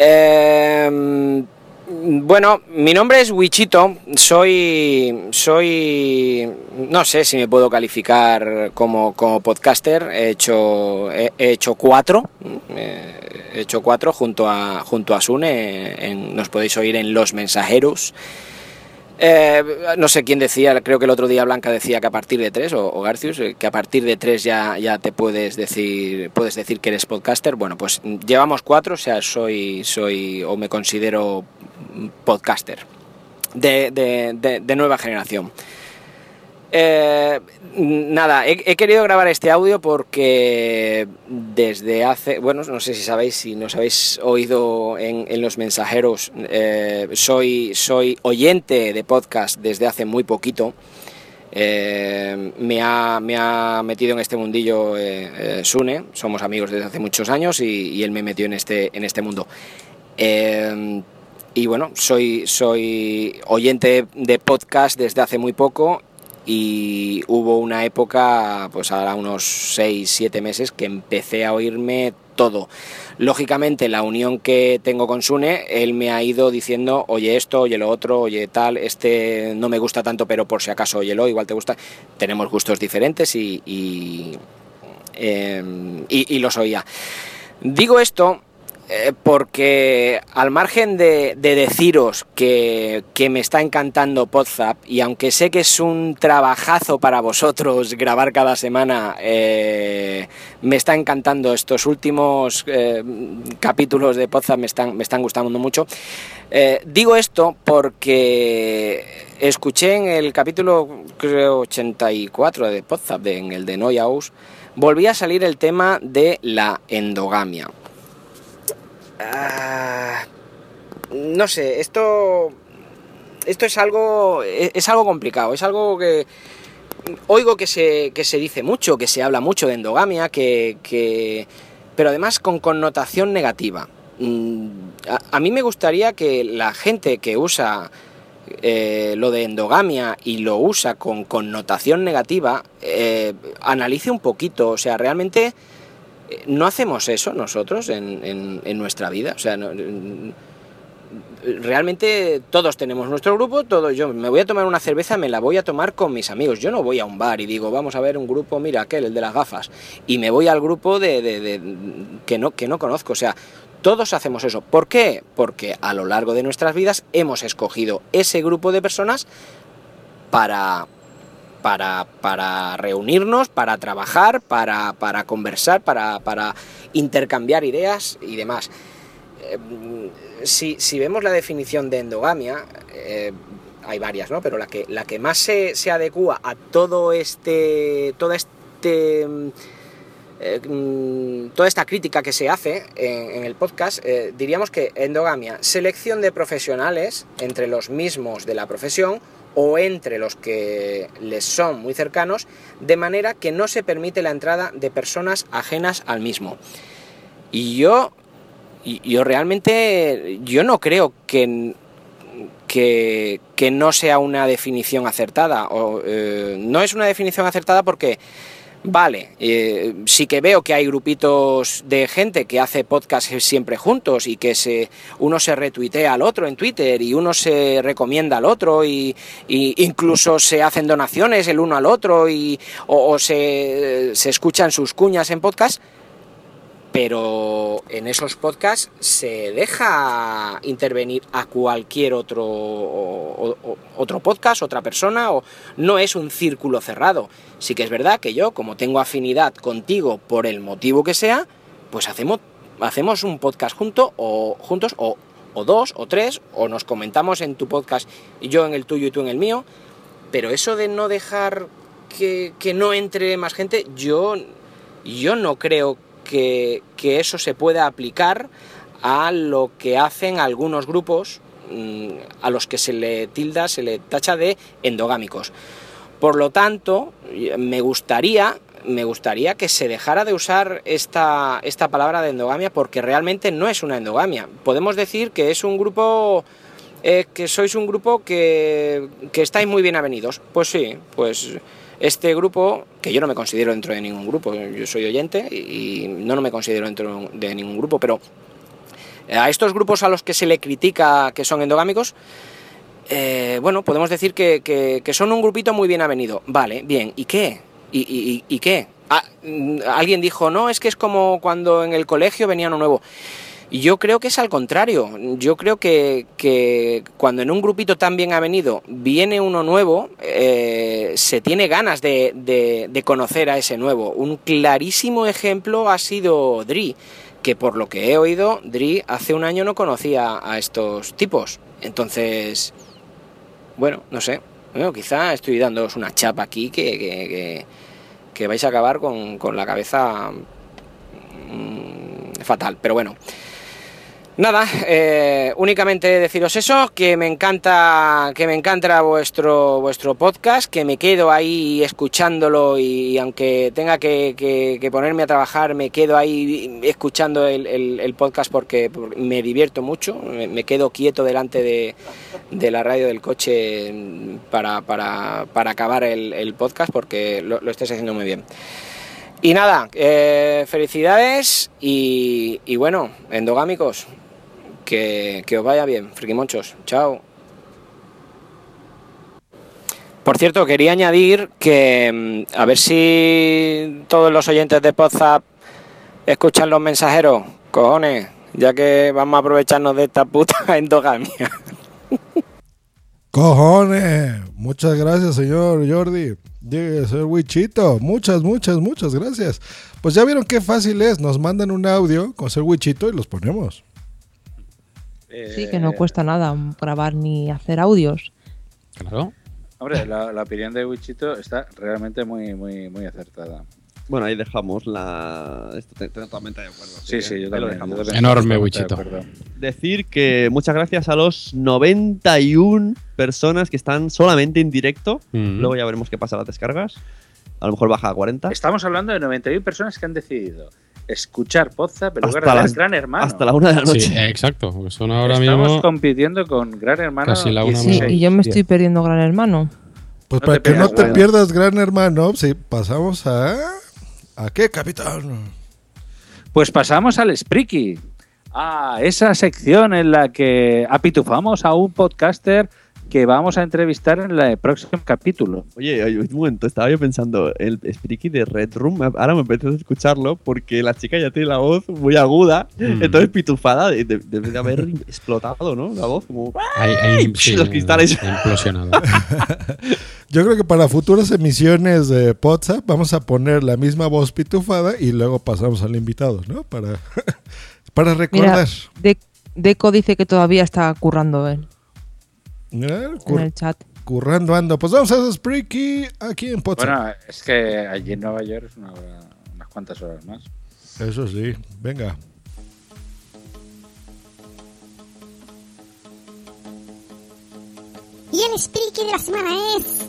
Eh, bueno, mi nombre es Wichito. Soy. Soy. No sé si me puedo calificar como, como podcaster. He hecho, he, he hecho cuatro. eh, He hecho cuatro junto a, junto a Sune. en- nos podéis oír en Los Mensajeros. Eh, no sé quién decía, creo que el otro día Blanca decía que a partir de tres, o, o Garcius, eh, que a partir de tres ya, ya te puedes decir, puedes decir que eres podcaster. Bueno, pues llevamos cuatro, o sea, soy, soy o me considero podcaster de, de- de- de nueva generación. Eh, nada, he, querido grabar este audio porque desde hace, bueno, no sé si sabéis, si nos habéis oído en, en los mensajeros, eh, soy, soy oyente de podcast desde hace muy poquito. Eh, me, ha, me ha metido en este mundillo Sune, somos amigos desde hace muchos años y, él me metió en este, en este mundo. Y bueno, soy, soy oyente de podcast desde hace muy poco y hubo una época, pues ahora unos 6, 7 meses, que empecé a oírme todo. Lógicamente, la unión que tengo con Sune, él me ha ido diciendo, oye esto, oye lo otro, oye tal, este no me gusta tanto, pero por si acaso óyelo, igual te gusta. Tenemos gustos diferentes y, y, y- y los oía. Digo esto eh, porque al margen de, de deciros que, que me está encantando Podzap y aunque sé que es un trabajazo para vosotros [LAUGHS] grabar cada semana, eh, me está encantando estos últimos eh, capítulos de Podzap, me están, me están gustando mucho. Digo esto porque escuché en el capítulo creo 84 de Podzap, en el de Neuhaus, volví a salir el tema de la endogamia. Ah, no sé, esto esto es algo es, es algo complicado, es algo que oigo que se, que se dice mucho, que se habla mucho de endogamia, que, que- pero además con connotación negativa. Mm, A, mí me gustaría que la gente que usa eh, lo de endogamia y lo usa con connotación negativa, eh, analice un poquito, o sea, realmente no hacemos eso nosotros en, en- nuestra vida, o sea, no- realmente todos tenemos nuestro grupo, todos yo me voy a tomar una cerveza, me la voy a tomar con mis amigos. Yo no voy a un bar y digo, vamos a ver un grupo, mira aquel, el de las gafas, y me voy al grupo de, de- de- que no que no conozco, o sea, todos hacemos eso. ¿Por qué? Porque a lo largo de nuestras vidas hemos escogido ese grupo de personas para para, reunirnos, para trabajar, para, conversar, para, intercambiar ideas y demás. Eh, si, vemos la definición de endogamia, eh, hay varias, ¿no? Pero la que, más se, se adecua a todo este. toda este. eh, mm, toda esta crítica que se hace en, el podcast, diríamos que endogamia, selección de profesionales entre los mismos de la profesión o entre los que les son muy cercanos, de manera que no se permite la entrada de personas ajenas al mismo. Y yo, yo realmente, yo no creo que, que, que no sea una definición acertada. O, eh, no es una definición acertada porque, vale, eh, sí que veo que hay grupitos de gente que hace podcast siempre juntos y que se, uno se retuitea al otro en Twitter y uno se recomienda al otro y, y incluso se hacen donaciones el uno al otro y, o, o se, se escuchan sus cuñas en podcast pero en esos podcasts se deja intervenir a cualquier otro, otro podcast, otra persona, o no es un círculo cerrado. Sí que es verdad que yo, como tengo afinidad contigo por el motivo que sea, pues hacemos, hacemos un podcast junto, o, juntos, o, dos, o tres, o nos comentamos en tu podcast yo en el tuyo y tú en el mío, pero eso de no dejar que, que no entre más gente, yo, yo no creo que, que eso se pueda aplicar a lo que hacen algunos grupos mm, a los que se le tilda, se le tacha de endogámicos. Por lo tanto, me gustaría, me gustaría que se dejara de usar esta, esta palabra de endogamia porque realmente no es una endogamia. Podemos decir que es un grupo eh, que sois un grupo que, que estáis muy bien avenidos. Pues sí, pues este grupo, que yo no me considero dentro de ningún grupo, yo soy oyente y no, no me considero dentro de ningún grupo, pero a estos grupos a los que se le critica que son endogámicos, eh, bueno, podemos decir que, que- son un grupito muy bien avenido. Vale, bien, ¿y qué? ¿Y, y- y- y qué? Ah, mm, alguien dijo, no, es que es como cuando en el colegio venía uno nuevo. Yo creo que es al contrario. Yo creo que, que cuando en un grupito tan bien avenido viene uno nuevo, eh, se tiene ganas de, de- de conocer a ese nuevo. Un clarísimo ejemplo ha sido Dri, que por lo que he oído, Dri hace un año no conocía a estos tipos. Entonces, bueno, no sé. Bueno, quizá estoy dándoos una chapa aquí que, que- que- que vais a acabar con, con la cabeza mm, fatal. Pero bueno. Nada, eh, únicamente deciros eso, que me encanta, que me encanta vuestro, vuestro podcast, que me quedo ahí escuchándolo y aunque tenga que, ponerme a trabajar, me quedo ahí escuchando el, podcast porque me divierto mucho, me, quedo quieto delante de, la radio del coche para, para- para acabar el, el podcast porque lo, lo estáis haciendo muy bien. Y nada, eh, felicidades y, y bueno, endogámicos, que, os vaya bien, frikimonchos. Chao. Por cierto, quería añadir que mm, a ver si todos los oyentes de WhatsApp escuchan los mensajeros, cojones, ya que vamos a aprovecharnos de esta puta [LAUGHS] endogamia. Cojones. Muchas gracias, señor Jordi. Llegue, señor Wichito. Muchas, muchas, muchas gracias. Pues ya vieron qué fácil es. Nos mandan un audio con ser Wichito y los ponemos. Sí, que no cuesta nada grabar ni hacer audios. Claro. Hombre, la, la opinión de Wichito está realmente muy, muy, muy acertada. Bueno, ahí dejamos la. Estoy totalmente de acuerdo. Sí, así sí, yo ahí lo también, dejamos. yo también Enorme, Wichito. de. Decir que muchas gracias a los 91 personas que están solamente en directo. Mm. Luego ya veremos qué pasa a las descargas. A lo mejor baja a 40. Estamos hablando de 91 personas que han decidido escuchar WhatsApp en lugar Hasta de las- Gran Hermano. hasta la una de la noche. Sí, exacto. porque son ahora Estamos mismo. compitiendo con Gran Hermano. Casi la una 16. Sí, y yo me estoy perdiendo Gran Hermano. Pues No para que no te bueno. pierdas, gran hermano, sí, pasamos a. ¿A qué, capitán? Pues pasamos al Spreaky. A esa sección en la que apitufamos a un podcaster que vamos a entrevistar en el próximo capítulo. Oye, oye, un momento, estaba yo pensando, el Spreaky de Red Room, ahora me apetece escucharlo porque la chica ya tiene la voz muy aguda, Mm. entonces pitufada, de- de- debe de haber [LAUGHS] explotado, ¿no? La voz como... Hay, hay- sí, los cristales. implosionado. [LAUGHS] Yo creo que para futuras emisiones de WhatsApp vamos a poner la misma voz pitufada y luego pasamos al invitado, ¿no? Para, [LAUGHS] para Mira, recordar. De- Deco dice que todavía está currando él Mira, en cur- el chat. currando ando. Pues vamos a hacer Spreaky aquí en WhatsApp. Bueno, es que allí en Nueva York es una hora- unas cuantas horas más. Eso sí, venga. Y el Spriki de la semana es.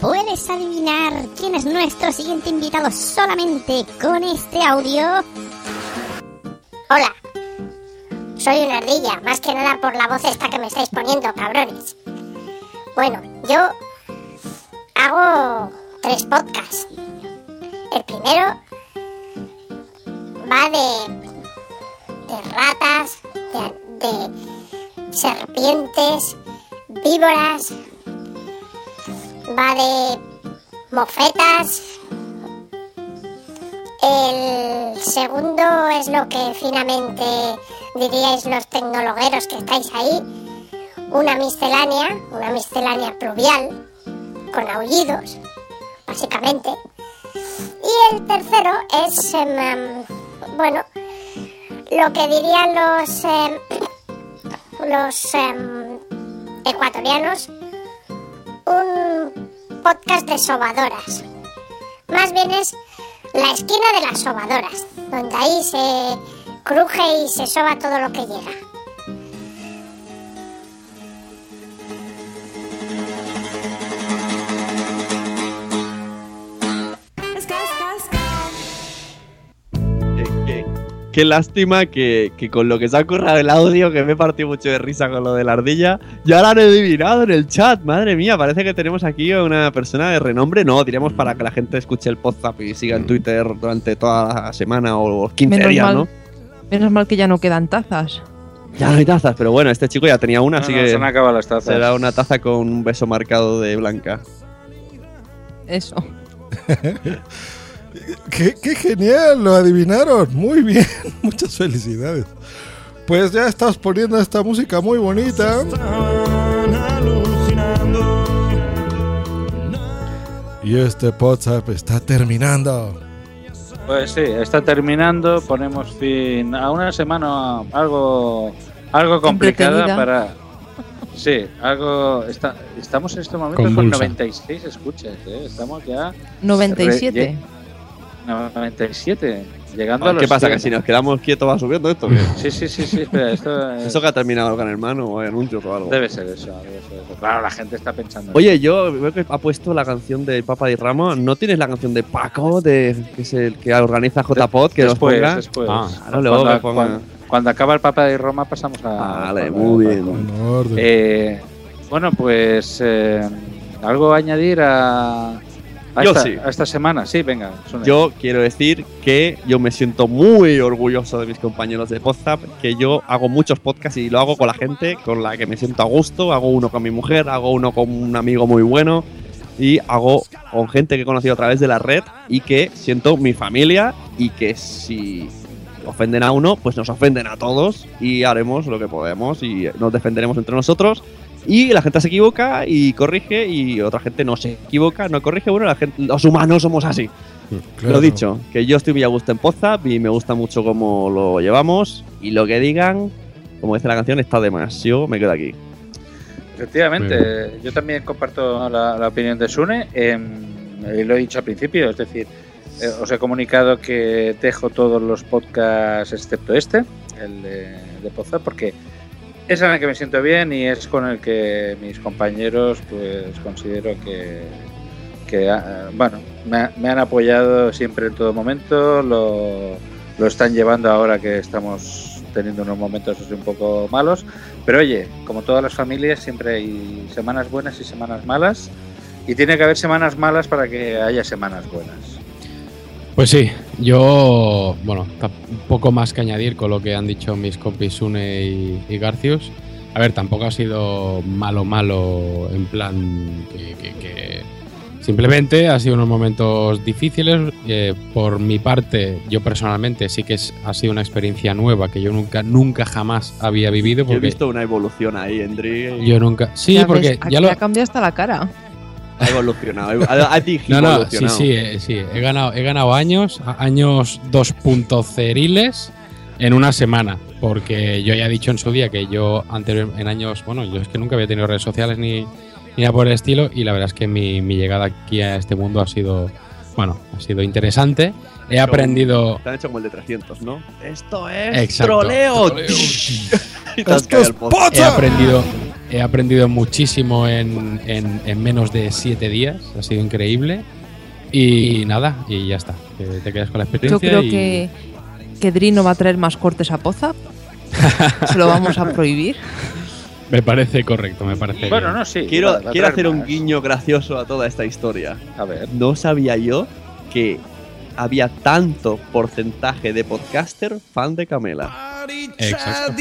¿Puedes adivinar quién es nuestro siguiente invitado solamente con este audio? Hola. Soy una ardilla, más que nada por la voz esta que me estáis poniendo, cabrones. Bueno, yo hago tres podcasts. El primero va de, de ratas, de, de serpientes, víboras, va de mofetas. El segundo es lo que finamente diríais los tecnologueros que estáis ahí. Una miscelánea, una miscelánea pluvial, con aullidos, básicamente. Y el tercero es, em, em, bueno, lo que dirían los, em, [COUGHS] los ecuatorianos, un podcast de sobadoras. Más bien es la esquina de las sobadoras, donde ahí se cruje y se soba todo lo que llega. Qué- lástima que, que con lo que se ha currado el audio, que me he partido mucho de risa con lo de la ardilla, ya lo han adivinado en el chat. Madre mía, parece que tenemos aquí a una persona de renombre. No, diríamos para que la gente escuche el podcast y siga en Twitter durante toda la semana o 15 Menos días, mal, ¿no? menos mal que ya no quedan tazas. Ya no hay tazas, pero bueno, este chico ya tenía una, No, así no, que se han acabado las tazas. será una taza con un beso marcado de blanca. Eso. [LAUGHS] ¡Qué, qué genial! Lo adivinaron. Muy bien. [LAUGHS] Muchas felicidades. Pues ya estamos poniendo esta música muy bonita. Y este WhatsApp está terminando. Pues sí, está terminando. Ponemos fin a una semana algo, algo complicada para. Sí, algo. Está, estamos en este momento con Convulsa. 96 escuchas, ¿eh? Estamos ya. 97. Re- 97. Llegando a los ¿Qué pasa? 100. ¿Que si nos quedamos quietos va subiendo esto? ¿qué? Sí, sí, sí, sí. Espera, esto [LAUGHS] es- ¿Eso que ha terminado Gran Hermano o hay anuncios o algo? debe ser eso, debe ser eso. Claro, la gente está pensando. en Oye, yo veo que ha puesto la canción de Papa y Rama. ¿No tienes la canción de Paco, de, que es el que organiza JPod, que después, nos ponga? después. Ah, claro, luego cuando, que ponga. cuando- cuando acaba el Papa de Roma pasamos a. Vale, muy a- bien. Eh, bueno, pues eh, algo a añadir a, a, Yo esta, sí. a esta semana. Sí, venga. Yo quiero decir que yo me siento muy orgulloso de mis compañeros de WhatsApp, que yo hago muchos podcasts y lo hago con la gente con la que me siento a gusto. Hago uno con mi mujer, hago uno con un amigo muy bueno y hago con gente que he conocido a través de la red y que siento mi familia y que si ofenden a uno, pues nos ofenden a todos y haremos lo que podemos y nos defenderemos entre nosotros. Y la gente se equivoca y corrige y otra gente no se equivoca, no corrige. Bueno, la gente, los humanos somos así. Claro. Lo dicho, que yo estoy muy a gusto en Podzap y me gusta mucho cómo lo llevamos y lo que digan, como dice la canción, está de más. Yo me quedo aquí. Efectivamente, eh, yo también comparto la, la opinión de Sune. em, y lo he dicho al principio, es decir, eh, os he comunicado que dejo todos los podcasts excepto este, el de, de porque es en el que me siento bien y es con el que mis compañeros, pues considero que, ah, bueno, me han apoyado siempre en todo momento, lo, lo están llevando ahora que estamos teniendo unos momentos así un poco malos. Pero oye, como todas las familias, siempre hay semanas buenas y semanas malas. Y tiene que haber semanas malas para que haya semanas buenas. Pues sí, yo, bueno, poco más que añadir con lo que han dicho mis compis Sune y, y Garcius. A ver, tampoco ha sido malo, malo, en plan que, que- que simplemente ha sido unos momentos difíciles. Eh, por mi parte, yo personalmente sí que es- ha sido una experiencia nueva que yo nunca, nunca jamás había vivido. Yo he visto una evolución ahí, Endri. yo nunca. Sí, Ya porque ves, ya aquí lo, ha cambiado hasta la cara. Ha evolucionado. Ha, ha No, no, sí, sí, eh, sí. He ganado, he ganado años, años 2.0 en una semana. Porque yo ya he dicho en su día que yo anterior, en años, bueno, yo es que nunca había tenido redes sociales ni, ni nada por el estilo. Y la verdad es que mi, mi llegada aquí a este mundo ha sido, bueno, ha sido interesante. He aprendido. Te han hecho como el de 300, ¿no? Esto es Exacto. troleo. Troleo. [LAUGHS] [LAUGHS] Y te el pozo. He aprendido, he aprendido muchísimo en, en- en menos de siete días. Ha sido increíble. Y nada, y ya está. Que te quedas con la Yo experiencia. creo y- que, que Dri no va a traer más cortes a Poza. [LAUGHS] Se lo vamos a prohibir. Me parece correcto, me parece Bueno, bien. no, sí. Quiero, va- va a quiero hacer un más. guiño gracioso a toda esta historia. A ver. No sabía yo que había tanto porcentaje de podcaster fan de Camela. Exacto.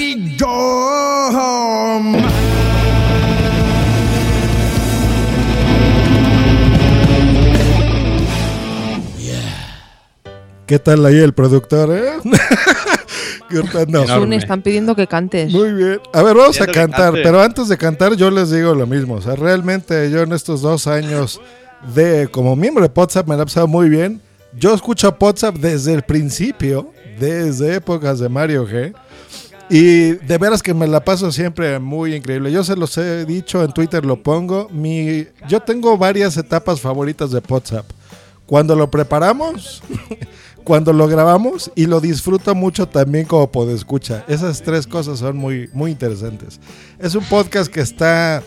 ¿Qué tal ahí el productor, eh? [LAUGHS] Sune, están pidiendo que cantes. Muy bien. A ver, vamos a cantar, pero antes de cantar yo les digo lo mismo. O sea, realmente yo en estos dos años de como miembro de WhatsApp me la he pasado muy bien. Yo escucho WhatsApp desde el principio, desde épocas de Mario G. Y de veras que me la paso siempre muy increíble. Yo se los he dicho, en Twitter lo pongo. Mi, yo tengo varias etapas favoritas de WhatsApp. Cuando lo preparamos, [LAUGHS] cuando lo grabamos y lo disfruto mucho también como podescucha. Esas tres cosas son muy, muy interesantes. Es un podcast que está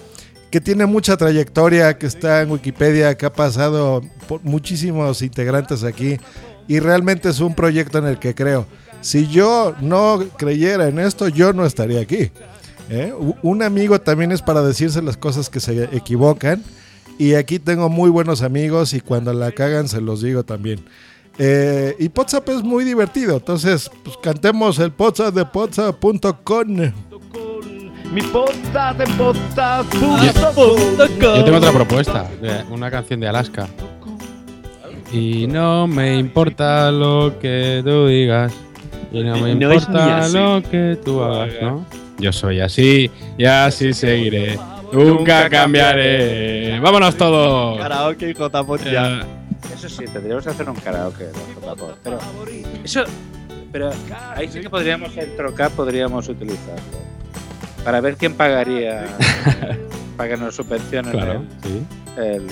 que tiene mucha trayectoria, que está en Wikipedia, que ha pasado por muchísimos integrantes aquí y realmente es un proyecto en el que creo. Si yo no creyera en esto, yo no estaría aquí. ¿eh? Un amigo también es para decirse las cosas que se equivocan y aquí tengo muy buenos amigos y cuando la cagan se los digo también. Eh, y WhatsApp es muy divertido, entonces pues, cantemos el WhatsApp de WhatsApp.com. Mi podcast de podcast. Yo tengo otra propuesta, de una canción de Alaska. Y no me importa lo que tú digas. Y no me No importa lo que tú hagas, ¿no? Yo soy así y así seguiré. Nunca cambiaré. ¡Vámonos todos! Karaoke y JPod ya. Eh, Eso sí, tendríamos que hacer un karaoke de JPod, Pero eso. Pero ahí sí que podríamos, el trocar podríamos utilizarlo. Para ver quién pagaría [LAUGHS] para que nos subvencionen Claro, el, sí. El,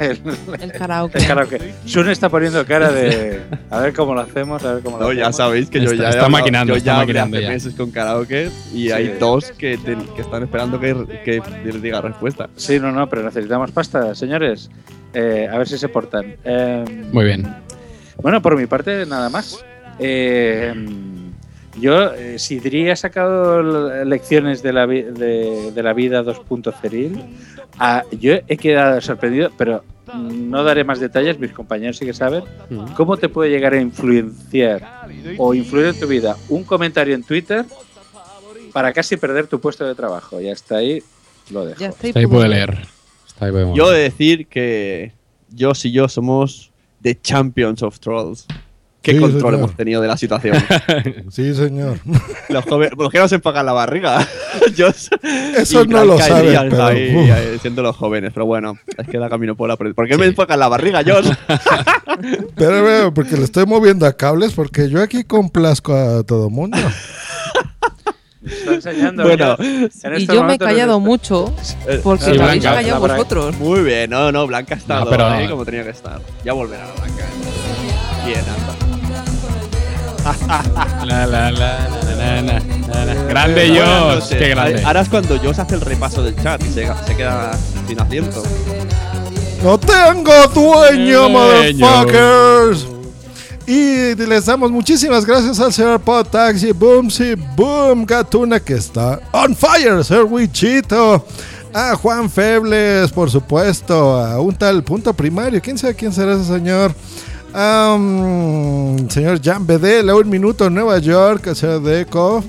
el, El karaoke. el karaoke. Sun está poniendo cara de. A ver cómo lo hacemos, a ver cómo lo No, ya hacemos. sabéis que yo Está- ya está hablado- maquinando, yo está ya maquinando hace ya. meses con karaoke y Sí. hay dos que, te- que están esperando que, que les diga respuesta. Sí, no, no, pero necesitamos pasta, señores. Eh, a ver si se portan. Eh, Muy bien. Bueno, por mi parte, nada más. Eh, yo, eh, si Dri ha sacado lecciones de la, vi- de, de la vida 2.0, ah, yo he quedado sorprendido, pero no daré más detalles, mis compañeros sí que saben, cómo te puede llegar a influenciar o influir en tu vida un comentario en Twitter para casi perder tu puesto de trabajo. Y hasta ahí lo dejo. Ya está ahí puede leer. Está ahí podemos Yo he de decir que yo y yo somos the champions of trolls. ¿Qué Sí, control señor. hemos tenido de la situación? [LAUGHS] Sí, señor. [LAUGHS] los jóvenes, ¿por qué nos empagan la barriga? [LAUGHS] Yo, Eso no lo pero, ahí, ahí siendo los jóvenes, pero bueno, es que da camino por la ¿Por qué me empacan la barriga, Josh? Pero veo, porque le estoy moviendo a cables, porque yo aquí complazco a todo mundo. Enseñando. Bueno. En Y este yo me he callado mucho Eh, porque sí, lo habéis Blanca, callado vosotros. Muy bien, no, no, Blanca ha estado No, pero- ahí como tenía que estar. Ya volverá la Blanca. Bien. La, la, la, la, la, la, la, la. Grande Josh, qué grande. Ahora es cuando Josh hace el repaso del chat y se, se queda sin asiento. ¡No tengo dueño, motherfuckers! Y les damos muchísimas gracias al señor Pod Taxi, Boomsy, Boom, Gatuna, que está on fire, Sir Wichito. A Juan Febles, por supuesto. A un tal punto primario. ¿Quién sabe quién será ese señor? Um, señor Jan Bedel, a un minuto en Nueva York, al señor Deco.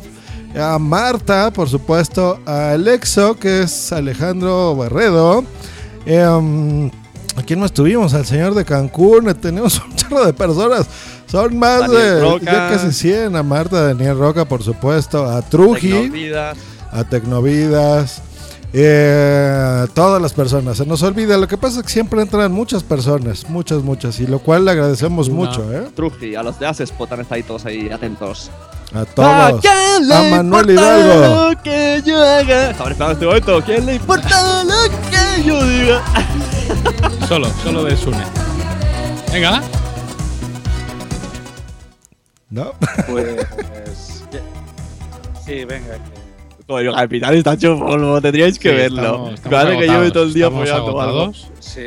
A Marta, por supuesto. A Alexo, que es Alejandro Barredo. Um, ¿A quién más tuvimos? Al señor de Cancún. Tenemos [LAUGHS] un chorro de personas. Son más Daniel de Roca. ya casi 100. A Marta, Daniel Roca, por supuesto. A Truji, Tecnovidas. a Tecnovidas. Eh, todas las personas. Se nos olvida. Lo que pasa es que siempre entran muchas personas. Muchas, muchas. Y lo cual le agradecemos mucho, ¿eh? Truji, a los de Ases están ahí todos ahí atentos. A todos. quién le A Manuel importa Hidalgo. Lo que yo haga. Este momento. ¿Quién le importa lo que yo diga? [LAUGHS] Solo, solo de Sune. Venga. ¿No? Pues. [LAUGHS] Sí, venga. El capitán está hecho polvo, tendríais que Sí, verlo. estamos- estamos Parece que lleve todo el día apoyando algo. Sí.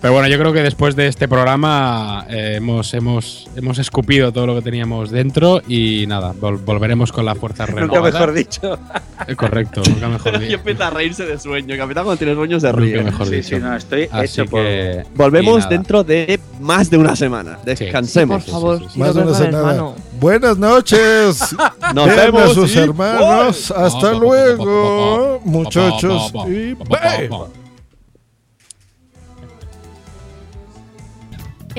Pero bueno, yo creo que después de este programa eh, hemos, hemos, hemos escupido todo lo que teníamos dentro y nada, vol- volveremos con la fuerza Nunca renovada. mejor dicho. Eh, Correcto, nunca mejor dicho. empieza a reírse de sueño. Capitán cuando tiene sueño se Nunca ríe. mejor Sí, dicho. sí, no, estoy Así hecho por. que Volvemos y nada. dentro de más de una semana. Descansemos. Por favor, sí, sí. quiero Más de una hermano. Buenas noches. Nos Vean a vemos sus y hermanos. Hasta luego, muchachos. Y bye.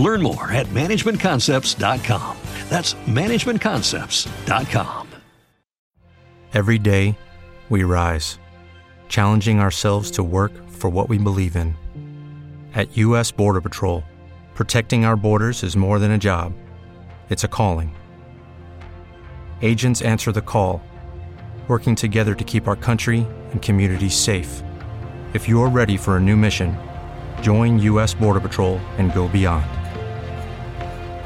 Learn more at managementconcepts.com. That's managementconcepts.com. Every day, we rise, challenging ourselves to work for what we believe in. At U.S. Border Patrol, protecting our borders is more than a job, it's a calling. Agents answer the call, working together to keep our country and communities safe. If you're ready for a new mission, join U.S. Border Patrol and go beyond.